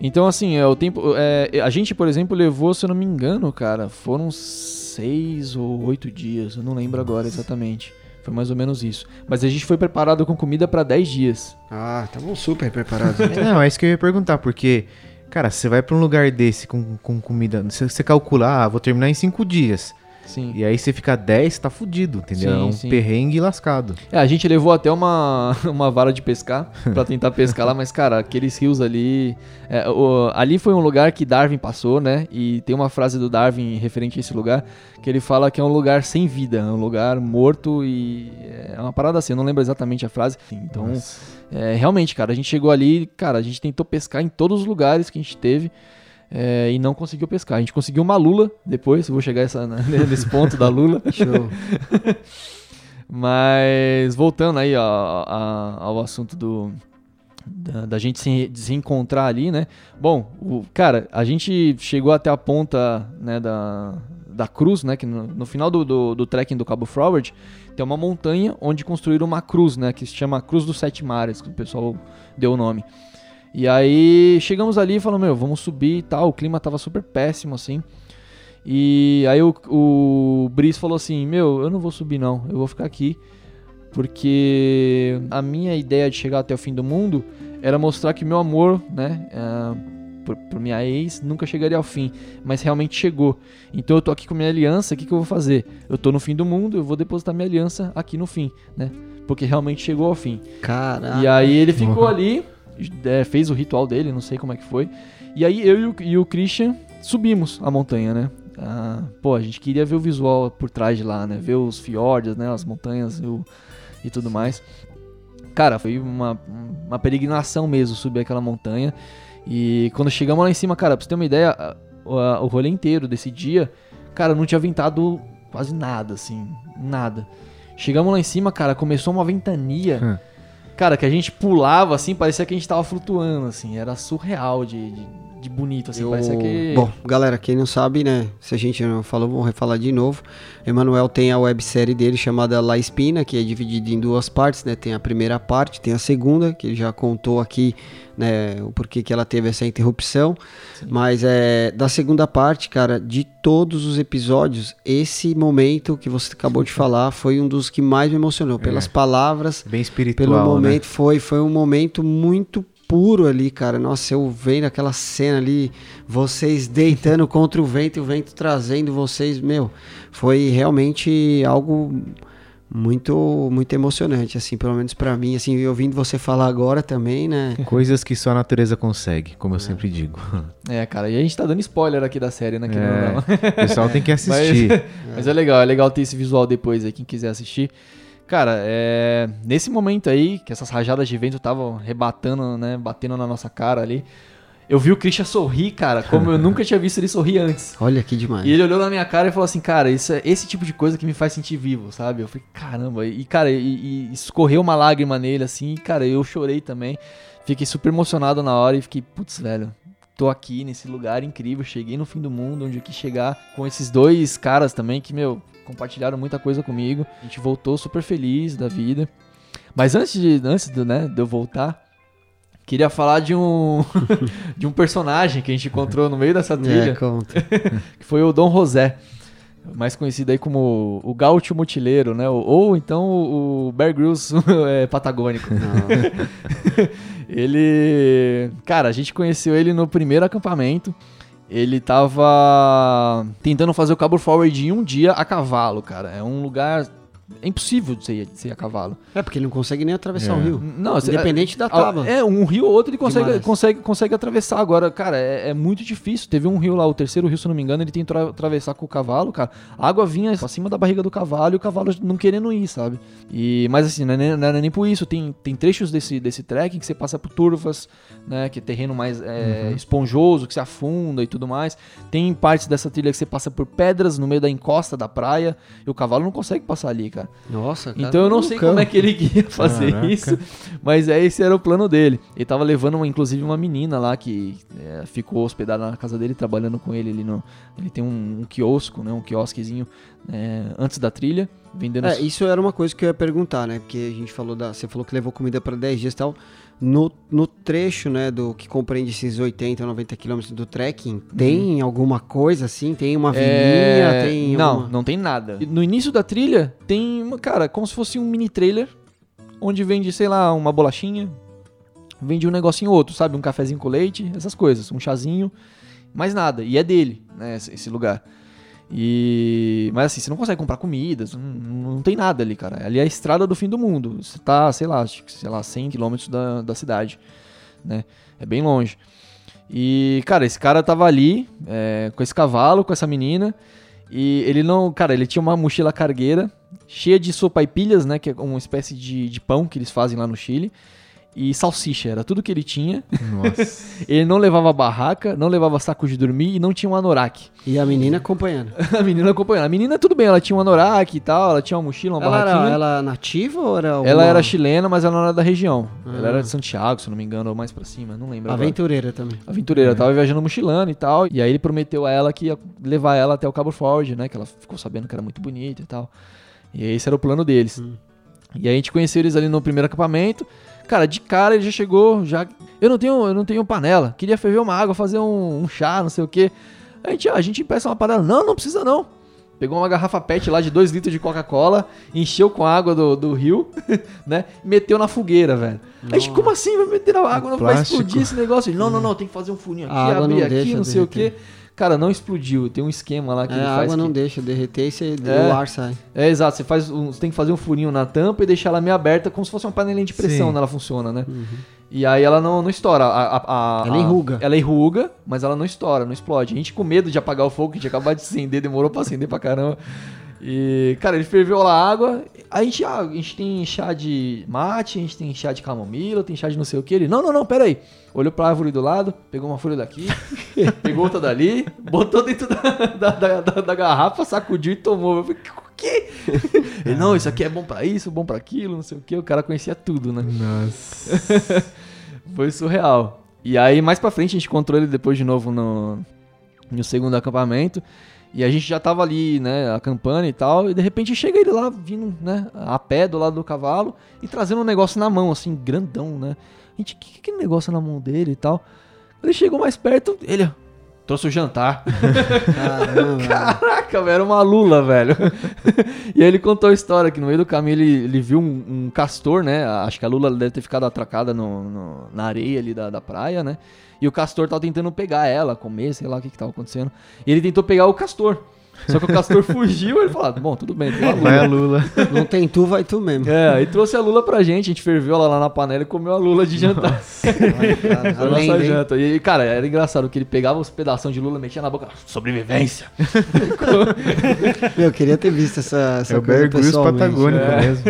[SPEAKER 5] Então, assim, é, o tempo. é, a gente, por exemplo, levou, se eu não me engano, cara, foram seis ou oito dias, eu não lembro agora exatamente. Foi mais ou menos isso. Mas a gente foi preparado com comida pra 10 dias.
[SPEAKER 2] Ah, estavam super preparados.
[SPEAKER 4] É, Não, é isso que eu ia perguntar, porque, cara, você vai pra um lugar desse com, com comida, você, você calcula, ah, vou terminar em cinco dias.
[SPEAKER 5] Sim.
[SPEAKER 4] E aí você fica 10, tá fudido, entendeu?
[SPEAKER 5] Sim,
[SPEAKER 4] é um
[SPEAKER 5] sim.
[SPEAKER 4] perrengue lascado.
[SPEAKER 5] É, a gente levou até uma, uma vara de pescar pra tentar pescar lá, mas, cara, aqueles rios ali. é, o- ali foi um lugar que Darwin passou, né? E tem uma frase do Darwin referente a esse lugar que ele fala que é um lugar sem vida, é um lugar morto e. É uma parada assim, eu não lembro exatamente a frase. Então, é, realmente, cara, a gente chegou ali, cara, a gente tentou pescar em todos os lugares que a gente teve. É, e não conseguiu pescar. A gente conseguiu uma lula depois, vou chegar essa, nesse ponto da lula.
[SPEAKER 2] Show.
[SPEAKER 5] Mas voltando aí ó, a- ao assunto do da, da gente se, se encontrar ali, né? Bom, o, cara, a gente chegou até a ponta né, da, da cruz, né? Que no, no final do, do, do trekking do Cabo Forward tem uma montanha onde construíram uma cruz, né? Que se chama Cruz dos Sete Mares, que o pessoal deu o nome. E aí chegamos ali e falamos, meu, vamos subir e tal. O clima tava super péssimo, assim. E aí o, o Brice falou assim, meu, eu não vou subir não, eu vou ficar aqui. Porque a minha ideia de chegar até o fim do mundo era mostrar que meu amor, né, é, por, por minha ex, nunca chegaria ao fim. Mas realmente chegou. Então eu tô aqui com minha aliança, o que, que eu vou fazer? Eu tô no fim do mundo, eu vou depositar minha aliança aqui no fim, né? Porque realmente chegou ao fim.
[SPEAKER 2] Caraca.
[SPEAKER 5] E aí ele ficou ali, é, fez o ritual dele, não sei como é que foi. E aí eu e o, e o Christian subimos a montanha, né? Ah, pô, a gente queria ver o visual por trás de lá, né? Ver os fiordes, né? As montanhas e, o- e tudo mais. Cara, foi uma, uma peregrinação mesmo subir aquela montanha. E quando chegamos lá em cima, cara, pra você ter uma ideia, a- a- o rolê inteiro desse dia, cara, não tinha ventado quase nada, assim, nada. Chegamos lá em cima, cara, começou uma ventania.
[SPEAKER 4] Hum.
[SPEAKER 5] Cara, que a gente pulava assim, parecia que a gente tava flutuando, assim. Era surreal de, de, de bonito, assim.
[SPEAKER 2] Eu-
[SPEAKER 5] Parecia que.
[SPEAKER 2] Bom, galera, quem não sabe, né? Se a gente não falou, vamos refalar de novo. Emanuel tem a websérie dele chamada La Espina, que é dividida em duas partes, né? Tem a primeira parte, tem a segunda, que ele já contou aqui, né? O porquê que ela teve essa interrupção. Mas é da segunda parte, cara, de todos os episódios, esse momento que você acabou de falar foi um dos que mais me emocionou. Pelas palavras,
[SPEAKER 4] Bem espiritual,
[SPEAKER 2] pelo
[SPEAKER 4] né?
[SPEAKER 2] Momento foi foi um momento muito puro ali, cara. Nossa, eu vendo aquela cena ali, vocês deitando contra o vento e o vento trazendo vocês, meu, foi realmente algo muito muito emocionante, assim, pelo menos pra mim, assim, e ouvindo você falar agora também, né?
[SPEAKER 4] Coisas que só a natureza consegue, como eu sempre digo.
[SPEAKER 5] É, cara, e a gente tá dando spoiler aqui da série, né? querendo ou
[SPEAKER 4] É,
[SPEAKER 5] não.
[SPEAKER 4] o pessoal tem que assistir.
[SPEAKER 5] Mas, mas é legal, é legal ter esse visual depois aí, quem quiser assistir. Cara, é, nesse momento aí, que essas rajadas de vento estavam rebatando, né, batendo na nossa cara ali, eu vi o Christian sorrir, cara, como eu nunca tinha visto ele sorrir antes.
[SPEAKER 2] Olha que demais.
[SPEAKER 5] E ele olhou na minha cara e falou assim, cara, isso é esse tipo de coisa que me faz sentir vivo, sabe? Eu falei, caramba, e cara, e, e escorreu uma lágrima nele, assim, e, cara, eu chorei também. Fiquei super emocionado na hora e fiquei, putz, velho, tô aqui nesse lugar incrível, cheguei no fim do mundo, onde eu quis chegar, com esses dois caras também que, meu, compartilharam muita coisa comigo. A gente voltou super feliz da vida. Mas antes de, antes do, né, de eu voltar, queria falar de um de um personagem que a gente encontrou no meio dessa
[SPEAKER 2] É,
[SPEAKER 5] trilha,
[SPEAKER 2] conta.
[SPEAKER 5] que foi o Dom José, mais conhecido aí como o Gaúcho Motileiro, né? Ou, então o Bear Grylls é, patagônico. Ele. Cara, a gente conheceu ele no primeiro acampamento. Ele tava tentando fazer o Cabo Forward em um dia a cavalo, cara. É um lugar. É impossível de ser, de ser a cavalo.
[SPEAKER 2] É porque ele não consegue nem atravessar
[SPEAKER 4] É.
[SPEAKER 2] o rio.
[SPEAKER 5] Não, você-
[SPEAKER 2] Independente da
[SPEAKER 5] Ah,
[SPEAKER 2] tábua.
[SPEAKER 5] É, um rio ou outro ele consegue, consegue, consegue atravessar. Agora, cara, é, é muito difícil. Teve um rio lá, o terceiro rio, se não me engano, ele tentou atra- atravessar com o cavalo, cara. A água vinha acima da barriga do cavalo e o cavalo não querendo ir, sabe? E, mas assim, não é, nem, não é nem por isso. Tem, tem trechos desse, desse trekking que você passa por turvas, né? Que é terreno mais é, esponjoso, que se afunda e tudo mais. Tem partes dessa trilha que você passa por pedras no meio da encosta da praia e o cavalo não consegue passar ali, cara.
[SPEAKER 2] Nossa, cara.
[SPEAKER 5] Então eu não sei como é que ele ia fazer
[SPEAKER 4] Caraca.
[SPEAKER 5] isso, mas é, esse era o plano dele. Ele tava levando, uma, inclusive, uma menina lá que é, ficou hospedada na casa dele, trabalhando com ele ali no. Ele tem um, um quiosco, né? Um quiosquezinho é, antes da trilha, vendendo.
[SPEAKER 2] É, isso era uma coisa que eu ia perguntar, né? Porque a gente falou da. Você falou que levou comida para 10 dias e tal. No, no trecho, né, do que compreende esses 80, 90 quilômetros do trekking, tem alguma coisa assim? Tem uma vilinha?
[SPEAKER 5] É,
[SPEAKER 2] Tem
[SPEAKER 5] não,
[SPEAKER 2] alguma-
[SPEAKER 5] não tem nada. No início da trilha tem, uma, cara, como se fosse um mini trailer onde vende, sei lá, uma bolachinha, vende um negocinho outro, sabe, um cafezinho com leite, essas coisas, um chazinho, mais nada. E é dele, né, esse lugar. E mas assim, você não consegue comprar comidas, não, não tem nada ali, cara. Ali é a estrada do fim do mundo. Você tá, sei lá, sei lá, 100 quilômetros da, da cidade, né? É bem longe. E, cara, esse cara tava ali é, com esse cavalo, com essa menina. E ele não. Cara, ele tinha uma mochila cargueira cheia de sopaipilhas, né? Que é uma espécie de, de pão que eles fazem lá no Chile. E salsicha, era tudo que ele tinha.
[SPEAKER 4] Nossa.
[SPEAKER 5] Ele não levava barraca, não levava saco de dormir e não tinha um anorak.
[SPEAKER 2] E a menina acompanhando.
[SPEAKER 5] A menina acompanhando. A menina, tudo bem, ela tinha um anorak e tal, ela tinha uma mochila, uma
[SPEAKER 2] Ela era,
[SPEAKER 5] barraquinha.
[SPEAKER 2] ela nativa ou era
[SPEAKER 5] Ela
[SPEAKER 2] uma
[SPEAKER 5] era chilena, mas ela não era da região. Ela
[SPEAKER 2] Ah.
[SPEAKER 5] era de Santiago, se não me engano, ou mais pra cima, não lembro. agora.
[SPEAKER 2] aventureira também?
[SPEAKER 5] aventureira, tava viajando mochilando e tal. E aí ele prometeu a ela que ia levar ela até o Cabo Forge, né? Que ela ficou sabendo que era muito bonita e tal. E esse era o plano deles. E aí a gente conheceu eles ali no primeiro acampamento. Cara, de cara ele já chegou, já. Eu não tenho, eu não tenho panela. Queria ferver uma água, fazer um, um chá, não sei o quê. A gente, a gente peça uma panela. Não, não precisa não. Pegou uma garrafa PET lá de 2 litros de Coca-Cola, encheu com água do, do rio, né? E meteu na fogueira, velho. A gente, como assim? Vai meter na água? Não vai explodir esse negócio? Não, não, não, tem que fazer um furinho aqui, abrir aqui, não sei o quê. Cara, não explodiu. Tem um esquema lá que
[SPEAKER 2] É,
[SPEAKER 5] ele
[SPEAKER 2] a
[SPEAKER 5] faz.
[SPEAKER 2] água
[SPEAKER 5] que-
[SPEAKER 2] não deixa derreter e você,
[SPEAKER 5] É.
[SPEAKER 2] o ar sai.
[SPEAKER 5] É, exato. Você, faz um- você tem que fazer um furinho na tampa e deixar ela meio aberta, como se fosse uma panelinha de pressão, né? Ela funciona, né? E aí ela não, não estoura. A, a- a-
[SPEAKER 2] Ela
[SPEAKER 5] a-
[SPEAKER 2] enruga.
[SPEAKER 5] Ela enruga, mas ela não estoura, não explode. A gente com medo de apagar o fogo, que a gente acabou de acender, demorou pra acender pra caramba. E, cara, ele ferveu lá a água. A gente, ah, a gente tem chá de mate, a gente tem chá de camomila, tem chá de não sei o que. Ele, não, não, não, pera aí. Olhou pra árvore do lado, pegou uma folha daqui, pegou outra dali, botou dentro da, da, da- da- garrafa, sacudiu e tomou. Eu falei, o quê? Ele, não, isso aqui é bom pra isso, bom pra aquilo, não sei o que. O cara conhecia tudo, né?
[SPEAKER 4] Nossa.
[SPEAKER 5] Foi surreal. E aí, mais pra frente, a gente encontrou ele depois de novo no, no segundo acampamento. E a gente já tava ali, né, acampando e tal. E de repente chega ele lá, vindo, né, a pé do lado do cavalo e trazendo um negócio na mão, assim, grandão, né. A gente, o que, que é negócio na mão dele e tal? Ele chegou mais perto, ele, ó, trouxe o jantar.
[SPEAKER 2] Caramba.
[SPEAKER 5] Caraca, velho, era uma lula, velho. e aí ele contou a história que no meio do caminho ele, ele viu um, um castor, né? Acho que a lula deve ter ficado atracada no, no- na areia ali da, da praia, né? E o castor tava tentando pegar ela, comer, sei lá o que que tava acontecendo. E ele tentou pegar o castor. Só que o castor fugiu, ele falou, ah, bom, tudo bem, tem uma lula.
[SPEAKER 4] Vai a Lula.
[SPEAKER 2] Não tem tu, vai tu mesmo.
[SPEAKER 5] É, aí trouxe a lula pra gente, a gente ferveu ela lá na panela e comeu a lula de jantar.
[SPEAKER 2] Ai, cara,
[SPEAKER 5] Foi a
[SPEAKER 2] além,
[SPEAKER 5] nossa
[SPEAKER 2] hein?
[SPEAKER 5] janta. E, cara, era engraçado que ele pegava os pedaços de lula, metia na boca, sobrevivência.
[SPEAKER 2] Meu, eu queria ter visto essa, essa
[SPEAKER 4] É o
[SPEAKER 2] coisa pessoalmente.
[SPEAKER 4] patagônico
[SPEAKER 5] É.
[SPEAKER 4] mesmo.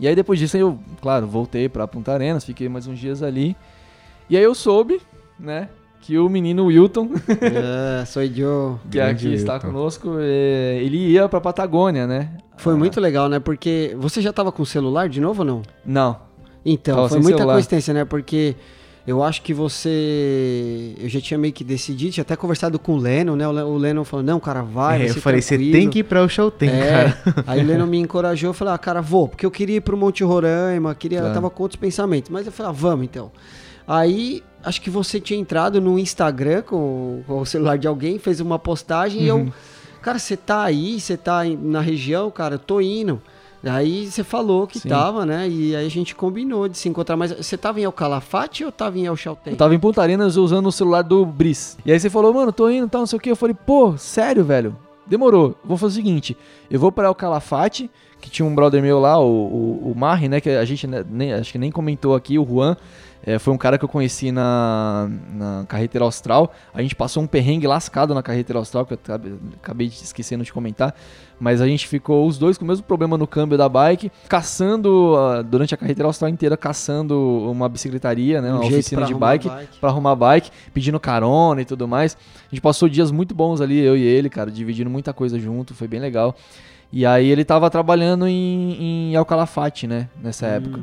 [SPEAKER 5] E aí depois disso eu, claro, voltei pra Punta Arenas, fiquei mais uns dias ali. E aí eu soube, né, que o menino Wilton,
[SPEAKER 2] É, sou eu.
[SPEAKER 5] que
[SPEAKER 4] Grande
[SPEAKER 5] aqui está
[SPEAKER 4] Wilton.
[SPEAKER 5] conosco, é, ele ia pra Patagônia, né?
[SPEAKER 2] Foi
[SPEAKER 5] Ah,
[SPEAKER 2] muito legal, né? Porque você já tava com o celular de novo ou não?
[SPEAKER 5] Não.
[SPEAKER 2] Então,
[SPEAKER 5] Tava
[SPEAKER 2] foi muita
[SPEAKER 5] celular.
[SPEAKER 2] coincidência, né? Porque eu acho que você. Eu já tinha meio que decidido, tinha até conversado com o Lennon, né? O Le- O Lennon falou: não, cara, vai.
[SPEAKER 4] É,
[SPEAKER 2] vai
[SPEAKER 4] eu falei, você
[SPEAKER 2] tranquilo."
[SPEAKER 4] tem que ir pra o show tem,
[SPEAKER 2] é,
[SPEAKER 4] cara.
[SPEAKER 2] Aí o Lennon me encorajou, eu falei, ah, cara, vou, porque eu queria ir pro Monte Roraima, queria, eu
[SPEAKER 5] Claro.
[SPEAKER 2] tava com outros pensamentos, mas eu falei, ah, vamos então. Aí, acho que você tinha entrado no Instagram com, com o celular de alguém, fez uma postagem e
[SPEAKER 5] Uhum.
[SPEAKER 2] eu, cara, você tá aí, você tá na região, cara, eu tô indo. Aí você falou que
[SPEAKER 5] Sim.
[SPEAKER 2] tava, né? E aí a gente combinou de se encontrar. Mas você tava em El Calafate ou tava em El Chaltén?
[SPEAKER 5] Eu tava em Punta Arenas usando o celular do Brice. E aí você falou, mano, tô indo, tal, não sei o que. Eu falei, pô, sério, velho? Demorou. Vou fazer o seguinte, eu vou para o Calafate, que tinha um brother meu lá, o, o, o Marri, né, que a gente né, nem, acho que nem comentou aqui, o Juan. É, foi um cara que eu conheci na, na carretera austral. A gente passou um perrengue lascado na carretera austral, que eu acabei- esquecendo de comentar. Mas a gente ficou os dois com o mesmo problema no câmbio da bike, caçando, ah, durante a carretera austral inteira, caçando uma bicicletaria, né?
[SPEAKER 2] Um
[SPEAKER 5] Uma oficina de bike,
[SPEAKER 2] bike.
[SPEAKER 5] pra arrumar bike, pedindo carona e tudo mais. A gente passou dias muito bons ali, eu e ele, cara, dividindo muita coisa junto, foi bem legal. E aí ele tava trabalhando em, em El Calafate, né? Nessa
[SPEAKER 2] Hum.
[SPEAKER 5] época.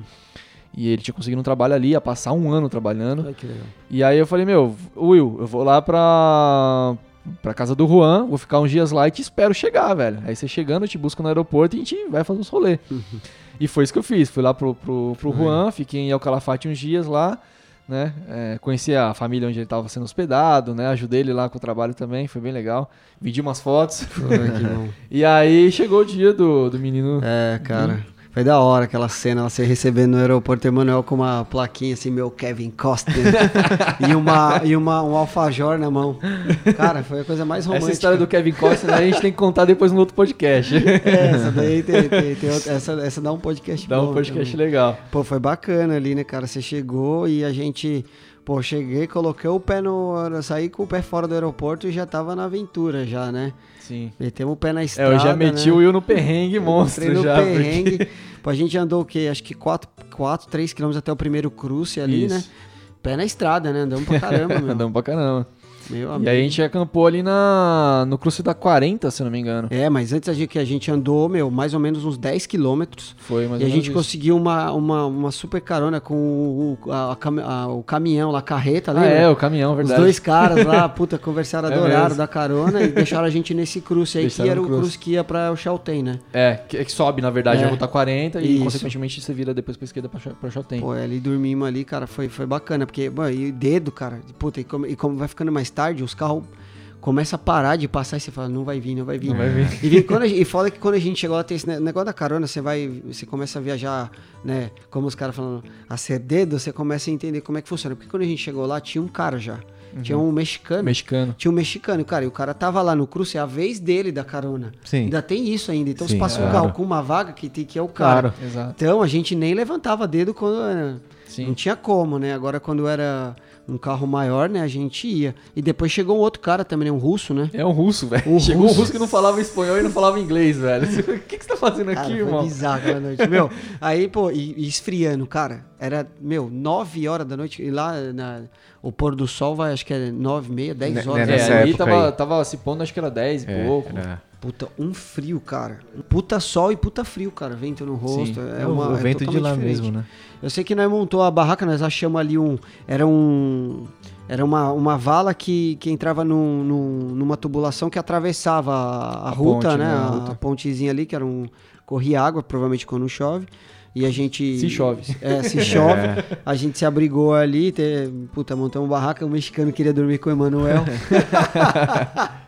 [SPEAKER 5] E ele tinha conseguido um trabalho ali, ia passar um ano trabalhando.
[SPEAKER 2] Ai, que legal.
[SPEAKER 5] E aí eu falei, meu, Will, eu vou lá pra, pra casa do Juan, vou ficar uns dias lá e te espero chegar, velho. Aí você chegando, eu te busco no aeroporto e a gente vai fazer uns rolê. E foi isso que eu fiz. Fui lá pro, pro, pro Juan, fiquei em El Calafate uns dias lá, né? É, conheci a família onde ele tava sendo hospedado, né? Ajudei ele lá com o trabalho também, foi bem legal. Vendi umas fotos.
[SPEAKER 2] Ai,
[SPEAKER 5] e aí chegou o dia do, do menino.
[SPEAKER 2] É, cara. Foi da hora aquela cena, você recebendo no aeroporto Emanuel com uma plaquinha assim, meu Kevin Costner. e uma, e uma, um alfajor na mão. Cara, foi a coisa mais romântica.
[SPEAKER 5] Essa história do Kevin Costner a gente tem que contar depois no outro podcast.
[SPEAKER 2] É, essa daí tem, tem, tem outra- essa, essa dá um podcast
[SPEAKER 5] Dá
[SPEAKER 2] bom
[SPEAKER 5] um podcast
[SPEAKER 2] também.
[SPEAKER 5] legal.
[SPEAKER 2] Pô, foi bacana ali, né, cara? Você chegou e a gente... Pô, cheguei, coloquei o pé no... Saí com o pé fora do aeroporto e já tava na aventura já, né?
[SPEAKER 5] Sim.
[SPEAKER 2] Metemos o pé na
[SPEAKER 5] É,
[SPEAKER 2] estrada,
[SPEAKER 5] eu já meti
[SPEAKER 2] né?
[SPEAKER 5] o Will no perrengue monstro
[SPEAKER 2] no
[SPEAKER 5] já. porque-
[SPEAKER 2] perrengue. Pô, a gente andou o quê? Acho que 4, 4 3 quilômetros até o primeiro cruce ali,
[SPEAKER 5] Isso.
[SPEAKER 2] né? Pé na estrada, né? Andamos pra caramba, meu.
[SPEAKER 5] Andamos pra caramba.
[SPEAKER 2] Meu
[SPEAKER 5] E
[SPEAKER 2] amigo.
[SPEAKER 5] aí a gente acampou ali na, no cruce da 40, se não me engano.
[SPEAKER 2] É, mas antes gente, que a gente andou, meu, mais ou menos uns 10 quilômetros.
[SPEAKER 5] Foi mais
[SPEAKER 2] E a gente
[SPEAKER 5] isso.
[SPEAKER 2] conseguiu uma, uma, uma super carona com o, a- a o caminhão lá, a carreta,
[SPEAKER 5] Ah,
[SPEAKER 2] lembra?
[SPEAKER 5] é, o caminhão,
[SPEAKER 2] Os
[SPEAKER 5] verdade.
[SPEAKER 2] dois caras lá, puta, conversaram,
[SPEAKER 5] É
[SPEAKER 2] adoraram
[SPEAKER 5] mesmo.
[SPEAKER 2] da carona e deixaram a gente nesse cruce aí, que
[SPEAKER 5] Deixaram
[SPEAKER 2] era
[SPEAKER 5] no
[SPEAKER 2] o
[SPEAKER 5] cruce.
[SPEAKER 2] cruce que ia pra o Chaltén, né?
[SPEAKER 5] É, que, que sobe, na verdade,
[SPEAKER 2] É.
[SPEAKER 5] a ruta 40 e,
[SPEAKER 2] Isso.
[SPEAKER 5] consequentemente, você vira depois pra esquerda pra, pra Chotem.
[SPEAKER 2] Pô, ali dormimos ali, cara, foi, foi bacana, porque, mano, e dedo, cara, puta, e como, e como vai ficando mais tarde, os carros começam a parar de passar e você fala, não vai vir, não vai vir.
[SPEAKER 5] Não vai vir.
[SPEAKER 2] E, quando a gente- e foda que quando a gente chegou lá, tem esse ne- negócio da carona, você vai, você começa a viajar, né, como os caras falam, a ser dedo, você começa a entender como é que funciona. Porque quando a gente chegou lá, tinha um cara já, tinha um mexicano.
[SPEAKER 5] Mexicano.
[SPEAKER 2] Tinha um mexicano, cara, e o cara tava lá no cruce, é a vez dele da carona.
[SPEAKER 4] Sim.
[SPEAKER 2] Ainda tem isso ainda. Então, se
[SPEAKER 4] Sim,
[SPEAKER 2] passa um
[SPEAKER 4] claro.
[SPEAKER 2] carro com uma vaga, que, tem, que é o cara.
[SPEAKER 4] Claro.
[SPEAKER 5] Exato.
[SPEAKER 2] Então a gente nem levantava dedo quando era-
[SPEAKER 5] Sim.
[SPEAKER 2] não tinha como, né? Agora quando era um carro maior, né, a gente ia. E depois chegou um outro cara também, né, um russo, né?
[SPEAKER 5] É um russo, velho.
[SPEAKER 2] Um
[SPEAKER 5] Chegou
[SPEAKER 2] russo.
[SPEAKER 5] um russo que não falava espanhol e não falava inglês, velho. O que, que você tá fazendo
[SPEAKER 2] Cara,
[SPEAKER 5] aqui,
[SPEAKER 2] foi
[SPEAKER 5] irmão?
[SPEAKER 2] bizarro aquela noite. Meu, aí, pô, e, e esfriando, cara. Era, meu, 9 horas da noite. E lá na, o pôr do sol vai, acho que é 9, meia, 10
[SPEAKER 4] Né-
[SPEAKER 2] horas.
[SPEAKER 4] né,
[SPEAKER 5] É, ali tava,
[SPEAKER 4] aí.
[SPEAKER 5] tava se pondo, acho que era 10 e
[SPEAKER 4] É,
[SPEAKER 5] pouco.
[SPEAKER 4] era-
[SPEAKER 2] Puta, um frio, cara. Puta sol e puta frio, cara. Vento no rosto.
[SPEAKER 5] Sim.
[SPEAKER 2] É
[SPEAKER 4] o,
[SPEAKER 2] uma,
[SPEAKER 4] o
[SPEAKER 2] é
[SPEAKER 4] vento de
[SPEAKER 2] totalmente
[SPEAKER 4] lá
[SPEAKER 2] diferente.
[SPEAKER 4] mesmo, né?
[SPEAKER 2] Eu sei que nós montou a barraca, nós achamos ali um. Era um. Era uma, uma vala que, que entrava num, num- numa tubulação que atravessava a, a
[SPEAKER 5] A
[SPEAKER 2] ruta,
[SPEAKER 5] ponte,
[SPEAKER 2] né?
[SPEAKER 5] né, a ruta.
[SPEAKER 2] a pontezinha ali, que era um. Corria água, provavelmente quando chove. E a gente.
[SPEAKER 5] Se chove.
[SPEAKER 2] É, se chove. A gente se abrigou ali, te, puta, montamos uma barraca, o mexicano queria dormir com o Emanuel.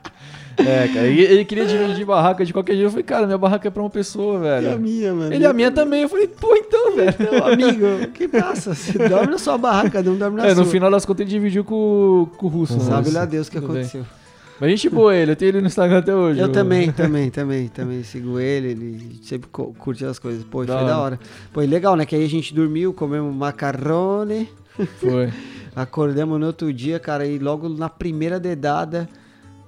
[SPEAKER 5] É, cara. Ele, ele queria dividir barraca de qualquer jeito. Eu falei, cara, minha barraca é pra uma pessoa,
[SPEAKER 2] E a
[SPEAKER 5] velho.
[SPEAKER 2] minha, mano.
[SPEAKER 5] Ele é a minha também. Eu falei, pô, então, velho.
[SPEAKER 2] Meu amigo, que passa? Você dorme na sua barraca, não dorme na
[SPEAKER 5] É,
[SPEAKER 2] sua.
[SPEAKER 5] no final das contas ele dividiu com, com o russo. né?
[SPEAKER 2] Sabe lá Deus o que
[SPEAKER 5] Tudo bem.
[SPEAKER 2] aconteceu.
[SPEAKER 5] Mas gente boa ele, eu tenho ele no Instagram até hoje.
[SPEAKER 2] Eu também, também, também, também sigo ele, ele sempre cu- curte as coisas. Pô, e
[SPEAKER 5] Da
[SPEAKER 2] foi da
[SPEAKER 5] hora.
[SPEAKER 2] hora. Pô, e legal, né? Que aí a gente dormiu, comemos macarrone,
[SPEAKER 5] Foi.
[SPEAKER 2] acordamos no outro dia, cara, e logo na primeira dedada.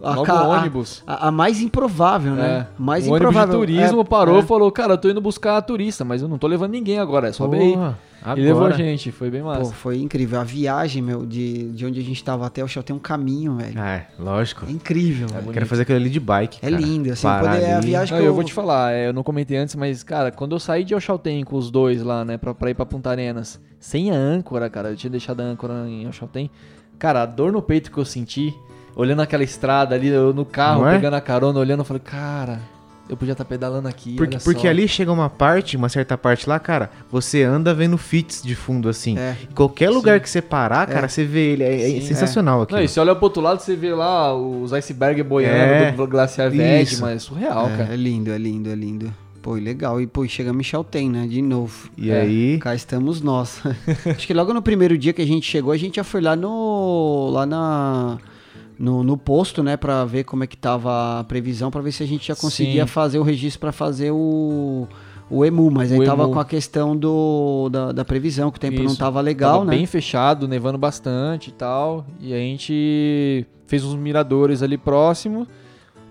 [SPEAKER 2] A,
[SPEAKER 5] Logo
[SPEAKER 2] a-
[SPEAKER 5] ônibus.
[SPEAKER 2] A, a mais improvável, né?
[SPEAKER 5] É.
[SPEAKER 2] Mais
[SPEAKER 5] o ônibus de
[SPEAKER 2] improvável.
[SPEAKER 5] turismo
[SPEAKER 2] É,
[SPEAKER 5] parou
[SPEAKER 2] é.
[SPEAKER 5] e falou, cara, eu tô indo buscar turista, mas eu não tô levando ninguém agora, é aí.
[SPEAKER 4] Porra,
[SPEAKER 5] E levou a
[SPEAKER 4] agora.
[SPEAKER 5] gente, foi bem
[SPEAKER 2] Pô,
[SPEAKER 5] massa.
[SPEAKER 2] foi incrível. A viagem, meu, de, de onde a gente tava até o show tem um caminho, velho.
[SPEAKER 4] É, lógico.
[SPEAKER 2] É incrível, velho.
[SPEAKER 4] Quero fazer aquilo ali de bike.
[SPEAKER 2] É
[SPEAKER 4] cara.
[SPEAKER 2] lindo, assim,
[SPEAKER 4] Parar
[SPEAKER 2] poder, é a
[SPEAKER 4] ali.
[SPEAKER 2] viagem
[SPEAKER 5] Não,
[SPEAKER 2] que
[SPEAKER 5] eu vou te falar, é, eu não comentei antes, mas, cara, quando eu saí de Oxaltem com os dois lá, né, pra, pra ir pra Punta Arenas, sem a âncora, cara, eu tinha deixado a âncora em Oxaltem, cara, a dor no peito que eu senti, olhando aquela estrada ali, eu no carro,
[SPEAKER 4] é?
[SPEAKER 5] pegando a carona, olhando, eu falei, cara, eu podia estar pedalando aqui,
[SPEAKER 4] Porque,
[SPEAKER 5] olha
[SPEAKER 4] porque
[SPEAKER 5] só.
[SPEAKER 4] ali chega uma parte, uma certa parte lá, cara, você anda vendo fits de fundo assim.
[SPEAKER 2] É.
[SPEAKER 4] Qualquer lugar que você parar, cara, você vê ele. É, é
[SPEAKER 5] Sim,
[SPEAKER 4] sensacional aqui.
[SPEAKER 5] Não, e você olha pro outro lado, você vê lá os icebergs boiando
[SPEAKER 4] É.
[SPEAKER 5] do glaciar
[SPEAKER 4] Isso.
[SPEAKER 5] mas é surreal,
[SPEAKER 2] É,
[SPEAKER 5] cara.
[SPEAKER 2] é lindo, é lindo, é lindo. Pô, e legal. E, pô, chega Michel Tem, né? De novo.
[SPEAKER 4] E
[SPEAKER 5] É.
[SPEAKER 4] aí.
[SPEAKER 2] Cá estamos nós. Acho que logo no primeiro dia que a gente chegou, a gente já foi lá no. lá na. No, no posto, né, pra ver como é que tava a previsão, pra ver se a gente já conseguia
[SPEAKER 5] Sim.
[SPEAKER 2] fazer o registro pra fazer o, o EMU, mas aí
[SPEAKER 5] O
[SPEAKER 2] tava
[SPEAKER 5] EMU.
[SPEAKER 2] com a questão do, da, da previsão, que o tempo não
[SPEAKER 5] Isso.
[SPEAKER 2] tava legal,
[SPEAKER 5] Tava
[SPEAKER 2] né?
[SPEAKER 5] bem fechado, nevando bastante e tal. E a gente fez uns miradores ali próximo.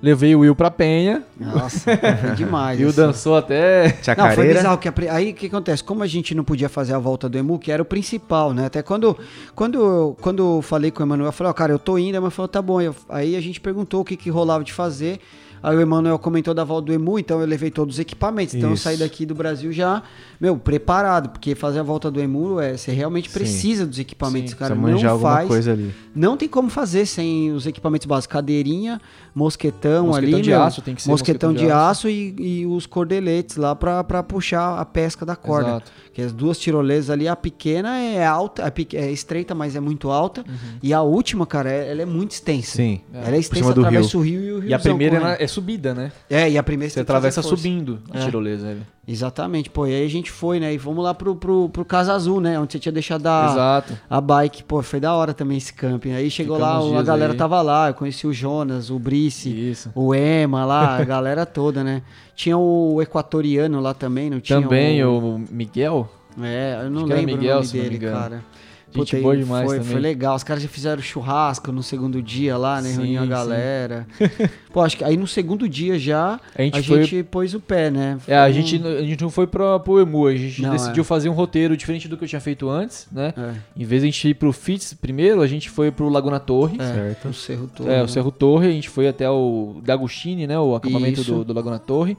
[SPEAKER 5] Levei o Will pra Penha.
[SPEAKER 2] Nossa, foi demais.
[SPEAKER 5] E o
[SPEAKER 2] assim.
[SPEAKER 5] dançou até.
[SPEAKER 2] Não, foi bizarro. Que a aí o que acontece? Como a gente não podia fazer a volta do Emu, que era o principal, né? Até quando, quando, eu- quando eu falei com o Emanuel, eu falei, ó, cara, eu tô indo, mas falou, tá bom. Eu- aí a gente perguntou o que, que rolava de fazer. Aí o Emanuel comentou da volta do Emu, então eu levei todos os equipamentos. Então eu
[SPEAKER 4] Isso.
[SPEAKER 2] saí daqui do Brasil já, meu, preparado, porque fazer a volta do Emu é, você realmente
[SPEAKER 4] Sim.
[SPEAKER 2] precisa dos equipamentos,
[SPEAKER 5] Sim,
[SPEAKER 2] cara.
[SPEAKER 4] Manjar
[SPEAKER 2] não faz.
[SPEAKER 4] coisa ali.
[SPEAKER 2] Não tem como fazer sem os equipamentos básicos. Cadeirinha, mosquetão,
[SPEAKER 5] Mosquetão
[SPEAKER 2] ali,
[SPEAKER 5] de
[SPEAKER 2] meu,
[SPEAKER 5] aço, tem que ser
[SPEAKER 2] mosquetão,
[SPEAKER 5] mosquetão
[SPEAKER 2] de,
[SPEAKER 5] de
[SPEAKER 2] aço, e, e os cordeletes lá pra puxar a pesca da corda.
[SPEAKER 5] Exato.
[SPEAKER 2] Que as duas tirolesas ali, a pequena é alta, é, é estreita, mas é muito alta. E a última, cara, é- ela é muito extensa.
[SPEAKER 4] Sim.
[SPEAKER 2] Ela é extensa,
[SPEAKER 4] cima do
[SPEAKER 2] atravessa
[SPEAKER 4] rio.
[SPEAKER 2] o rio e o rio.
[SPEAKER 5] E a primeira é na- é subida, né?
[SPEAKER 2] É, e a primeira
[SPEAKER 5] Você
[SPEAKER 2] fazer
[SPEAKER 5] atravessa subindo a
[SPEAKER 2] É.
[SPEAKER 5] tirolesa. ali.
[SPEAKER 2] Exatamente, pô, e aí a gente foi, né? E vamos lá pro, pro, pro Casa Azul, né? Onde você tinha deixado a,
[SPEAKER 5] Exato.
[SPEAKER 2] a bike. Pô, foi da hora também esse camping. Aí chegou
[SPEAKER 5] Ficamos
[SPEAKER 2] lá, a galera
[SPEAKER 5] aí.
[SPEAKER 2] tava lá, eu conheci o Jonas, o Brice,
[SPEAKER 5] Isso.
[SPEAKER 2] o Ema lá, a galera toda, né? Tinha o equatoriano lá também, não tinha
[SPEAKER 5] Também o Miguel.
[SPEAKER 2] É, eu não
[SPEAKER 5] Acho
[SPEAKER 2] lembro
[SPEAKER 5] Miguel,
[SPEAKER 2] o nome dele, cara.
[SPEAKER 5] Gente
[SPEAKER 2] aí
[SPEAKER 5] boa demais
[SPEAKER 2] foi,
[SPEAKER 5] também.
[SPEAKER 2] foi legal. Os caras já fizeram churrasco no segundo dia lá, né?
[SPEAKER 5] Sim,
[SPEAKER 2] Reuniu a galera. Pô, acho que aí no segundo dia já
[SPEAKER 5] A gente
[SPEAKER 2] a
[SPEAKER 5] foi-
[SPEAKER 2] gente pôs o pé, né?
[SPEAKER 5] É, a
[SPEAKER 2] Foi
[SPEAKER 5] gente,
[SPEAKER 2] um-
[SPEAKER 5] a gente não foi pra, pro Emu, a gente
[SPEAKER 2] Não,
[SPEAKER 5] decidiu
[SPEAKER 2] é.
[SPEAKER 5] fazer um roteiro diferente do que eu tinha feito antes, né?
[SPEAKER 2] É,
[SPEAKER 5] Em vez de a gente ir pro FITS primeiro, a gente foi pro Laguna Torre.
[SPEAKER 2] é,
[SPEAKER 4] Certo.
[SPEAKER 2] o Cerro todo.
[SPEAKER 5] É,
[SPEAKER 2] né?
[SPEAKER 5] o Cerro Torre, a gente foi até o D'Agostini, né? O acampamento
[SPEAKER 2] Isso.
[SPEAKER 5] do, do Laguna Torre.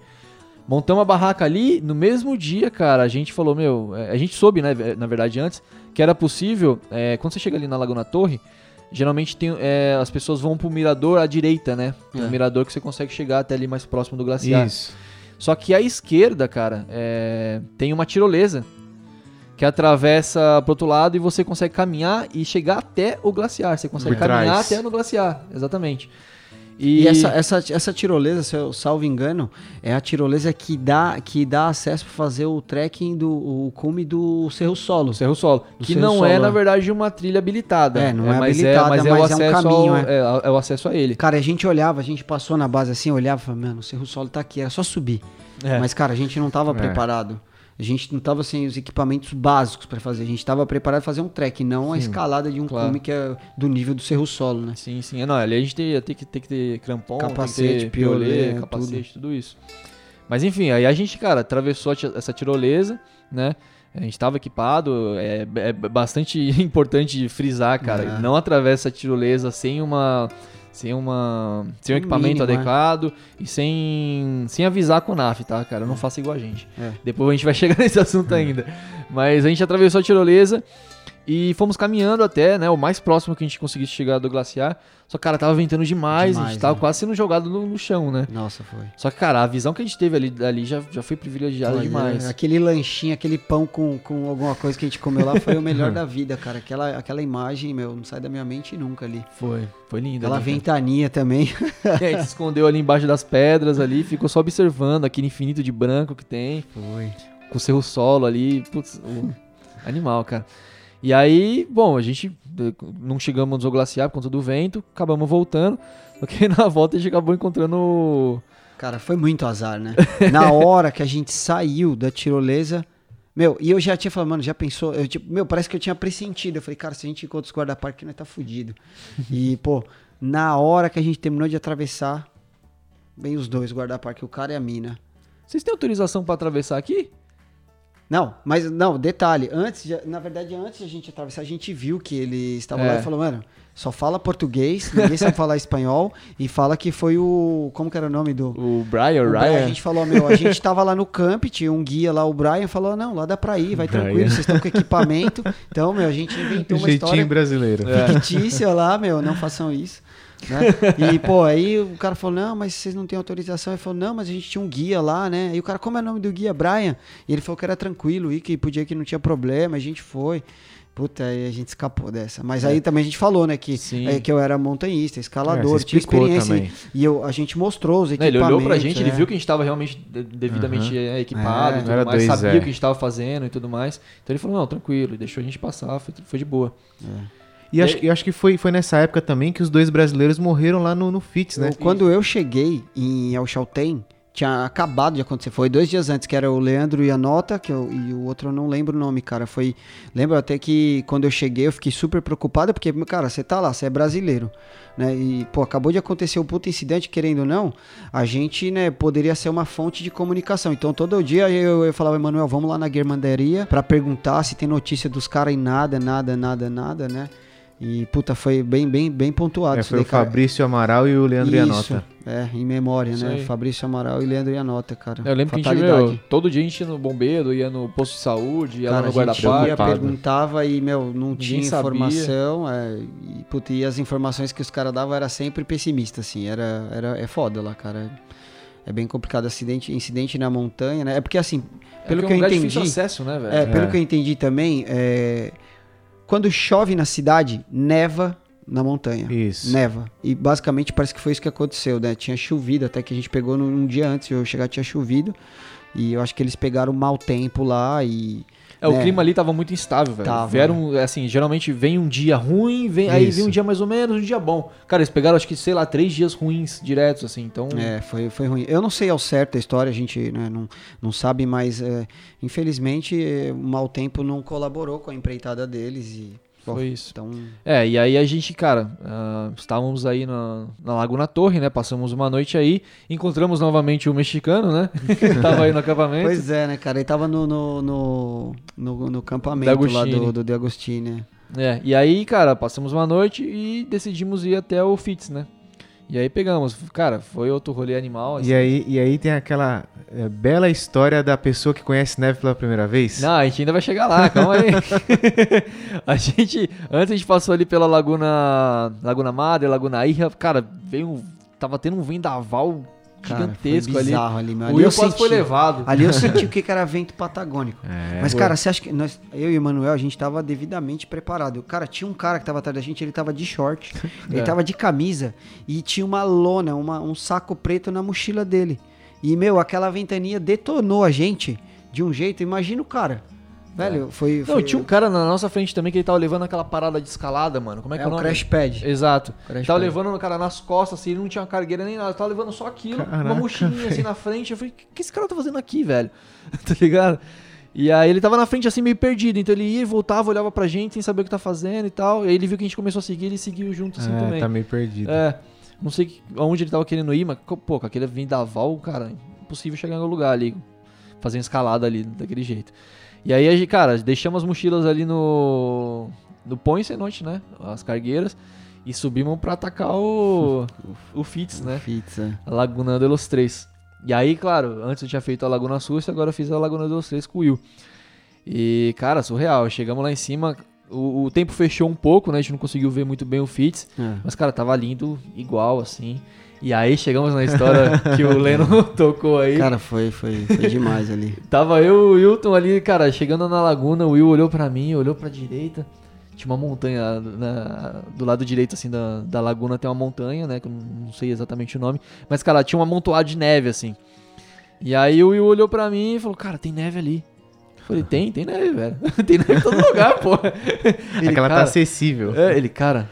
[SPEAKER 5] Montamos a barraca ali, no mesmo dia, cara, a gente falou, meu, é, a gente soube, né, na verdade, antes, que era possível, é, quando você chega ali na Laguna Torre, geralmente tem, é, as pessoas vão pro mirador à direita, né? Tem
[SPEAKER 2] É.
[SPEAKER 5] um mirador que você consegue chegar até ali mais próximo do glaciar.
[SPEAKER 4] Isso.
[SPEAKER 5] Só que à esquerda, cara, é, tem uma tirolesa que atravessa pro outro lado e você consegue caminhar e chegar até o glaciar. Você consegue
[SPEAKER 4] Por
[SPEAKER 5] caminhar
[SPEAKER 4] trás.
[SPEAKER 5] até no glaciar, exatamente.
[SPEAKER 2] E, essa, essa, essa tirolesa, se eu salvo engano, é a tirolesa que dá, que dá acesso para fazer o trekking do o cume do Cerro Solo.
[SPEAKER 5] Cerro Solo,
[SPEAKER 2] Do
[SPEAKER 5] que
[SPEAKER 2] Cerro
[SPEAKER 5] não
[SPEAKER 2] Solo,
[SPEAKER 5] é
[SPEAKER 2] é.
[SPEAKER 5] na verdade uma trilha habilitada.
[SPEAKER 2] É, não é
[SPEAKER 5] mas
[SPEAKER 2] habilitada,
[SPEAKER 5] mas é,
[SPEAKER 2] mas
[SPEAKER 5] o
[SPEAKER 2] é um caminho,
[SPEAKER 5] ao,
[SPEAKER 2] é.
[SPEAKER 5] é, é o acesso a ele.
[SPEAKER 2] Cara, a gente olhava, a gente passou na base assim, olhava e falava, mano, o Cerro Solo tá aqui, era só subir.
[SPEAKER 5] É.
[SPEAKER 2] Mas, cara, a gente não tava
[SPEAKER 4] É.
[SPEAKER 2] preparado. A gente não tava sem os equipamentos básicos para fazer. A gente tava preparado pra fazer um trek, não a escalada de um
[SPEAKER 5] claro.
[SPEAKER 2] cume que é do nível do Cerro Solo, né?
[SPEAKER 5] Sim, sim. É, Não, ali a gente tem, tem, que, tem que ter crampon,
[SPEAKER 2] Capacete,
[SPEAKER 5] ter
[SPEAKER 2] piolê,
[SPEAKER 5] capacete, tudo. isso. Mas enfim, aí a gente, cara, atravessou essa tirolesa, né? A gente tava equipado, é, é bastante importante frisar, cara.
[SPEAKER 2] É.
[SPEAKER 5] Não atravessa a tirolesa sem uma. Sem uma. Sem um equipamento
[SPEAKER 2] mínimo, é.
[SPEAKER 5] adequado e sem. Sem avisar com o NAF, tá, cara? Não faça igual a gente.
[SPEAKER 2] É.
[SPEAKER 5] Depois a gente vai chegar nesse assunto ainda. Mas a gente atravessou a tirolesa E fomos caminhando até, né? O mais próximo que a gente conseguisse chegar do glaciar. Só que, cara, tava ventando demais, a
[SPEAKER 2] Demais,
[SPEAKER 5] gente tava
[SPEAKER 2] né?
[SPEAKER 5] quase sendo jogado no, no chão, né?
[SPEAKER 2] Nossa, foi.
[SPEAKER 5] Só que, cara, a visão que a gente teve ali, ali já, já foi privilegiada
[SPEAKER 2] Foi,
[SPEAKER 5] demais.
[SPEAKER 2] Aquele lanchinho, aquele pão com, com alguma coisa que a gente comeu lá foi o melhor da vida, cara. Aquela, aquela imagem, meu, não sai da minha mente nunca ali.
[SPEAKER 5] Foi, foi lindo.
[SPEAKER 2] Aquela
[SPEAKER 5] ali, cara.
[SPEAKER 2] ventania também.
[SPEAKER 5] E aí, se escondeu ali embaixo das pedras ali, ficou só observando aquele infinito de branco que tem.
[SPEAKER 2] Foi.
[SPEAKER 5] com o cerro solo ali, putz, animal, cara. E aí, bom, a gente eh, não chegamos ao glaciar por conta do vento, acabamos voltando, porque na volta a gente acabou encontrando
[SPEAKER 2] Cara, foi muito azar, né? Na hora que a gente saiu da tirolesa, meu, e eu já tinha falado, mano, já pensou? Eu, tipo, meu, parece que eu tinha pressentido. Eu falei, cara, se a gente encontra os guarda-parque, nós tá fudido. E, pô, na hora que a gente terminou de atravessar, vem os dois guarda-parque, o cara e a mina.
[SPEAKER 5] Vocês têm autorização pra atravessar aqui?
[SPEAKER 2] Não, mas não, detalhe, antes, de- na verdade, antes de a gente atravessar, a gente viu que ele estava lá
[SPEAKER 5] É.
[SPEAKER 2] e falou, mano, só fala português, ninguém sabe falar espanhol, e fala que foi o. Como que era o nome do.
[SPEAKER 5] O Brian, o
[SPEAKER 2] Brian,
[SPEAKER 5] Ryan?
[SPEAKER 2] a gente falou, meu, a gente tava lá no camp, tinha um guia lá, o Brian falou, não, lá dá pra ir, vai
[SPEAKER 4] Brian.
[SPEAKER 2] tranquilo, vocês estão com equipamento. Então, meu, a gente inventou uma
[SPEAKER 4] Jeitinho
[SPEAKER 2] história
[SPEAKER 4] brasileiro.
[SPEAKER 2] fictícia lá, meu, não façam isso. Né? E, pô, aí o cara falou, não, mas vocês não têm autorização. Ele falou, não, mas a gente tinha um guia lá, né? E o cara, como é o nome do guia? Brian. E ele falou que era tranquilo e que podia que não tinha problema, a gente foi. Puta, aí a gente escapou dessa. Mas aí também a gente falou, né, que, é, que eu era montanhista,
[SPEAKER 4] É,
[SPEAKER 2] escalador,
[SPEAKER 4] você
[SPEAKER 2] tinha experiência.
[SPEAKER 4] também.
[SPEAKER 2] E eu, a gente mostrou os equipamentos.
[SPEAKER 5] ele olhou pra gente, ele
[SPEAKER 2] é.
[SPEAKER 5] viu que a gente tava realmente de- devidamente eh, equipado
[SPEAKER 2] É,
[SPEAKER 5] e
[SPEAKER 4] não era
[SPEAKER 5] tudo mais,
[SPEAKER 4] dois,
[SPEAKER 5] sabia
[SPEAKER 4] é.
[SPEAKER 5] o que a gente tava fazendo e tudo mais. Então ele falou, não, tranquilo, e deixou a gente passar, foi, foi de boa.
[SPEAKER 4] E acho, e acho que foi, foi nessa época também que os dois brasileiros morreram lá no, no FITS, né?
[SPEAKER 2] Eu- quando eu cheguei em El Chaltén, tinha acabado de acontecer. Foi dois dias antes, que era o Leandro e a Nota, que eu, e o outro eu não lembro o nome, cara. Foi. Lembro até que quando eu cheguei eu fiquei super preocupado, porque, cara, você tá lá, você é brasileiro. Né? E, pô, acabou de acontecer o puto incidente, querendo ou não, a gente, né, poderia ser uma fonte de comunicação. Então, todo dia eu, eu falava, Emanuel, vamos lá na guirmandaria pra perguntar se tem notícia dos caras e nada, nada, nada, nada, né? E, puta, foi bem, bem, bem pontuado
[SPEAKER 4] É,
[SPEAKER 2] isso
[SPEAKER 4] foi
[SPEAKER 2] daí,
[SPEAKER 4] o
[SPEAKER 2] cara.
[SPEAKER 4] Fabrício Amaral e o Leandro
[SPEAKER 2] Isso,
[SPEAKER 4] Ianota.
[SPEAKER 2] É, em memória,
[SPEAKER 5] Isso
[SPEAKER 2] né?
[SPEAKER 5] aí.
[SPEAKER 2] Fabrício Amaral e Leandro Ianota, cara.
[SPEAKER 5] Eu lembro que a gente
[SPEAKER 2] Fatalidade.
[SPEAKER 5] meu, todo dia a gente ia no bombeiro, ia no posto de saúde, ia
[SPEAKER 2] Cara,
[SPEAKER 5] lá no
[SPEAKER 2] a gente ia,
[SPEAKER 5] guarda-parque.
[SPEAKER 4] Preocupado.
[SPEAKER 2] perguntava e, meu, não tinha
[SPEAKER 5] sabia.
[SPEAKER 2] informação. É, e, puta, e as informações que os caras davam era sempre pessimista, assim. Era, era, é foda lá, cara. É bem complicado. Acidente, incidente na montanha, né? É porque, assim, pelo
[SPEAKER 5] é
[SPEAKER 2] que
[SPEAKER 5] é um
[SPEAKER 2] eu
[SPEAKER 5] lugar de
[SPEAKER 2] entendi...
[SPEAKER 5] acesso, né, velho?
[SPEAKER 2] É, pelo
[SPEAKER 4] É.
[SPEAKER 2] que eu entendi também, é, quando chove na cidade, neva na montanha.
[SPEAKER 4] Isso.
[SPEAKER 2] Neva. E basicamente parece que foi isso que aconteceu, né? Tinha chovido, até que a gente pegou num, um dia antes de eu chegar, tinha chovido. E eu acho que eles pegaram mau tempo lá e.
[SPEAKER 5] É, o
[SPEAKER 2] né?
[SPEAKER 5] clima ali tava muito instável, velho.
[SPEAKER 2] Tava,
[SPEAKER 5] Vieram, assim, geralmente vem um dia ruim, vem, aí
[SPEAKER 4] Isso.
[SPEAKER 5] vem um dia mais ou menos, um dia bom. Cara, eles pegaram, acho que, sei lá, três dias ruins diretos, assim, então...
[SPEAKER 2] É, foi, foi ruim. Eu não sei ao certo a história, a gente né, não, não sabe, mas é, infelizmente é, o mau tempo não colaborou com a empreitada deles e.
[SPEAKER 5] Foi isso.
[SPEAKER 2] Então,
[SPEAKER 5] É, e aí a gente, cara, ah, estávamos aí na, na Laguna Torre, né? Passamos uma noite aí, encontramos novamente o mexicano, né? Que tava aí no acampamento.
[SPEAKER 2] pois é, né, cara? Ele tava no, no, no, no, no acampamento lá do, do De Agostini.
[SPEAKER 5] É, e aí, cara, passamos uma noite e decidimos ir até o FITS, né? E aí pegamos. Cara, foi outro rolê animal. assim.
[SPEAKER 4] E aí, e aí tem aquela é, bela história da pessoa que conhece neve pela primeira vez.
[SPEAKER 5] Não, a gente ainda vai chegar lá, calma aí. a gente, antes a gente passou ali pela Laguna, Laguna Madre, Laguna Irra, cara, veio, um- tava tendo um vendaval
[SPEAKER 2] Cara,
[SPEAKER 5] gigantesco
[SPEAKER 2] foi
[SPEAKER 5] ali.
[SPEAKER 2] bizarro ali, meu.
[SPEAKER 5] O
[SPEAKER 2] Ali
[SPEAKER 5] Will
[SPEAKER 2] eu
[SPEAKER 5] quase foi levado.
[SPEAKER 2] Ali eu senti o que era vento patagônico.
[SPEAKER 4] É,
[SPEAKER 2] Mas,
[SPEAKER 5] foi.
[SPEAKER 2] cara, você acha que nós, eu e o Emanuel, a gente tava devidamente preparado. Cara, tinha um cara que tava atrás da gente, ele tava de short, ele
[SPEAKER 5] É.
[SPEAKER 2] tava de camisa e tinha uma lona, uma- um saco preto na mochila dele. E, meu, aquela ventania detonou a gente de um jeito. Imagina o cara. Velho, foi.
[SPEAKER 5] Não,
[SPEAKER 2] foi
[SPEAKER 5] tinha um cara na nossa frente também que ele tava levando aquela parada de escalada, mano. Como é que
[SPEAKER 2] é,
[SPEAKER 5] é, o nome?
[SPEAKER 2] crash pad.
[SPEAKER 5] Exato.
[SPEAKER 2] Crash
[SPEAKER 5] tava
[SPEAKER 2] pad.
[SPEAKER 5] levando o cara nas costas, assim, ele não tinha cargueira nem nada. Tava levando só aquilo, uma
[SPEAKER 4] Caraca,
[SPEAKER 5] mochilinha assim na frente. Eu falei, o que, que esse cara tá fazendo aqui, velho? tá ligado? E aí ele tava na frente assim, meio perdido. Então ele ia e voltava, olhava pra gente sem saber o que tá fazendo e tal. E aí ele viu que a gente começou a seguir, ele seguiu junto assim
[SPEAKER 4] É,
[SPEAKER 5] também.
[SPEAKER 4] tá meio perdido.
[SPEAKER 5] É, não sei aonde ele tava querendo ir, mas, pô, com aquele vendaval, cara, impossível chegar no lugar ali, fazer uma escalada ali, daquele jeito. E aí, cara, deixamos as mochilas ali no, no Põe Cenote, né, as cargueiras, e subimos pra atacar o, o Fitz, né,
[SPEAKER 2] Pizza.
[SPEAKER 5] a Laguna de los Três. E aí, claro, antes eu tinha feito a Laguna Sul, agora eu fiz a Laguna de los Três com o Will. E, cara, surreal, chegamos lá em cima... O, o tempo fechou um pouco, né? A gente não conseguiu ver muito bem o Fitz.
[SPEAKER 2] É.
[SPEAKER 5] Mas, cara, tava lindo, igual, assim. E aí chegamos na história que o Leno tocou aí.
[SPEAKER 2] Cara, foi, foi, foi demais ali.
[SPEAKER 5] Tava eu e o Wilton ali, cara, chegando na laguna, o Will olhou pra mim, olhou pra direita. Tinha uma montanha na- do lado direito, assim, da, da laguna tem uma montanha, né? Que eu não sei exatamente o nome. Mas, cara, tinha um amontoado de neve, assim. E aí o Will olhou pra mim e falou, cara, tem neve ali. Eu falei, tem, tem neve, velho. tem neve em todo lugar, pô. Ele,
[SPEAKER 4] Aquela tá
[SPEAKER 5] cara,
[SPEAKER 4] acessível.
[SPEAKER 5] é, ele, cara,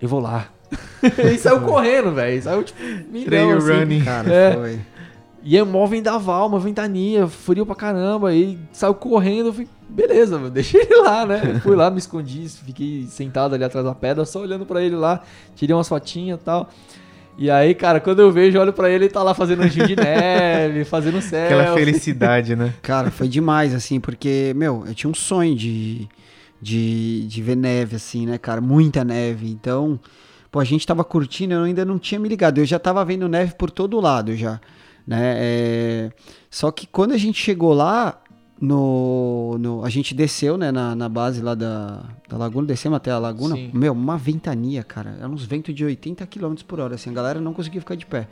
[SPEAKER 5] eu vou lá. ele saiu correndo, velho. Saiu, tipo, milhão,
[SPEAKER 4] Trail
[SPEAKER 5] assim.
[SPEAKER 4] running.
[SPEAKER 2] Cara,
[SPEAKER 5] É.
[SPEAKER 2] foi.
[SPEAKER 5] E é mó vendaval, uma ventania, frio pra caramba. E saiu correndo, eu falei, beleza, mano, deixa ele lá, né? Fui lá, me escondi, fiquei sentado ali atrás da pedra, só olhando pra ele lá, tirei umas fotinhas e tal. E aí, cara, quando eu vejo, olho pra ele, ele tá lá fazendo anjinho de neve, fazendo céu.
[SPEAKER 4] Aquela felicidade, né?
[SPEAKER 2] Cara, foi demais, assim, porque, meu, eu tinha um sonho de, de, de ver neve, assim, né, cara? Muita neve. Então, pô, a gente tava curtindo, eu ainda não tinha me ligado. Eu já tava vendo neve por todo lado já, né? É, Só que quando a gente chegou lá, no, no- a gente desceu, né, na, na base lá da, da laguna, descemos até a laguna.
[SPEAKER 5] Sim.
[SPEAKER 2] Meu, uma ventania, cara. Eram uns ventos de 80 km por hora, assim. A galera não conseguia ficar de pé.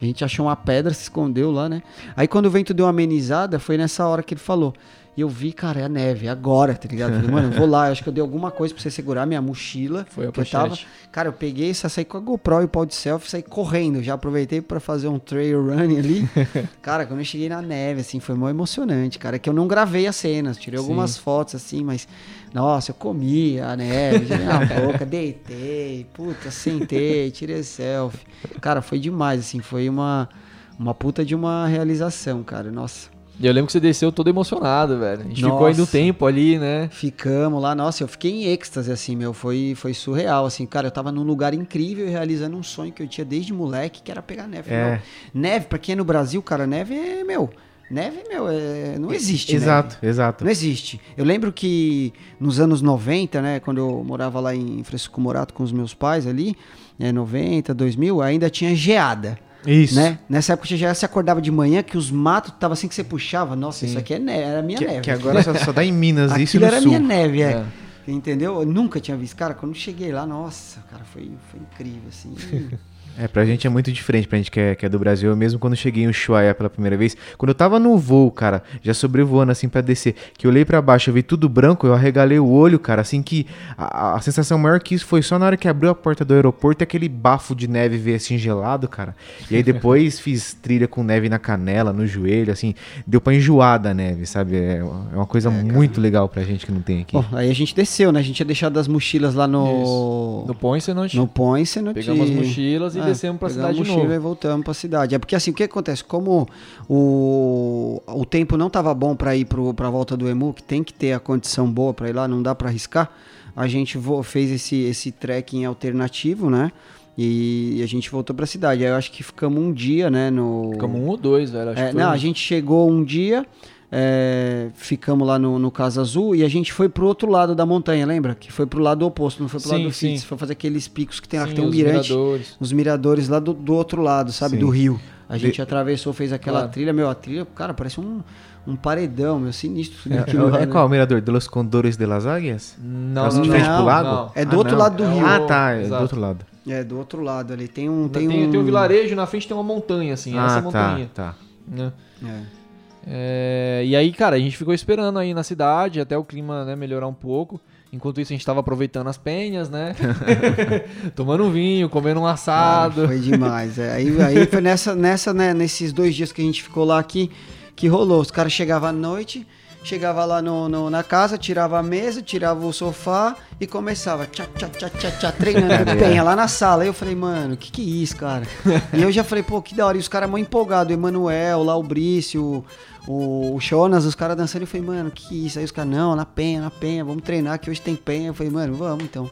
[SPEAKER 2] A gente achou uma pedra, se escondeu lá, né? Aí quando o vento deu uma amenizada, foi nessa hora que ele falou. E eu vi, cara, é a neve, agora, tá ligado? Falei, mano, eu vou lá, acho que eu dei alguma coisa pra você segurar minha mochila.
[SPEAKER 5] Foi a
[SPEAKER 2] que eu tava. Cara, eu peguei, só saí com a GoPro e o pau de selfie, saí correndo. Já aproveitei pra fazer um trail run ali. cara, quando eu cheguei na neve, assim, foi mó emocionante, cara. Que eu não gravei as cenas, tirei algumas fotos, assim, mas. Nossa, eu comi a neve, tirei na boca, deitei, puta, sentei, tirei selfie. Cara, foi demais, assim, foi uma, uma puta de uma realização, cara. Nossa.
[SPEAKER 5] E eu lembro que você desceu todo emocionado, velho. A gente ficou ainda um
[SPEAKER 2] Nossa.
[SPEAKER 5] tempo ali, né?
[SPEAKER 2] Ficamos lá, nossa, eu fiquei em êxtase, assim, meu, foi, foi surreal, assim, cara, eu tava num lugar incrível e realizando um sonho que eu tinha desde moleque, que era pegar neve.
[SPEAKER 4] É.
[SPEAKER 2] Meu, neve, pra quem é no Brasil, cara, neve é, meu, neve, meu, é, não existe
[SPEAKER 4] Exato,
[SPEAKER 2] neve.
[SPEAKER 4] exato.
[SPEAKER 2] Não existe. Eu lembro que nos anos 90, né, quando eu morava lá em Francisco Morato com os meus pais ali, né, 90, 2000, ainda tinha geada.
[SPEAKER 4] Isso.
[SPEAKER 2] Né? Nessa época você já se acordava de manhã que os matos tava assim que você puxava. Nossa, isso aqui é neve, era minha
[SPEAKER 4] Que,
[SPEAKER 2] neve.
[SPEAKER 4] que agora só, só dá em Minas, isso e
[SPEAKER 2] Aquilo
[SPEAKER 4] no
[SPEAKER 2] era
[SPEAKER 4] sul.
[SPEAKER 2] minha neve, é.
[SPEAKER 5] É.
[SPEAKER 2] Entendeu? Eu nunca tinha visto. Cara, quando cheguei lá, nossa, cara, foi, foi incrível, assim.
[SPEAKER 4] É, pra gente é muito diferente, pra gente que é, que é do Brasil. Eu mesmo quando cheguei em Ushuaia pela primeira vez, quando eu tava no voo, cara, já sobrevoando assim pra descer, que eu olhei pra baixo, eu vi tudo branco, eu arregalei o olho, cara, assim que a, a sensação maior que isso foi só na hora que abriu a porta do aeroporto e aquele bafo de neve veio assim gelado, cara. E aí depois fiz trilha com neve na canela, no joelho, assim, deu pra enjoar da neve, sabe? É, é uma coisa muito legal pra gente que não tem aqui.
[SPEAKER 2] Bom, aí a gente desceu, né? A gente tinha deixado as mochilas lá no.
[SPEAKER 5] No Poinsonot,
[SPEAKER 2] No Poinsonot.
[SPEAKER 5] pegamos as mochilas e
[SPEAKER 2] É,
[SPEAKER 5] descemos pra cidade
[SPEAKER 2] a
[SPEAKER 5] de novo.
[SPEAKER 2] e voltamos pra cidade. É porque assim, o que acontece? Como o, o tempo não tava bom pra ir pro, pra volta do Emu, que tem que ter a condição boa pra ir lá, não dá pra arriscar, a gente fez esse, esse trekking alternativo, né? E a gente voltou pra cidade. Aí eu acho que ficamos um dia, né? No...
[SPEAKER 5] Ficamos um ou dois, velho. Acho
[SPEAKER 2] É, não,
[SPEAKER 5] um.
[SPEAKER 2] a gente chegou um dia, é, ficamos lá no, no Casa Azul e a gente foi pro outro lado da montanha, lembra? Que foi pro lado oposto, não foi pro lado
[SPEAKER 5] Sim,
[SPEAKER 2] do Fitz,
[SPEAKER 5] sim.
[SPEAKER 2] foi fazer aqueles picos que tem lá, que
[SPEAKER 5] Sim,
[SPEAKER 2] tem um
[SPEAKER 5] os
[SPEAKER 2] mirante,
[SPEAKER 5] miradores.
[SPEAKER 2] os miradores lá do, do outro lado, sabe?
[SPEAKER 4] Sim.
[SPEAKER 2] Do rio. A gente
[SPEAKER 4] De-
[SPEAKER 2] atravessou, fez aquela
[SPEAKER 5] Claro.
[SPEAKER 2] trilha, meu, a trilha, cara, parece um, um paredão, meu, sinistro.
[SPEAKER 4] É,
[SPEAKER 2] aquilo lá,
[SPEAKER 4] é
[SPEAKER 2] né?
[SPEAKER 4] qual o mirador? De los Condores de las Águias?
[SPEAKER 5] Não,
[SPEAKER 4] Assim,
[SPEAKER 5] não, não.
[SPEAKER 4] frente pro lago?
[SPEAKER 5] Não.
[SPEAKER 2] É do
[SPEAKER 4] Ah,
[SPEAKER 2] outro
[SPEAKER 4] não.
[SPEAKER 2] lado do
[SPEAKER 5] É
[SPEAKER 2] rio.
[SPEAKER 4] Ah, tá, é do
[SPEAKER 5] Exato.
[SPEAKER 4] outro lado.
[SPEAKER 2] É, do outro lado ali. Tem um. Tem,
[SPEAKER 5] Tem,
[SPEAKER 2] um...
[SPEAKER 5] tem um vilarejo, na frente tem uma montanha, assim, essa
[SPEAKER 4] ah, tá,
[SPEAKER 5] montanha.
[SPEAKER 4] tá.
[SPEAKER 5] né?
[SPEAKER 2] É.
[SPEAKER 5] É, e aí, cara, a gente ficou esperando aí na cidade até o clima né, melhorar um pouco. Enquanto isso, a gente tava aproveitando as penhas, né? Tomando um vinho, comendo um assado.
[SPEAKER 2] foi demais. é. Aí, aí foi nessa, nessa, né, nesses dois dias que a gente ficou lá que, que rolou. Os caras chegavam à noite, chegava lá no, no- na casa, tirava a mesa, tirava o sofá e começava tchá, tchá, tchá, tchá, tchá, treinando de penha lá na sala. Aí eu falei, mano, que que é isso, cara? e eu já falei, pô, que da hora. E os caras mó empolgados, o Emanuel, lá o Brício, o, o Jonas, os caras dançando. Eu falei, mano, que isso? Aí os caras, não, na penha, na penha, vamos treinar, que hoje tem penha. Eu falei, mano, vamos então.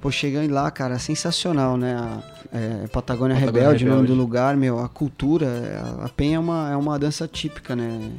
[SPEAKER 2] Pô, chegando lá, cara, sensacional, né? A, é, Patagônia,
[SPEAKER 5] Patagônia
[SPEAKER 2] Rebelde, o nome
[SPEAKER 5] Rebelde.
[SPEAKER 2] do lugar, meu, a cultura, a, a penha é uma, é uma dança típica, né?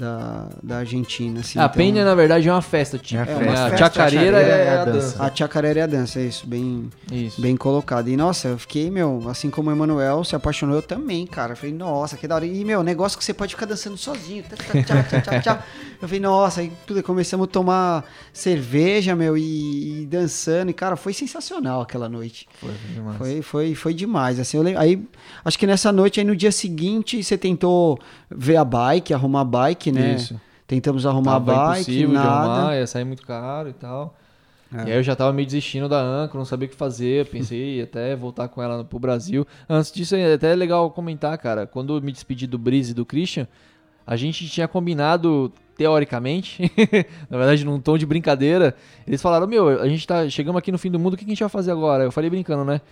[SPEAKER 2] Da, da Argentina. Assim,
[SPEAKER 5] a
[SPEAKER 2] então-
[SPEAKER 5] Penha, na verdade, é uma festa, tipo.
[SPEAKER 4] É
[SPEAKER 5] né?
[SPEAKER 4] uma
[SPEAKER 5] a
[SPEAKER 2] festa,
[SPEAKER 5] chacareira
[SPEAKER 4] chacareira
[SPEAKER 5] é,
[SPEAKER 4] é
[SPEAKER 5] a
[SPEAKER 4] a
[SPEAKER 5] dança.
[SPEAKER 2] A chacareira é a dança, é isso, bem,
[SPEAKER 5] Isso.
[SPEAKER 2] bem colocado. E nossa, eu fiquei, meu, assim como o Emanuel se apaixonou, eu também, cara. Eu falei, nossa, que da hora. E, meu, negócio que você pode ficar dançando sozinho. Tchá, tchá, tchá, tchá. Eu falei, nossa, aí tudo, começamos a tomar cerveja, meu, e, e dançando. E, cara, foi sensacional aquela noite.
[SPEAKER 5] Foi, foi demais.
[SPEAKER 2] Foi, foi, foi demais. Assim, lembro, aí, acho que nessa noite, aí no dia seguinte, você tentou ver a bike, arrumar a bike, né?
[SPEAKER 5] Isso.
[SPEAKER 2] Tentamos arrumar
[SPEAKER 5] Tava
[SPEAKER 2] a bike,
[SPEAKER 5] impossível de
[SPEAKER 2] nada.
[SPEAKER 5] arrumar, ia sair muito caro e tal.
[SPEAKER 2] É.
[SPEAKER 5] E aí eu já tava meio desistindo da Anchor, não sabia o que fazer, pensei até voltar com ela pro Brasil. Antes disso, é até legal comentar, cara, quando eu me despedi do Breeze e do Christian, a gente tinha combinado, teoricamente, na verdade num tom de brincadeira, eles falaram, meu, a gente tá, chegamos aqui no fim do mundo, o que a gente vai fazer agora? Eu falei brincando, né?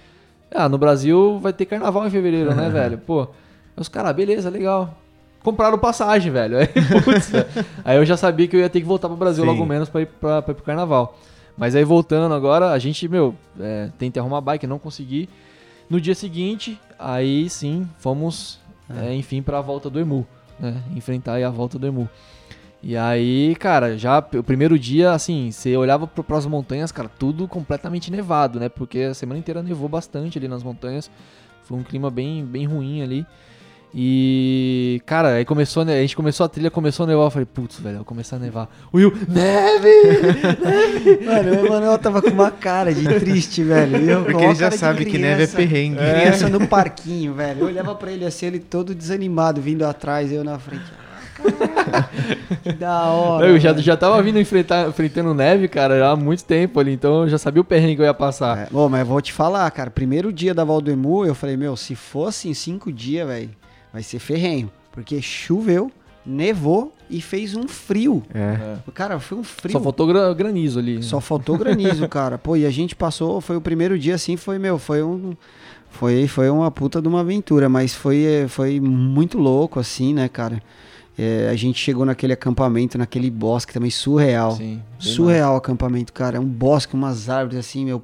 [SPEAKER 5] Ah, no Brasil vai ter carnaval em fevereiro, né, velho? Pô, os caras, beleza, legal. Compraram passagem, velho. Aí, putz, aí eu já sabia que eu ia ter que voltar pro Brasil
[SPEAKER 4] Sim.
[SPEAKER 5] logo menos pra ir, pra, pra ir pro carnaval. Mas aí voltando agora, a gente, meu, é, tentei arrumar bike, não consegui. No dia seguinte, aí sim, fomos, é, enfim, pra volta do Emu, né? Enfrentar aí a volta do Emu. E aí, cara, já o primeiro dia, assim, você olhava pro, pras montanhas, cara, tudo completamente nevado, né? Porque a semana inteira nevou bastante ali nas montanhas. Foi um clima bem, bem ruim ali. E, cara, aí começou, né? A gente começou a trilha, começou a nevar. Eu falei, putz, velho, vai começar a nevar. Will, neve!
[SPEAKER 2] Mano, o Emanuel tava com uma cara de triste, velho. Eu
[SPEAKER 4] Porque ele já sabe que neve é perrengue.
[SPEAKER 2] Criança no parquinho, velho. Eu olhava pra ele assim, ele todo desanimado, vindo atrás, eu na frente. Que da hora.
[SPEAKER 5] Eu já,
[SPEAKER 2] velho.
[SPEAKER 5] já tava vindo enfrentar, enfrentando neve, cara, há muito tempo ali, então eu já sabia o perrengue que eu ia passar.
[SPEAKER 2] É, bom, mas vou te falar, cara. Primeiro dia da Valdemu, eu falei, meu, se fosse em cinco dias, velho, vai ser ferrenho. Porque choveu, nevou e fez um frio.
[SPEAKER 4] É.
[SPEAKER 2] Cara, foi um frio.
[SPEAKER 5] Só faltou gra- granizo ali. né?
[SPEAKER 2] Só faltou granizo, cara. Pô, e a gente passou, foi o primeiro dia assim, foi, meu, foi um. Foi, foi uma puta de uma aventura, mas foi, eh, foi muito louco, assim, né, cara? É, a gente chegou naquele acampamento, naquele bosque também surreal.
[SPEAKER 5] Sim,
[SPEAKER 2] Surreal o acampamento, cara. É um bosque, umas árvores assim, meu.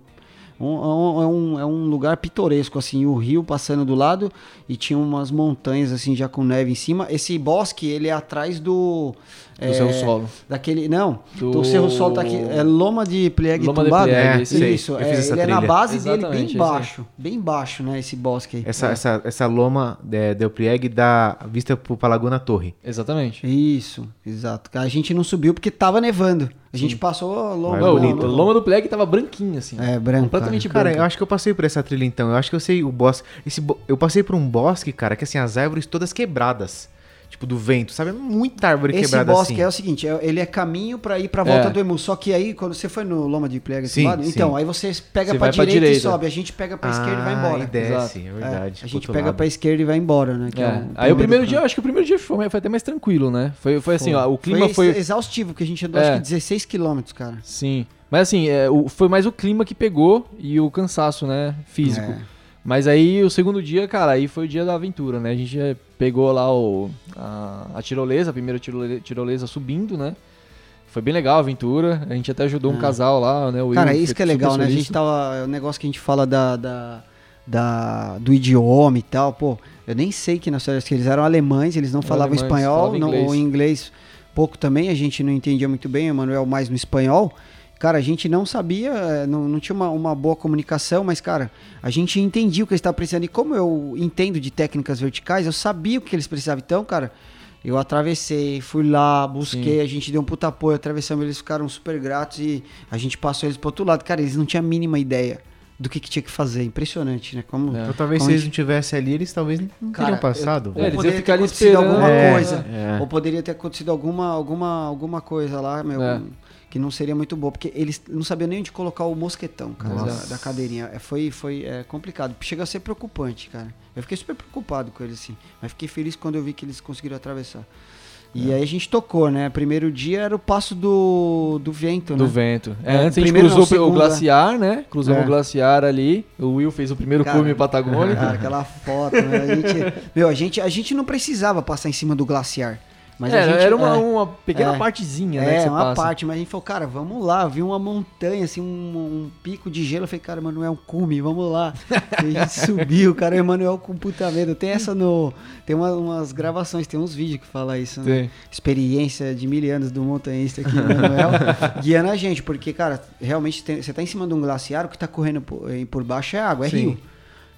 [SPEAKER 2] Um- um- é, um, é um lugar pitoresco, assim, o rio passando do lado e tinha umas montanhas, assim, já com neve em cima. Esse bosque, ele é atrás do.
[SPEAKER 5] Do seu
[SPEAKER 2] é,
[SPEAKER 5] solo.
[SPEAKER 2] Daquele. Não,
[SPEAKER 5] Do-
[SPEAKER 2] do Cerro Sol tá aqui. É Loma de Pliegue
[SPEAKER 5] Loma de
[SPEAKER 2] Tumbado?
[SPEAKER 5] Pliegue,
[SPEAKER 2] é,
[SPEAKER 5] isso
[SPEAKER 4] aí.
[SPEAKER 2] isso.
[SPEAKER 4] Eu
[SPEAKER 2] é,
[SPEAKER 4] fiz essa
[SPEAKER 2] ele é na
[SPEAKER 4] trilha.
[SPEAKER 2] base dele,
[SPEAKER 5] Exatamente,
[SPEAKER 2] bem
[SPEAKER 5] esse aí.
[SPEAKER 2] baixo. Bem baixo, né? Esse bosque aí.
[SPEAKER 4] Essa, essa, essa loma de Del Prieg dá vista pro Palaguna Torre.
[SPEAKER 5] Exatamente.
[SPEAKER 2] Isso, exato. A gente não subiu porque tava nevando. A gente passou a loma.
[SPEAKER 5] Não,
[SPEAKER 4] bonito.
[SPEAKER 5] o loma do Plague tava branquinho, assim.
[SPEAKER 2] É, branco.
[SPEAKER 5] Completamente
[SPEAKER 4] Cara,
[SPEAKER 5] branco.
[SPEAKER 4] eu acho que eu passei por essa trilha então. Eu acho que eu sei o bosque. Esse bo- Eu passei por um bosque, cara, que assim, as árvores todas quebradas. Tipo, do vento, sabe? Muita árvore
[SPEAKER 2] Esse
[SPEAKER 4] quebrada
[SPEAKER 2] bosque
[SPEAKER 4] assim.
[SPEAKER 2] é o seguinte, é- ele é caminho pra ir pra volta
[SPEAKER 5] É.
[SPEAKER 2] do Emu. Só que aí, quando você foi no Loma de Pliegue,
[SPEAKER 4] Sim,
[SPEAKER 2] lado,
[SPEAKER 4] sim.
[SPEAKER 2] então, aí você pega
[SPEAKER 5] vai pra
[SPEAKER 2] direita, e
[SPEAKER 5] direita.
[SPEAKER 2] sobe. A gente pega pra esquerda e vai
[SPEAKER 4] Ah,
[SPEAKER 2] embora.
[SPEAKER 4] E desce,
[SPEAKER 5] Exato.
[SPEAKER 4] é
[SPEAKER 2] É,
[SPEAKER 4] verdade.
[SPEAKER 2] a
[SPEAKER 4] pro
[SPEAKER 2] gente pega pra esquerda e vai embora, né?
[SPEAKER 5] É.
[SPEAKER 2] é
[SPEAKER 5] Aí o primeiro dia, eu acho que o primeiro dia foi, foi até mais tranquilo, né? Foi, foi assim, ó, o clima
[SPEAKER 2] foi,
[SPEAKER 5] foi.
[SPEAKER 2] exaustivo, porque a gente andou
[SPEAKER 5] É.
[SPEAKER 2] acho que 16 quilômetros, cara.
[SPEAKER 5] Sim. Mas assim, é, o- foi mais o clima que pegou e o cansaço, né? Físico.
[SPEAKER 2] É.
[SPEAKER 5] Mas aí o segundo dia, cara, aí foi o dia da aventura, né? A gente eh, pegou lá o, a, a tirolesa, a primeira tirole- tirolesa subindo, né? Foi bem legal a aventura. A gente até ajudou um
[SPEAKER 2] Ah.
[SPEAKER 5] casal lá, né? O
[SPEAKER 2] Cara,
[SPEAKER 5] Will
[SPEAKER 2] isso que é legal, né? A gente tava. É o negócio que a gente fala da, da, da- do idioma e tal, pô. Eu nem sei que nós que eles eram alemães, eles não
[SPEAKER 5] Eram
[SPEAKER 2] falavam
[SPEAKER 5] alemães,
[SPEAKER 2] espanhol,
[SPEAKER 5] falavam
[SPEAKER 2] não,
[SPEAKER 5] inglês.
[SPEAKER 2] ou inglês pouco também, a gente não entendia muito bem, o Manuel mais no espanhol. Cara, a gente não sabia, eh, não, não tinha uma, uma boa comunicação, mas, cara, a gente entendia o que eles estavam precisando. E como eu entendo de técnicas verticais, eu sabia o que eles precisavam. Então, cara, eu atravessei, fui lá, busquei, a gente deu um puta apoio, atravessamos, eles ficaram super gratos e a gente passou eles pro outro lado. Cara, eles não tinham a mínima ideia do que, que tinha que fazer. Impressionante, né? Como,
[SPEAKER 5] É.
[SPEAKER 4] Então, talvez
[SPEAKER 2] como
[SPEAKER 4] se eles
[SPEAKER 2] gente-
[SPEAKER 4] não tivessem ali, eles talvez não
[SPEAKER 2] Cara,
[SPEAKER 4] teriam passado.
[SPEAKER 5] É, eles iam
[SPEAKER 2] poderia
[SPEAKER 5] ficar
[SPEAKER 2] ter acontecido
[SPEAKER 5] esperando.
[SPEAKER 2] alguma
[SPEAKER 4] É,
[SPEAKER 2] coisa.
[SPEAKER 4] é.
[SPEAKER 2] Ou poderia ter acontecido alguma, alguma, alguma coisa lá, meu,
[SPEAKER 5] É.
[SPEAKER 2] que não seria muito boa. Porque eles não sabiam nem onde colocar o mosquetão, cara, da, da cadeirinha. É, Foi, foi é, complicado. Chega a ser preocupante, cara. Eu fiquei super preocupado com eles, assim. Mas fiquei feliz quando eu vi que eles conseguiram atravessar. E
[SPEAKER 5] É.
[SPEAKER 2] aí a gente tocou, né? Primeiro dia era o passo do, do vento,
[SPEAKER 5] Do
[SPEAKER 2] né?
[SPEAKER 5] vento. É,
[SPEAKER 2] É,
[SPEAKER 5] antes a gente
[SPEAKER 2] primeiro não,
[SPEAKER 5] cruzou o
[SPEAKER 2] segundo,
[SPEAKER 5] glaciar, né? Cruzamos
[SPEAKER 2] É.
[SPEAKER 5] o glaciar ali. O Will fez o primeiro
[SPEAKER 2] Cara,
[SPEAKER 5] cume patagônico.
[SPEAKER 2] Cara, aquela foto, né? A gente, meu, a gente, a gente não precisava passar em cima do glaciar. Mas
[SPEAKER 5] É,
[SPEAKER 2] gente,
[SPEAKER 5] era uma,
[SPEAKER 2] é,
[SPEAKER 5] uma pequena
[SPEAKER 2] é.
[SPEAKER 5] partezinha, né?
[SPEAKER 2] É, uma
[SPEAKER 5] passa.
[SPEAKER 2] parte, mas a gente falou, cara, vamos lá, viu uma montanha, assim, um, um pico de gelo. Eu falei, cara, Emanuel, cume, vamos lá. E a gente subiu, cara, Emanuel com puta medo. Tem essa no. Tem uma- umas gravações, tem uns vídeos que fala isso, né?
[SPEAKER 5] Tem.
[SPEAKER 2] Experiência de mil anos do montanhista aqui, Emanuel, guiando a gente, porque, cara, realmente tem- você tá em cima de um glaciar, o que tá correndo por, eh, por baixo é água, é
[SPEAKER 5] Sim.
[SPEAKER 2] rio.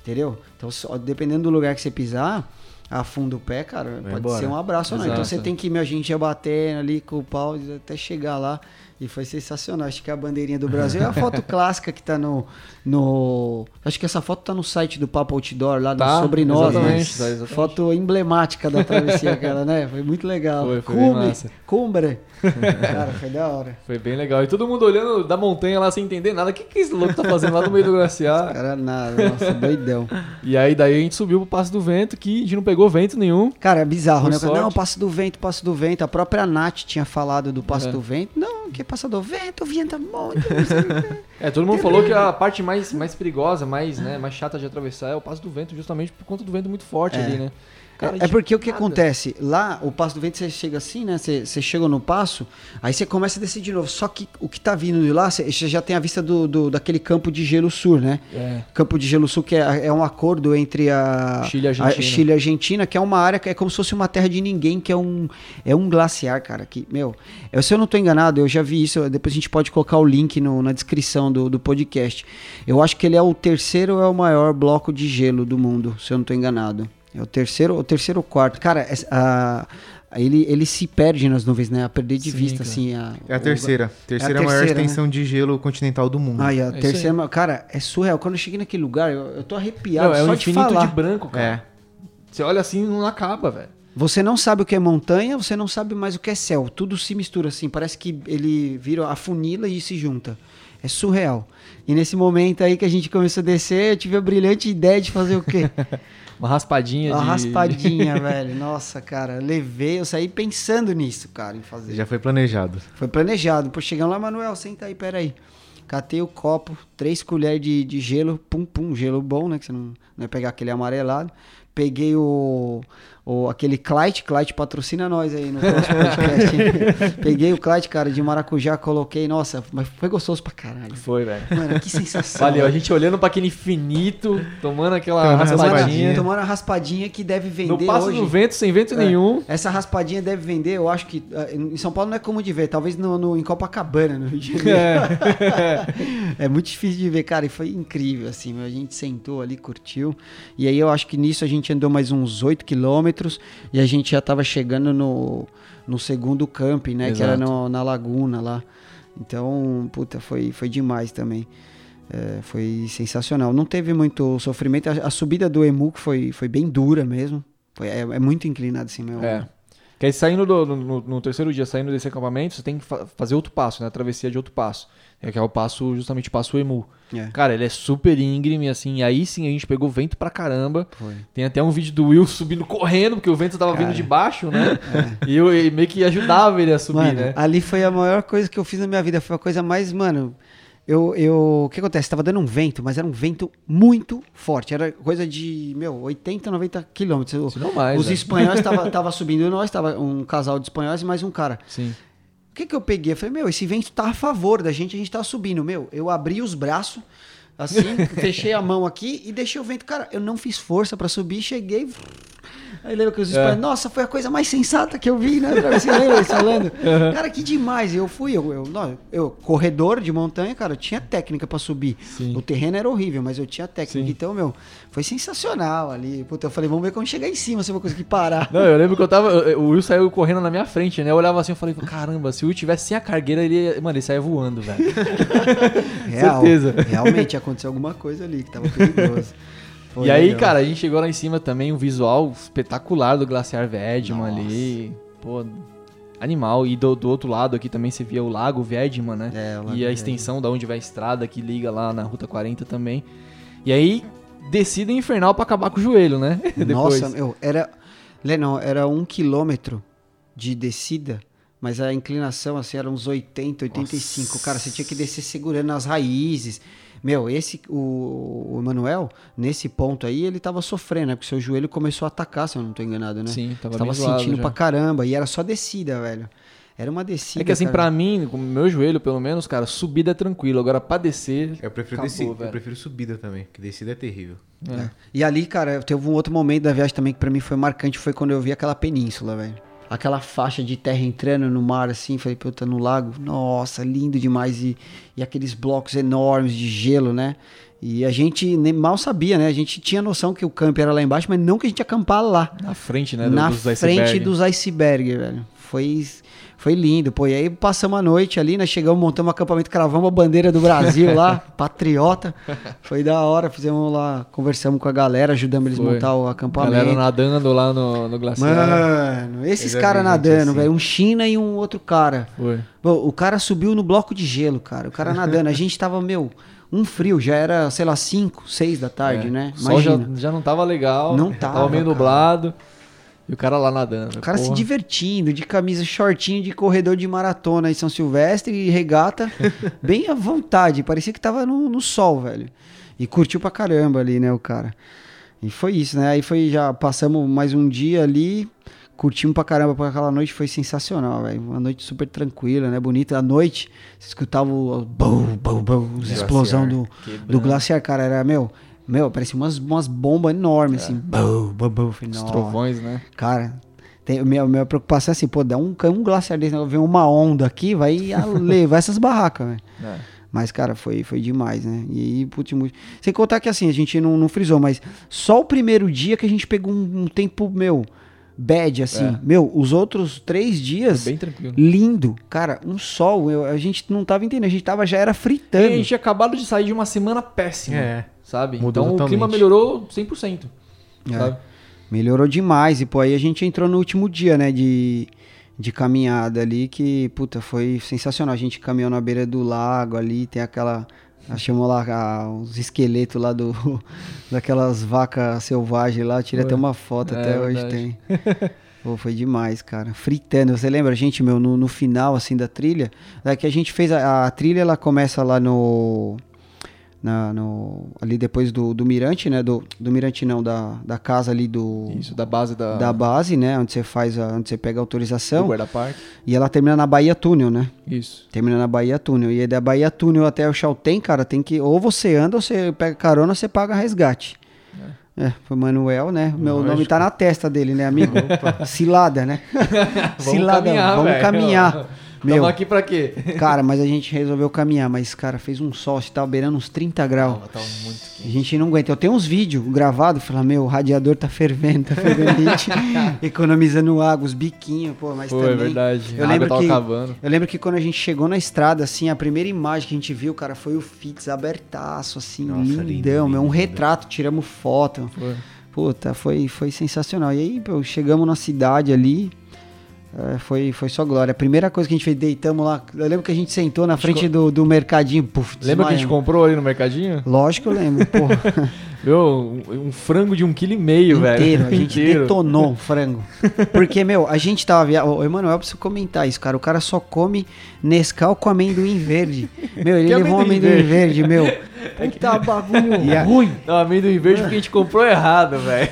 [SPEAKER 2] Entendeu? Então, só- dependendo do lugar que você pisar, afunda o pé, cara,
[SPEAKER 4] Vai
[SPEAKER 2] pode
[SPEAKER 4] embora.
[SPEAKER 2] ser um abraço ou não. Então você tem que, meu, a gente ia batendo ali com o pau até chegar lá. E foi sensacional. Acho que a bandeirinha do Brasil é a foto clássica que tá no, no. Acho que essa foto tá no site do Papo Outdoor, lá
[SPEAKER 5] Tá,
[SPEAKER 2] no Sobre Nós, né?
[SPEAKER 5] tá.
[SPEAKER 2] Foto emblemática da travessia, aquela, né? Foi muito legal.
[SPEAKER 5] Foi, foi massa.
[SPEAKER 2] Cumbre. Cara, foi da hora.
[SPEAKER 5] Foi bem legal. E todo mundo olhando da montanha lá sem entender nada. O que, que esse louco tá fazendo lá no meio do glaciar?
[SPEAKER 2] Cara, nada. Nossa, doidão.
[SPEAKER 5] E aí daí a gente subiu pro Passo do Vento, que a gente não pegou vento nenhum.
[SPEAKER 2] Cara, é bizarro, né?
[SPEAKER 5] sorte.
[SPEAKER 2] Não, Passo do Vento, Passo do Vento. A própria Nath tinha falado do Passo
[SPEAKER 5] É.
[SPEAKER 2] do Vento. Não, que Passo do Vento, venta muito.
[SPEAKER 5] É, todo mundo falou que a parte mais, mais perigosa, mais, né, mais chata de atravessar é o Passo do Vento, justamente por conta do vento muito forte
[SPEAKER 2] É.
[SPEAKER 5] ali, né? Cara,
[SPEAKER 2] é
[SPEAKER 5] gente-
[SPEAKER 2] porque o que acontece? Lá, o passo do vento, você chega assim, né? Você, você chega no passo, aí você começa a descer de novo. Só que o que tá vindo de lá, você já tem a vista do, do- daquele campo de gelo sul, né?
[SPEAKER 5] É.
[SPEAKER 2] Campo de gelo sul, que é, é um acordo entre a
[SPEAKER 5] Chile e Argentina.
[SPEAKER 2] a Chile e Argentina, que é uma área que é como se fosse uma terra de ninguém, que é um, é um glaciar, cara. Que, meu, eu, se eu não tô enganado, eu já vi isso, depois a gente pode colocar o link no- na descrição do, do podcast. Eu acho que ele é o terceiro ou é o maior bloco de gelo do mundo, se eu não tô enganado. É o terceiro o terceiro ou quarto. Cara, essa- a- ele, ele se perde nas nuvens, né? A perder de
[SPEAKER 5] Sim,
[SPEAKER 2] vista,
[SPEAKER 5] cara.
[SPEAKER 2] assim. A,
[SPEAKER 4] É a
[SPEAKER 2] o-
[SPEAKER 4] terceira. Terceira é a maior
[SPEAKER 2] terceira, né?
[SPEAKER 4] extensão de gelo continental do mundo.
[SPEAKER 2] Ai, a
[SPEAKER 5] É
[SPEAKER 2] terceira. Cara, é surreal. Quando eu cheguei naquele lugar, eu, eu tô arrepiado
[SPEAKER 5] Não, é
[SPEAKER 2] só
[SPEAKER 5] um
[SPEAKER 2] de
[SPEAKER 5] infinito
[SPEAKER 2] falar.
[SPEAKER 5] de branco, cara.
[SPEAKER 4] É.
[SPEAKER 5] Você olha assim e não acaba, velho.
[SPEAKER 2] Você não sabe o que é montanha, você não sabe mais o que é céu. Tudo se mistura assim. Parece que ele vira a funila e se junta. É surreal. E nesse momento aí que a gente começou a descer, eu tive a brilhante ideia de fazer o quê?
[SPEAKER 5] Uma raspadinha
[SPEAKER 2] Uma
[SPEAKER 5] de...
[SPEAKER 2] raspadinha, velho. Nossa, cara. Levei, eu saí pensando nisso, cara, em fazer.
[SPEAKER 4] Já foi planejado.
[SPEAKER 2] Foi planejado. Pô, chegando lá, Manuel, senta aí, peraí. Catei o copo, três colheres de, de gelo, pum, pum, gelo bom, né? Que você não, não ia pegar aquele amarelado. Peguei o, o aquele Clyde, Clyde patrocina nós aí no próximo podcast. Peguei o Clyde, cara, de maracujá, coloquei, nossa, mas foi gostoso pra caralho.
[SPEAKER 5] Foi, velho.
[SPEAKER 2] Mano, que sensação.
[SPEAKER 5] Valeu, a gente olhando pra aquele infinito, tomando aquela
[SPEAKER 4] Tomando
[SPEAKER 5] raspadinha.
[SPEAKER 4] raspadinha.
[SPEAKER 2] Tomando a raspadinha que deve vender
[SPEAKER 5] No passo
[SPEAKER 2] hoje.
[SPEAKER 5] do vento, sem vento
[SPEAKER 2] É,
[SPEAKER 5] nenhum.
[SPEAKER 2] Essa raspadinha deve vender, eu acho que ah, em São Paulo não é comum de ver, talvez no, no- em Copacabana, no Rio de Janeiro. É. muito difícil de ver, cara, e foi incrível, assim, a gente sentou ali, curtiu, e aí eu acho que nisso a gente andou mais uns 8 quilômetros, e a gente já tava chegando no, no segundo camping, né, que era
[SPEAKER 5] Exato.
[SPEAKER 2] no- na laguna lá, então, puta, foi, foi demais também. É, foi sensacional. Não teve muito sofrimento. A, a subida do Emu foi, foi bem dura mesmo. Foi, é, é muito inclinado assim, meu.
[SPEAKER 5] É. Que aí saindo do, no, no terceiro dia, saindo desse acampamento, você tem que fa- fazer outro passo, né? A travessia de outro passo. É que é o passo, justamente o passo Emu.
[SPEAKER 2] É.
[SPEAKER 5] Cara, ele é super íngreme, assim, e aí sim a gente pegou vento pra caramba.
[SPEAKER 2] Foi.
[SPEAKER 5] Tem até um vídeo do Will subindo correndo, porque o vento tava vindo de baixo, né? E eu e meio que ajudava ele a subir,
[SPEAKER 2] Mano,
[SPEAKER 5] né?
[SPEAKER 2] ali foi a maior coisa que eu fiz na minha vida. Foi a coisa mais, mano. Eu, eu, o que acontece? Tava dando um vento, mas era um vento muito forte. Era coisa de, meu, 80, 90 quilômetros.
[SPEAKER 5] Se não mais,
[SPEAKER 2] Os
[SPEAKER 5] né?
[SPEAKER 2] espanhóis tava, tava subindo nós, tava um casal de espanhóis e mais um cara.
[SPEAKER 5] Sim.
[SPEAKER 2] O que que eu peguei? Eu falei, meu, esse vento tá a favor da gente, a gente tá subindo. Meu, eu abri os braços, assim, fechei a mão aqui e deixei o vento. Cara, eu não fiz força pra subir, cheguei. Aí lembra que os espanhóis, nossa, foi a coisa mais sensata que eu vi, né? Você lembra eles falando? Cara, que demais. Eu fui, eu, eu, não, eu, corredor de montanha, cara, eu tinha técnica pra subir.
[SPEAKER 5] Sim.
[SPEAKER 2] O terreno era horrível, mas eu tinha técnica.
[SPEAKER 5] Sim.
[SPEAKER 2] Então, meu, foi sensacional ali. Puta, eu falei, vamos ver quando chegar em cima se eu vou conseguir parar.
[SPEAKER 5] Não, eu lembro que eu tava. O Will saiu correndo na minha frente, né? Eu olhava assim e falei, caramba, se o Will tivesse sem a cargueira, ele. ia- Mano, ele saia voando, velho.
[SPEAKER 2] Real,
[SPEAKER 5] certeza.
[SPEAKER 2] Realmente aconteceu alguma coisa ali que tava perigoso. Foi
[SPEAKER 5] e aí,
[SPEAKER 2] legal.
[SPEAKER 5] cara, a gente chegou lá em cima também, um visual espetacular do Glaciar Vedman
[SPEAKER 2] Nossa.
[SPEAKER 5] ali. Pô, animal. E do, do outro lado aqui também você via o Lago Vedman, né?
[SPEAKER 2] É,
[SPEAKER 5] e a
[SPEAKER 2] Vedman.
[SPEAKER 5] extensão da onde vai a estrada que liga lá na Ruta 40 também. E aí, descida infernal pra acabar com o joelho, né?
[SPEAKER 2] Nossa, meu, era. Lennon, era um quilômetro de descida, mas a inclinação assim era uns 80, 85. Cara, você tinha que descer segurando as raízes. Meu, esse, o, o Emanuel, nesse ponto aí, ele tava sofrendo, né? Porque seu joelho começou a atacar, se eu não tô enganado, né?
[SPEAKER 5] Sim, tava,
[SPEAKER 2] Você tava sentindo
[SPEAKER 5] já.
[SPEAKER 2] pra caramba. E era só descida, velho. Era uma descida.
[SPEAKER 5] É que assim,
[SPEAKER 2] cara.
[SPEAKER 5] pra mim, com o meu joelho, pelo menos, cara, subida é tranquilo. Agora, pra descer.
[SPEAKER 4] Eu prefiro
[SPEAKER 5] Acabou,
[SPEAKER 4] descida,
[SPEAKER 5] velho.
[SPEAKER 4] eu prefiro subida também, que descida é terrível.
[SPEAKER 5] É.
[SPEAKER 2] E ali, cara, teve um outro momento da viagem também que pra mim foi marcante, foi quando eu vi aquela península, velho. Aquela faixa de terra entrando no mar, assim, falei, puta, no lago, nossa, lindo demais. E, e aqueles blocos enormes de gelo, né? E a gente nem mal sabia, né? A gente tinha noção que o camp era lá embaixo, mas não que a gente ia acampar lá.
[SPEAKER 5] Na frente, né? do-
[SPEAKER 2] na
[SPEAKER 5] dos
[SPEAKER 2] frente dos iceberg, velho. Foi, foi lindo, pô. E aí passamos a noite ali, né? Chegamos, montamos um acampamento, cravamos a bandeira do Brasil lá, patriota. Foi da hora, fizemos lá, conversamos com a galera, ajudamos eles a montar o acampamento.
[SPEAKER 5] Galera nadando lá no, no glaciar.
[SPEAKER 2] Mano, esses caras nadando,
[SPEAKER 4] assim.
[SPEAKER 2] velho. Um China e um outro cara.
[SPEAKER 5] Foi.
[SPEAKER 2] Pô, o cara subiu no bloco de gelo, cara. O cara nadando. A gente tava, meu, um frio. Já era, sei lá, 5, 6 da tarde,
[SPEAKER 5] É.
[SPEAKER 2] né?
[SPEAKER 5] Sol já,
[SPEAKER 2] Imagina.
[SPEAKER 5] já não tava legal.
[SPEAKER 2] Não
[SPEAKER 5] Tava
[SPEAKER 2] tava,
[SPEAKER 5] meio
[SPEAKER 2] cara.
[SPEAKER 5] nublado. E o cara lá nadando.
[SPEAKER 2] O cara se
[SPEAKER 5] Porra.
[SPEAKER 2] divertindo, de camisa shortinho de corredor de maratona em São Silvestre e regata, bem à vontade. Parecia que tava no, no sol, velho. E curtiu pra caramba ali, né, o cara. E foi isso, né? Aí foi já passamos mais um dia ali, curtimos pra caramba por aquela noite, foi sensacional, velho. Uma noite super tranquila, né? Bonita. À noite, você escutava o bum, bum, bum,
[SPEAKER 4] Glaciar,
[SPEAKER 2] explosão do, do glaciar, cara. Era, meu, meu, parecia umas, umas bombas enormes, assim. Bum, bum, bum.
[SPEAKER 5] Os trovões, né?
[SPEAKER 2] Cara, tem, minha, minha preocupação é assim, pô, dá um, um glaciar desse, vem uma onda aqui, vai levar essas barracas, velho.
[SPEAKER 5] É.
[SPEAKER 2] Mas, cara, foi, foi demais, né? E putz, muito... Sem contar que, assim, a gente não, não frisou, mas só o primeiro dia que a gente pegou um, um tempo, meu, bad, assim.
[SPEAKER 5] É.
[SPEAKER 2] Meu, os outros três dias,
[SPEAKER 5] Foi bem tranquilo.
[SPEAKER 2] lindo. Cara, um sol, eu- a gente não tava entendendo, a gente tava, já era
[SPEAKER 5] E
[SPEAKER 2] fritando.
[SPEAKER 5] a gente tinha acabado de sair de uma semana péssima.
[SPEAKER 4] É.
[SPEAKER 5] Sabe?
[SPEAKER 4] Mudou
[SPEAKER 5] então o
[SPEAKER 4] totalmente.
[SPEAKER 5] clima melhorou 100%.
[SPEAKER 2] É.
[SPEAKER 5] Sabe?
[SPEAKER 2] Melhorou demais. E, pô, aí a gente entrou no último dia, né, de, de caminhada ali, que, puta, foi sensacional. A gente caminhou na beira do lago ali, tem aquela. Achamos lá ah, os esqueletos lá do, daquelas vacas selvagens lá. Tirei até uma foto,
[SPEAKER 5] É,
[SPEAKER 2] até hoje
[SPEAKER 5] verdade.
[SPEAKER 2] tem. Pô, foi demais, cara. Fritando. Você lembra, gente, meu, no, no final, assim, da trilha? É que a gente fez. A, a trilha, ela começa lá no. Na, no, ali depois do, do Mirante, né? Do, do Mirante não, da, da casa ali do,
[SPEAKER 5] Isso, da base da,
[SPEAKER 2] da base, né? Onde você faz, a, onde você pega a
[SPEAKER 5] do
[SPEAKER 2] autorização.
[SPEAKER 5] guarda-parque.
[SPEAKER 2] E ela termina na Bahia Túnel, né?
[SPEAKER 5] Isso.
[SPEAKER 2] Termina na Bahia Túnel. E da Bahia Túnel até o Chaltén, cara, tem que. Ou você anda, ou você pega carona, ou você paga resgate. É, foi Manuel, né? Meu nome tá na testa dele, né, amigo? Cilada, né? Cilada, vamos
[SPEAKER 5] velho.
[SPEAKER 2] caminhar. Meu,
[SPEAKER 5] Tamo aqui pra quê?
[SPEAKER 2] cara, mas a gente resolveu caminhar. Mas, cara, fez um sol, você tava beirando uns 30 graus.
[SPEAKER 5] Tava muito
[SPEAKER 2] A
[SPEAKER 5] quente.
[SPEAKER 2] gente não aguenta. Eu tenho uns vídeos gravados, falando, meu, o radiador tá fervendo, tá fervendo. A gente economizando água, os biquinhos, pô, mas
[SPEAKER 5] Foi,
[SPEAKER 2] também...
[SPEAKER 5] verdade.
[SPEAKER 2] Eu
[SPEAKER 5] a
[SPEAKER 2] lembro
[SPEAKER 5] água
[SPEAKER 2] que-
[SPEAKER 5] acabando.
[SPEAKER 2] Eu lembro que quando a gente chegou na estrada, assim, a primeira imagem que a gente viu, cara, foi o Fitz abertaço, assim,
[SPEAKER 4] Nossa,
[SPEAKER 2] lindão,
[SPEAKER 4] lindo,
[SPEAKER 2] meu,
[SPEAKER 4] lindo,
[SPEAKER 2] um
[SPEAKER 4] lindo.
[SPEAKER 2] retrato, tiramos foto.
[SPEAKER 5] Foi.
[SPEAKER 2] Puta, foi, foi sensacional. E aí, pô, chegamos na cidade ali, é, foi, foi só glória. A primeira coisa que a gente fez, deitamos lá, eu lembro que a gente sentou na frente do, do mercadinho, puf,
[SPEAKER 5] Lembra que a gente comprou ali no mercadinho?
[SPEAKER 2] Lógico que eu lembro.
[SPEAKER 5] Meu, um, um frango de um quilo e meio, velho.
[SPEAKER 2] inteiro, a gente
[SPEAKER 5] Inteiro.
[SPEAKER 2] detonou o frango. Porque, meu, a gente tava viajando. Ô, Emanuel, preciso comentar isso, cara. O cara só come Nescau com amendoim verde. Meu, ele
[SPEAKER 5] Que
[SPEAKER 2] levou um
[SPEAKER 5] amendoim
[SPEAKER 2] amendoim verde, meu. Puta bagulho ruim.
[SPEAKER 5] Não, amendoim verde porque a gente comprou errado, velho.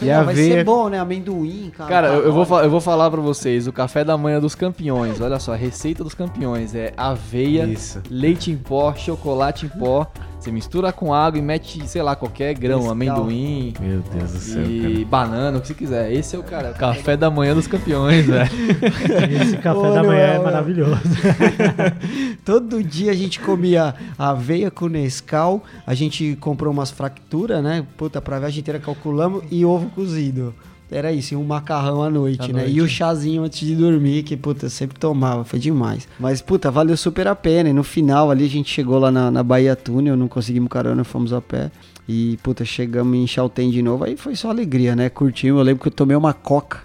[SPEAKER 4] E
[SPEAKER 2] ah,
[SPEAKER 4] a
[SPEAKER 2] vai ser
[SPEAKER 4] aveia-
[SPEAKER 2] bom, né? Amendoim, cara.
[SPEAKER 5] Cara, eu, eu vou,
[SPEAKER 2] Tá
[SPEAKER 5] eu vou falar pra vocês, o café da manhã dos campeões, olha só, a receita dos campeões é aveia,
[SPEAKER 4] Isso.
[SPEAKER 5] leite em pó, chocolate em pó, você mistura com água e mete, sei lá, qualquer grão, amendoim
[SPEAKER 4] Meu Deus do céu,
[SPEAKER 5] e banana, o que você quiser. Esse é o cara, café da manhã dos campeões, velho.
[SPEAKER 3] Esse café
[SPEAKER 2] Ô,
[SPEAKER 3] da manhã é
[SPEAKER 2] Noel,
[SPEAKER 3] maravilhoso.
[SPEAKER 2] Todo dia a gente comia aveia com Nescau. A gente comprou umas fracturas, né? Puta, pra viagem inteira calculamos. E ovo cozido. Era isso, um macarrão à noite,
[SPEAKER 5] À
[SPEAKER 2] né?
[SPEAKER 5] noite.
[SPEAKER 2] E o chazinho antes de dormir, que, puta, eu sempre tomava, foi demais. Mas, puta, valeu super a pena. E no final ali a gente chegou lá na, na Bahia Túnel, não conseguimos carona, fomos a pé. E, puta, chegamos em Chaltén de novo. Aí foi só alegria, né? Curtimos. Eu lembro que eu tomei uma coca.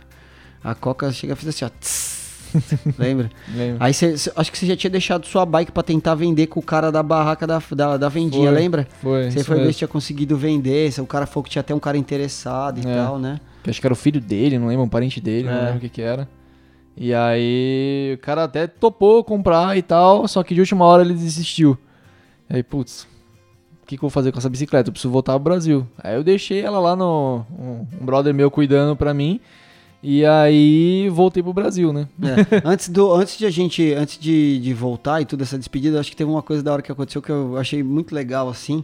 [SPEAKER 2] A coca chega e fez assim, ó. tss. Lembra?
[SPEAKER 5] Lembra?
[SPEAKER 2] Aí você, cê- acho que você já tinha deixado sua bike pra tentar vender com o cara da barraca da, da, da vendinha,
[SPEAKER 5] Foi,
[SPEAKER 2] lembra?
[SPEAKER 5] Foi,
[SPEAKER 2] Você foi ver se tinha conseguido vender, se o cara falou que tinha até um cara interessado e
[SPEAKER 5] É.
[SPEAKER 2] tal, né?
[SPEAKER 5] Que acho que era o filho dele, não lembro, um parente dele, não
[SPEAKER 2] É.
[SPEAKER 5] lembro o que que era. E aí o cara até topou comprar e tal, só que de última hora ele desistiu. Aí, putz, que, que eu vou fazer com essa bicicleta? Eu preciso voltar pro Brasil. Aí eu deixei ela lá no. Um, um brother meu cuidando pra mim. E aí voltei pro Brasil, né?
[SPEAKER 2] É. antes, do, antes de a gente, antes de, de voltar e toda essa despedida, acho que teve uma coisa da hora que aconteceu que eu achei muito legal, assim.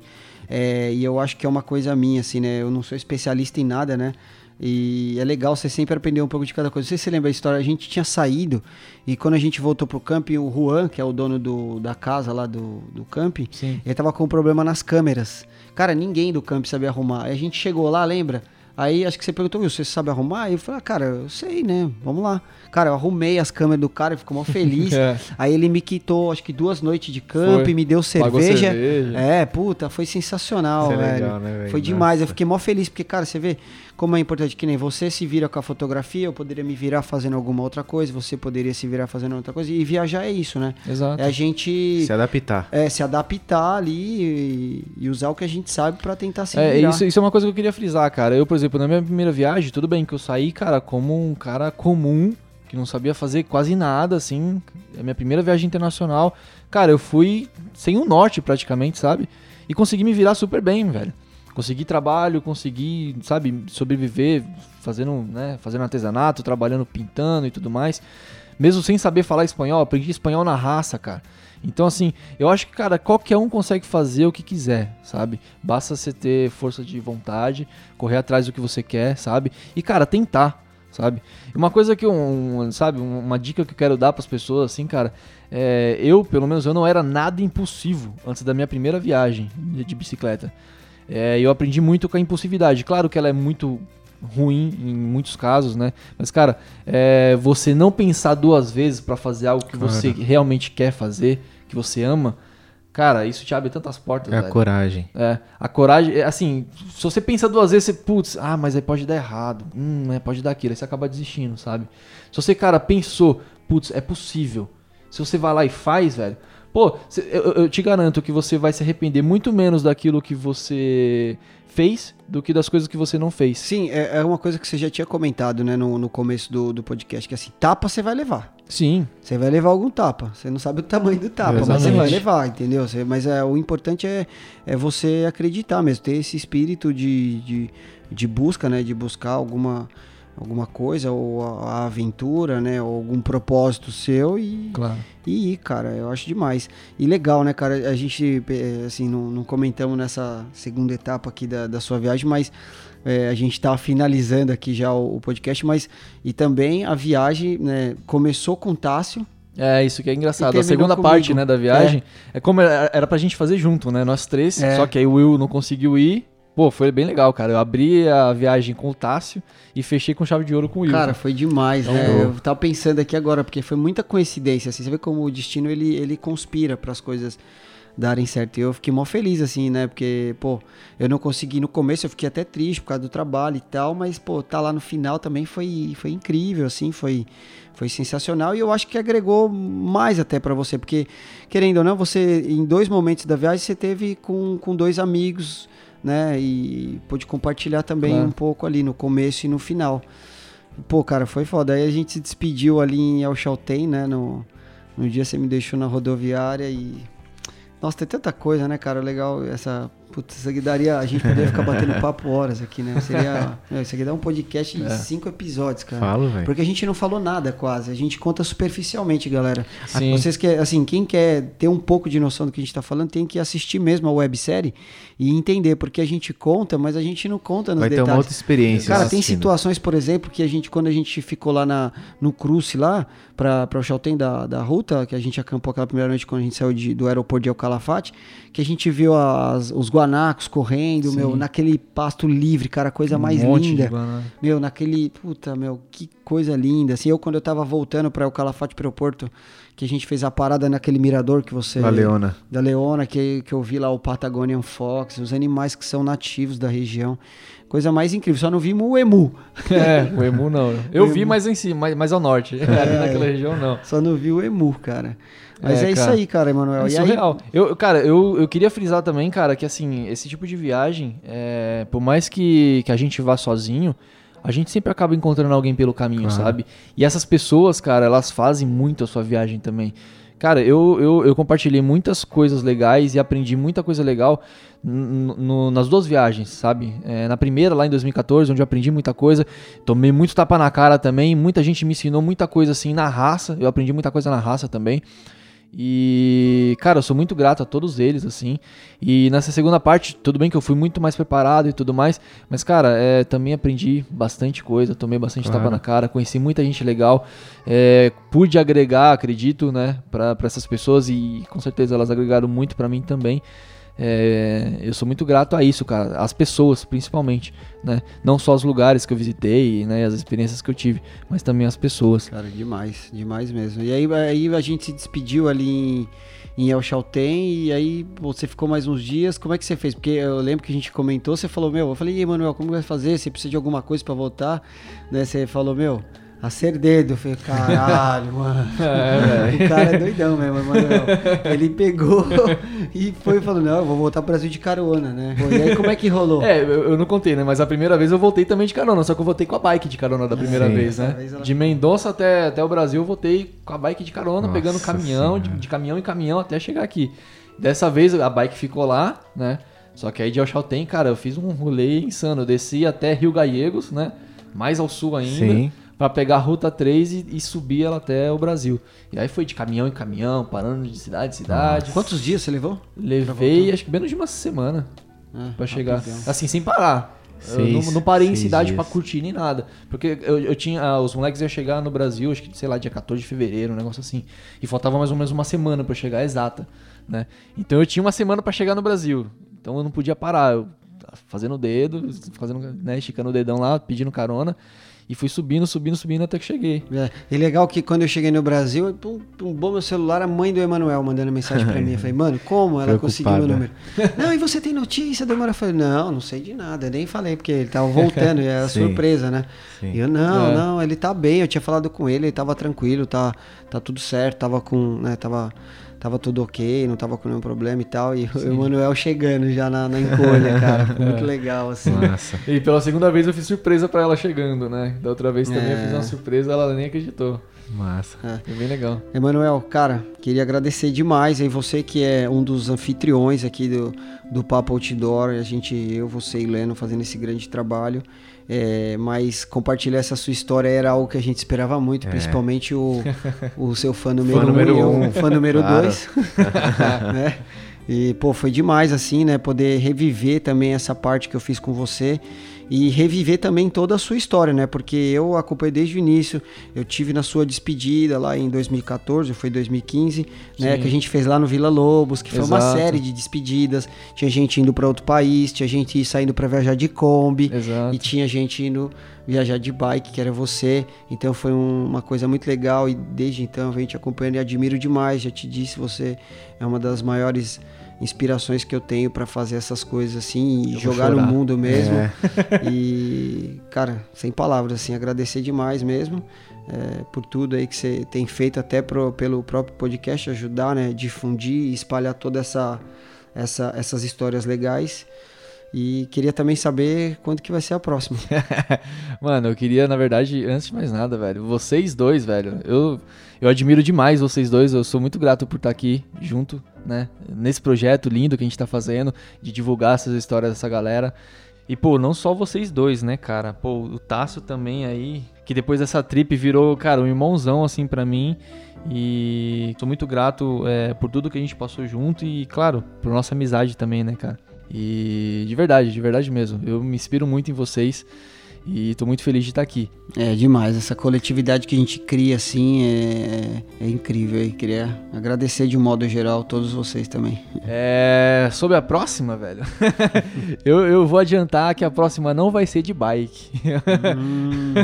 [SPEAKER 2] É, e eu acho que é uma coisa minha, assim, né? Eu não sou especialista em nada, né? E é legal você sempre aprender um pouco de cada coisa. Não sei se você lembra a história, a gente tinha saído e quando a gente voltou pro camping, o Juan, que é o dono do, da casa lá do, do camping,
[SPEAKER 5] Sim.
[SPEAKER 2] ele tava com um problema nas câmeras. Cara, ninguém do camping sabia arrumar. Aí a gente chegou lá, lembra? Aí acho que você perguntou, Will, você sabe arrumar? Aí eu falei, ah, cara, eu sei, né? Vamos lá. Cara, eu arrumei as câmeras do cara e ficou mó feliz.
[SPEAKER 5] É.
[SPEAKER 2] Aí ele me quitou, acho que duas noites de camp,
[SPEAKER 5] Foi.
[SPEAKER 2] me deu cerveja.
[SPEAKER 5] cerveja.
[SPEAKER 2] É, puta, foi sensacional,
[SPEAKER 4] é
[SPEAKER 2] velho.
[SPEAKER 4] legal, né, velho?
[SPEAKER 2] Foi demais, eu
[SPEAKER 4] Nossa.
[SPEAKER 2] fiquei mó feliz, porque, cara, você vê como é importante que nem você se vira com a fotografia, eu poderia me virar fazendo alguma outra coisa, você poderia se virar fazendo outra coisa. E viajar é isso, né?
[SPEAKER 5] Exato.
[SPEAKER 2] É a gente
[SPEAKER 4] Se adaptar.
[SPEAKER 2] é, se adaptar ali e, e usar o que a gente sabe pra tentar se
[SPEAKER 5] É,
[SPEAKER 2] virar.
[SPEAKER 5] isso, isso é uma coisa que eu queria frisar, cara. Eu, por exemplo, na minha primeira viagem, tudo bem que eu saí, cara, como um cara comum, que não sabia fazer quase nada, assim. É a minha primeira viagem internacional. Cara, eu fui sem o norte praticamente, sabe? E consegui me virar super bem, velho. Consegui trabalho, consegui, sabe, sobreviver fazendo, né, fazendo artesanato, trabalhando pintando e tudo mais. Mesmo sem saber falar espanhol, aprendi espanhol na raça, cara. Então, assim, eu acho que, cara, qualquer um consegue fazer o que quiser, sabe? Basta você ter força de vontade, correr atrás do que você quer, sabe? E, cara, tentar, sabe? Uma coisa que, um, sabe, um- uma dica que eu quero dar pras pessoas, assim, cara, é, eu, pelo menos, eu não era nada impulsivo antes da minha primeira viagem de bicicleta. É, eu aprendi muito com a impulsividade. Claro que ela é muito ruim em muitos casos, né? Mas, cara, é, você não pensar duas vezes pra fazer algo que
[SPEAKER 4] Claro.
[SPEAKER 5] você realmente quer fazer, que você ama, cara, isso te abre tantas portas,
[SPEAKER 4] É a
[SPEAKER 5] velho.
[SPEAKER 4] coragem.
[SPEAKER 5] É, a coragem, é, assim, se você pensa duas vezes, você, putz, ah, mas aí pode dar errado, hum, é, pode dar aquilo, aí você acaba desistindo, sabe? Se você, cara, pensou, putz, é possível, se você vai lá e faz, velho, pô, eu, eu- te garanto que você vai se arrepender muito menos daquilo que você fez do que das coisas que você não fez.
[SPEAKER 2] Sim, é, é uma coisa que você já tinha comentado, né, no, no começo do, do podcast, que assim, tapa você vai levar.
[SPEAKER 5] Sim,
[SPEAKER 2] Você vai levar algum tapa. Você não sabe o tamanho do tapa, mas você
[SPEAKER 5] Exatamente.
[SPEAKER 2] vai levar, entendeu? Você- mas é, o importante é, é você acreditar mesmo, ter esse espírito de, de, de busca, né? De buscar alguma, alguma coisa, ou a, a aventura, né? Ou algum propósito seu e,
[SPEAKER 5] claro.
[SPEAKER 2] e ir, cara. Eu acho demais. E legal, né, cara? A gente, eh, assim, não, não comentamos nessa segunda etapa aqui da, da sua viagem, mas eh, a gente tá finalizando aqui já o, o podcast, mas e também a viagem, né? Começou com o Tássio.
[SPEAKER 5] É, isso que é engraçado. A segunda
[SPEAKER 2] comigo.
[SPEAKER 5] parte, né, da viagem, é, como era, era pra gente fazer junto, né, nós três,
[SPEAKER 2] É.
[SPEAKER 5] só que aí o Will não conseguiu ir. Pô, foi bem legal, cara. Eu abri a viagem com o Tássio e fechei com chave de ouro com o Will.
[SPEAKER 2] Cara, foi demais,
[SPEAKER 5] Então,
[SPEAKER 2] né?
[SPEAKER 5] eu-
[SPEAKER 2] tava pensando aqui agora, porque foi muita coincidência, assim, você vê como o destino ele, ele conspira para as coisas darem certo. E eu fiquei mó feliz, assim, né? Porque, pô, eu não consegui no começo, eu fiquei até triste por causa do trabalho e tal, mas, pô, tá lá no final também foi, foi incrível, assim, foi, foi sensacional e eu acho que agregou mais até para você, porque, querendo ou não, você, em dois momentos da viagem, você teve com, com dois amigos, né? E pôde compartilhar também
[SPEAKER 5] Claro.
[SPEAKER 2] um pouco ali no começo e no final. Pô, cara, foi foda. Aí a gente se despediu ali em El Chaltén, né? No, no dia você me deixou na rodoviária e. Nossa, tem tanta coisa, né, cara? Legal essa. Putz, isso aqui daria. A gente poderia ficar batendo papo horas aqui, né? Seria. Meu, isso aqui dá um podcast de cinco episódios, cara.
[SPEAKER 4] Falo, velho.
[SPEAKER 2] Porque a gente não falou nada quase, a gente conta superficialmente, galera.
[SPEAKER 5] Sim.
[SPEAKER 2] Vocês que, assim, quem quer ter um pouco de noção do que a gente tá falando, tem que assistir mesmo a websérie e entender, porque a gente conta, mas a gente não conta nos
[SPEAKER 4] Vai ter
[SPEAKER 2] detalhes.
[SPEAKER 4] uma outra experiência.
[SPEAKER 2] Cara, tem
[SPEAKER 4] assistindo.
[SPEAKER 2] situações, por exemplo, que a gente, quando a gente ficou lá na, no cruze lá, pra, pra o Chaltén da, da Ruta, que a gente acampou aquela primeira noite quando a gente saiu de- do aeroporto de El Calafate, que a gente viu as- os guanacos correndo, meu, naquele pasto livre, cara, coisa mais
[SPEAKER 5] um de
[SPEAKER 2] linda. Meu, naquele. Puta, meu, que coisa linda. Assim, eu quando eu tava voltando para o Calafate pro aeroporto, que a gente fez a parada naquele mirador que você.
[SPEAKER 4] A Leona.
[SPEAKER 2] Da Leona, que, que eu vi lá o Patagonian Fox, os animais que são nativos da região. Coisa mais incrível. Só não vimos o emu.
[SPEAKER 5] É, o Emu não. Eu
[SPEAKER 2] O
[SPEAKER 5] vi
[SPEAKER 2] Emu.
[SPEAKER 5] mais em cima, mais, mais ao norte. Ali naquela região não.
[SPEAKER 2] Só não vi o emu, cara. Mas é,
[SPEAKER 5] É,
[SPEAKER 2] isso aí, cara, Emanuel.
[SPEAKER 5] É
[SPEAKER 2] e aí,
[SPEAKER 5] surreal. Eu, cara, eu, eu queria frisar também, cara, que assim, esse tipo de viagem, é, por mais que, que a gente vá sozinho, a gente sempre acaba encontrando alguém pelo caminho,
[SPEAKER 4] Claro.
[SPEAKER 5] sabe? E essas pessoas, cara, elas fazem muito a sua viagem também. Cara, eu, eu, eu compartilhei muitas coisas legais e aprendi muita coisa legal no- nas duas viagens, sabe? É, na primeira, lá em 2014, onde eu aprendi muita coisa, tomei muito tapa na cara também, muita gente me ensinou muita coisa assim na raça, eu aprendi muita coisa na raça também. E, cara, eu sou muito grato a todos eles, assim. E nessa segunda parte, tudo bem que eu fui muito mais preparado e tudo mais, mas, cara, é, também aprendi bastante coisa, tomei bastante
[SPEAKER 4] Claro.
[SPEAKER 5] tapa na cara, conheci muita gente legal, é, pude agregar, acredito, né, pra, pra essas pessoas e com certeza elas agregaram muito pra mim também. É, eu sou muito grato a isso, cara, as pessoas principalmente, né, não só os lugares que eu visitei, né, as experiências que eu tive, mas também as pessoas.
[SPEAKER 2] Cara, demais, demais mesmo. E aí, aí a gente se despediu ali em, em El Chaltén e aí você ficou mais uns dias. Como é que você fez? Porque eu lembro que a gente comentou, você falou, meu, eu falei, e aí, Manuel, como vai fazer? Você precisa de alguma coisa pra voltar? Né? Você falou, meu, a ser dedo. Eu falei, caralho, mano. o cara é doidão mesmo, Manuel. Ele pegou e foi e falou, não, eu vou voltar pro Brasil de carona, né? E aí como é que rolou?
[SPEAKER 5] É, eu, eu não contei, né? Mas a primeira vez eu voltei também de carona, só que eu voltei com a bike de carona da primeira
[SPEAKER 4] Sim.
[SPEAKER 5] vez, né?
[SPEAKER 2] Vez ela-
[SPEAKER 5] De Mendonça até, até o Brasil eu voltei com a bike de carona,
[SPEAKER 4] Nossa
[SPEAKER 5] pegando caminhão, de, de caminhão em caminhão até chegar aqui. Dessa vez a bike ficou lá, né? Só que aí de El Chaltén, cara, eu fiz um rolê insano. Eu desci até Rio Gallegos, né? Mais ao sul ainda.
[SPEAKER 4] Sim.
[SPEAKER 5] Pra pegar a Ruta 3 e, e subir ela até o Brasil. E aí foi de caminhão em caminhão, parando de cidade em cidade.
[SPEAKER 2] Quantos dias você levou?
[SPEAKER 5] Levei acho que menos de uma semana
[SPEAKER 2] Ah,
[SPEAKER 5] pra chegar.
[SPEAKER 2] rapidão.
[SPEAKER 5] Assim, sem parar. Eu
[SPEAKER 4] Seis-
[SPEAKER 5] não, não parei em cidade pra curtir nem nada. Porque eu, eu tinha. ah, Os moleques iam chegar no Brasil, acho que, sei lá, dia 14 de fevereiro, um negócio assim. E faltava mais ou menos uma semana pra eu chegar exata. Né? Então eu tinha uma semana pra chegar no Brasil. Então eu não podia parar. Eu tava fazendo o dedo, fazendo, né, esticando o dedão lá, pedindo carona. E fui subindo, subindo, subindo até que cheguei.
[SPEAKER 2] É, e legal que quando eu cheguei no Brasil, pum, bom meu celular, a mãe do Emanuel mandando mensagem pra mim. Eu falei, mano, como ela conseguiu meu número? Não, e você tem notícia do Emanuel? Eu falei, não, não sei de nada. Eu nem falei, porque ele tava voltando, e era
[SPEAKER 4] Sim.
[SPEAKER 2] surpresa, né?
[SPEAKER 4] Sim.
[SPEAKER 2] E eu, não,
[SPEAKER 5] É.
[SPEAKER 2] não, ele tá bem, eu tinha falado com ele, ele tava tranquilo, tá, tá tudo certo, tava com, né, tava... Tava tudo ok, não tava com nenhum problema e tal. E o Emanuel chegando já na, na encolha, cara. Foi muito legal, assim.
[SPEAKER 4] Massa.
[SPEAKER 5] E pela segunda vez eu fiz surpresa pra ela chegando, né? Da outra vez também eu
[SPEAKER 2] É.
[SPEAKER 5] fiz uma surpresa, ela nem acreditou.
[SPEAKER 4] Massa.
[SPEAKER 5] Foi bem legal.
[SPEAKER 2] Emanuel, cara, queria agradecer demais aí você que é um dos anfitriões aqui do, do Papo Outdoor, a gente, eu, você e Leno fazendo esse grande trabalho, é, mas compartilhar essa sua história era algo que a gente esperava muito, principalmente o, o seu fã número
[SPEAKER 4] Fã
[SPEAKER 2] um
[SPEAKER 4] número
[SPEAKER 2] e
[SPEAKER 4] um.
[SPEAKER 2] fã número
[SPEAKER 4] Claro.
[SPEAKER 2] dois, né? E, pô, foi demais, assim, né? Poder reviver também essa parte que eu fiz com você e reviver também toda a sua história, né? Porque eu acompanhei desde o início, eu tive na sua despedida lá em 2014, foi 2015, né?
[SPEAKER 5] Sim.
[SPEAKER 2] Que a gente fez lá no Vila Lobos, que foi uma
[SPEAKER 5] Exato.
[SPEAKER 2] série de despedidas. Tinha gente indo para outro país, tinha gente saindo para viajar de Kombi.
[SPEAKER 5] Exato.
[SPEAKER 2] E tinha gente indo viajar de bike, que era você. Então foi um- uma coisa muito legal e desde então eu venho te acompanhando e admiro demais. Já te disse, você é uma das maiores inspirações que eu tenho para fazer essas coisas assim e jogar no
[SPEAKER 5] chorar.
[SPEAKER 2] mundo mesmo.
[SPEAKER 4] É.
[SPEAKER 2] E, cara, sem palavras, assim, agradecer demais mesmo é, por tudo aí que você tem feito, até pro- pelo próprio podcast, ajudar, né? Difundir e espalhar toda essa, essa, essas histórias legais. E queria também saber quando que vai ser a próxima.
[SPEAKER 5] Mano, eu queria, na verdade, antes de mais nada, velho, vocês dois, velho, eu, eu admiro demais vocês dois, eu sou muito grato por estar aqui junto, né, nesse projeto lindo que a gente tá fazendo, de divulgar essas histórias dessa galera. E, pô, não só vocês dois, né, cara, pô, o Tássio também aí, que depois dessa trip virou, cara, um irmãozão, assim, pra mim. E sou muito grato é, por tudo que a gente passou junto e, claro, por nossa amizade também, né, cara. E de verdade, de verdade mesmo, eu me inspiro muito em vocês. E tô muito feliz de estar aqui.
[SPEAKER 2] É demais, essa coletividade que a gente cria assim é, é incrível. E queria agradecer de um modo geral todos vocês também.
[SPEAKER 5] É, sobre a próxima, velho, eu, eu vou adiantar que a próxima não vai ser de bike.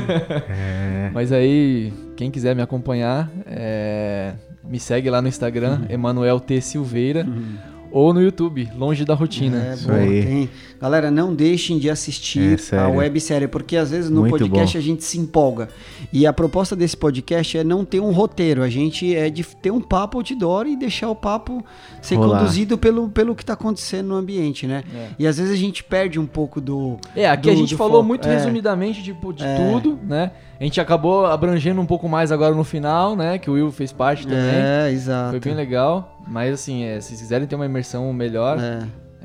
[SPEAKER 4] É.
[SPEAKER 5] Mas aí, quem quiser me acompanhar, é, me segue lá no Instagram, Emanuel T. Silveira. ou no YouTube, Longe da Rotina.
[SPEAKER 2] É,
[SPEAKER 4] Isso
[SPEAKER 2] boa,
[SPEAKER 4] aí.
[SPEAKER 2] tem. Galera, não deixem de
[SPEAKER 4] É,
[SPEAKER 2] assistir a
[SPEAKER 4] sério.
[SPEAKER 2] websérie, porque às vezes no
[SPEAKER 4] Muito
[SPEAKER 2] podcast
[SPEAKER 4] bom.
[SPEAKER 2] a gente se empolga. E a proposta desse podcast é não ter um roteiro, a gente é de ter um papo outdoor e deixar o papo ser
[SPEAKER 4] Rolar.
[SPEAKER 2] conduzido pelo, pelo que tá acontecendo no ambiente, né?
[SPEAKER 5] É.
[SPEAKER 2] E às vezes a gente perde um pouco do.
[SPEAKER 5] É, aqui
[SPEAKER 2] do-
[SPEAKER 5] a gente falou
[SPEAKER 2] foco.
[SPEAKER 5] muito
[SPEAKER 2] É.
[SPEAKER 5] resumidamente tipo, de
[SPEAKER 2] É.
[SPEAKER 5] tudo, né? A gente acabou abrangendo um pouco mais agora no final, né? Que o Will fez parte também.
[SPEAKER 2] É, exato.
[SPEAKER 5] Foi bem legal. Mas assim, é, se vocês quiserem ter uma imersão melhor,
[SPEAKER 2] É.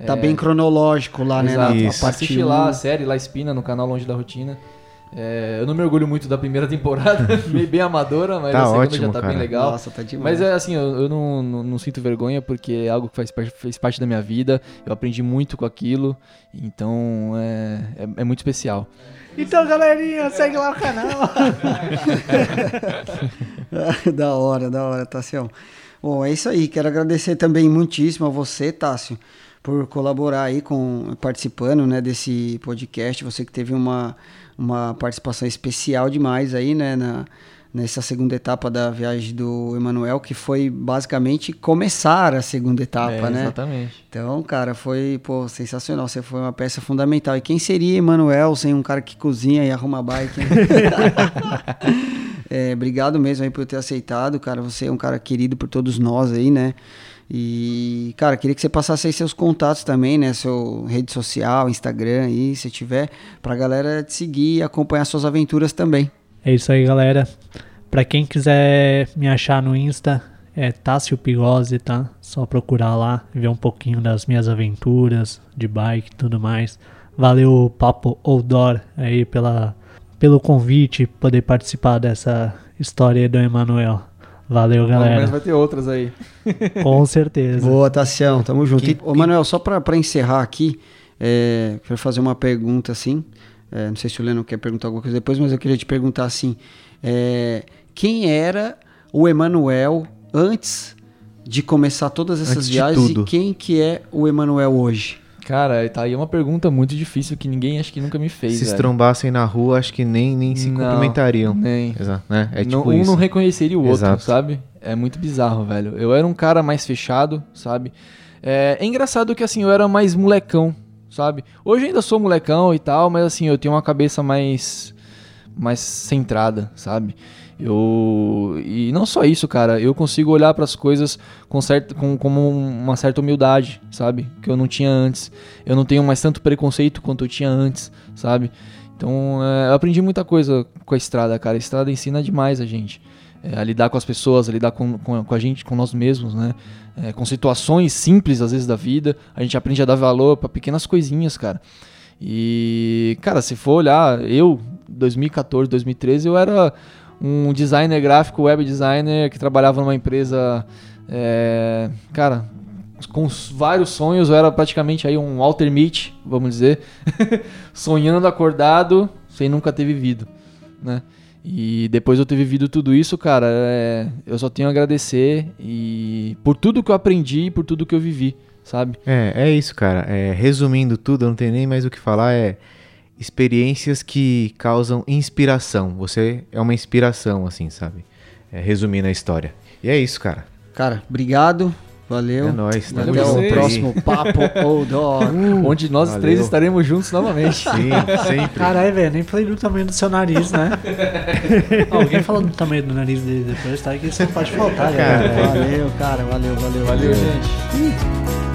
[SPEAKER 2] Tá bem cronológico lá, né?
[SPEAKER 5] Exato.
[SPEAKER 2] Na, a parte
[SPEAKER 5] lá a série La Espina no canal Longe da Rotina. É, eu não me orgulho muito da primeira temporada, meio bem amadora, mas
[SPEAKER 4] Tá
[SPEAKER 5] a segunda
[SPEAKER 4] ótimo,
[SPEAKER 5] já tá
[SPEAKER 4] cara.
[SPEAKER 5] bem legal.
[SPEAKER 2] Nossa, tá demais.
[SPEAKER 5] Mas é assim, eu, eu não, não, não sinto vergonha porque é algo que faz, fez parte da minha vida. Eu aprendi muito com aquilo, então é, é, é muito especial.
[SPEAKER 3] Então, galerinha, segue lá o canal.
[SPEAKER 2] da hora, da hora, Tassião. Bom, é isso aí. Quero agradecer também muitíssimo a você, Tássio, por colaborar aí com participando, né, desse podcast. Você que teve uma, uma participação especial demais aí, né, na, nessa segunda etapa da viagem do Emanuel, que foi basicamente começar a segunda etapa,
[SPEAKER 5] É,
[SPEAKER 2] né?
[SPEAKER 5] Exatamente.
[SPEAKER 2] Então, cara, foi pô, sensacional. Você foi uma peça fundamental. E quem seria Emanuel sem um cara que cozinha e arruma bike? né? É, obrigado mesmo aí por ter aceitado, cara. Você é um cara querido por todos nós aí, né? E, cara, queria que você passasse aí seus contatos também, né? Seu rede social, Instagram aí, se tiver, pra galera te seguir e acompanhar suas aventuras também.
[SPEAKER 3] É isso aí, galera. Pra quem quiser me achar no Insta, é Tássio Pigose, tá? Só procurar lá, ver um pouquinho das minhas aventuras de bike e tudo mais. Valeu, Papo Outdoor, aí pela, pelo convite, poder participar dessa história do Emanuel. Valeu,
[SPEAKER 5] Mas
[SPEAKER 3] galera.
[SPEAKER 5] vai ter outras aí.
[SPEAKER 3] Com certeza.
[SPEAKER 2] Boa, Tassião, tamo junto.
[SPEAKER 4] Que-
[SPEAKER 2] E, ô, Manuel, só pra, pra encerrar aqui, é, quero fazer uma pergunta assim. É, não sei se o Leno quer perguntar alguma coisa depois, mas eu queria te perguntar assim: é, quem era o Emanuel antes de começar todas essas viagens e quem que é o Emanuel hoje?
[SPEAKER 5] Cara, tá aí uma pergunta muito difícil que ninguém acho que nunca me fez.
[SPEAKER 4] Se
[SPEAKER 5] velho.
[SPEAKER 4] estrombassem na rua, acho que nem, nem se
[SPEAKER 5] Não,
[SPEAKER 4] cumprimentariam.
[SPEAKER 5] Nem.
[SPEAKER 4] Exato, né? É
[SPEAKER 5] Não-
[SPEAKER 4] tipo
[SPEAKER 5] um
[SPEAKER 4] isso.
[SPEAKER 5] não reconheceria o outro,
[SPEAKER 4] Exato.
[SPEAKER 5] sabe? É muito bizarro, velho. Eu era um cara mais fechado, sabe? É, é engraçado que assim, eu era mais molecão, sabe? Hoje ainda sou molecão e tal, mas assim, eu tenho uma cabeça mais mais centrada, sabe? Eu e não só isso, cara, eu consigo olhar para as coisas com certo com como uma certa humildade, sabe? Que eu não tinha antes. Eu não tenho mais tanto preconceito quanto eu tinha antes, sabe? Então, é, eu aprendi muita coisa com a estrada, cara. A estrada ensina demais a gente. É, a lidar com as pessoas, a lidar com, com, com a gente, com nós mesmos, né? É, com situações simples, às vezes, da vida. A gente aprende a dar valor para pequenas coisinhas, cara. E, cara, se for olhar, eu, 2014, 2013, eu era um designer gráfico, web designer, que trabalhava numa empresa, é, cara, com vários sonhos. Eu era praticamente aí um Walter Mitty, vamos dizer. Sonhando acordado, sem nunca ter vivido, né? E depois de eu ter vivido tudo isso, cara, é, eu só tenho a agradecer e por tudo que eu aprendi e por tudo que eu vivi, sabe?
[SPEAKER 4] É, é isso, cara. É, resumindo tudo, eu não tenho nem mais o que falar. É experiências que causam inspiração. Você é uma inspiração, assim, sabe? É, resumindo a história. E é isso, cara.
[SPEAKER 2] Cara, obrigado, valeu.
[SPEAKER 4] É nóis.
[SPEAKER 5] Valeu
[SPEAKER 2] Até o próximo Papo Outdoor.
[SPEAKER 5] Onde nós
[SPEAKER 4] valeu.
[SPEAKER 5] três estaremos juntos novamente.
[SPEAKER 4] Sim, sempre.
[SPEAKER 3] Caralho, velho, nem falei do tamanho do seu nariz, né? Alguém falou do tamanho do nariz dele depois, tá? Que isso não pode faltar,
[SPEAKER 4] Cara.
[SPEAKER 2] Valeu, cara, valeu, valeu.
[SPEAKER 5] Valeu, gente.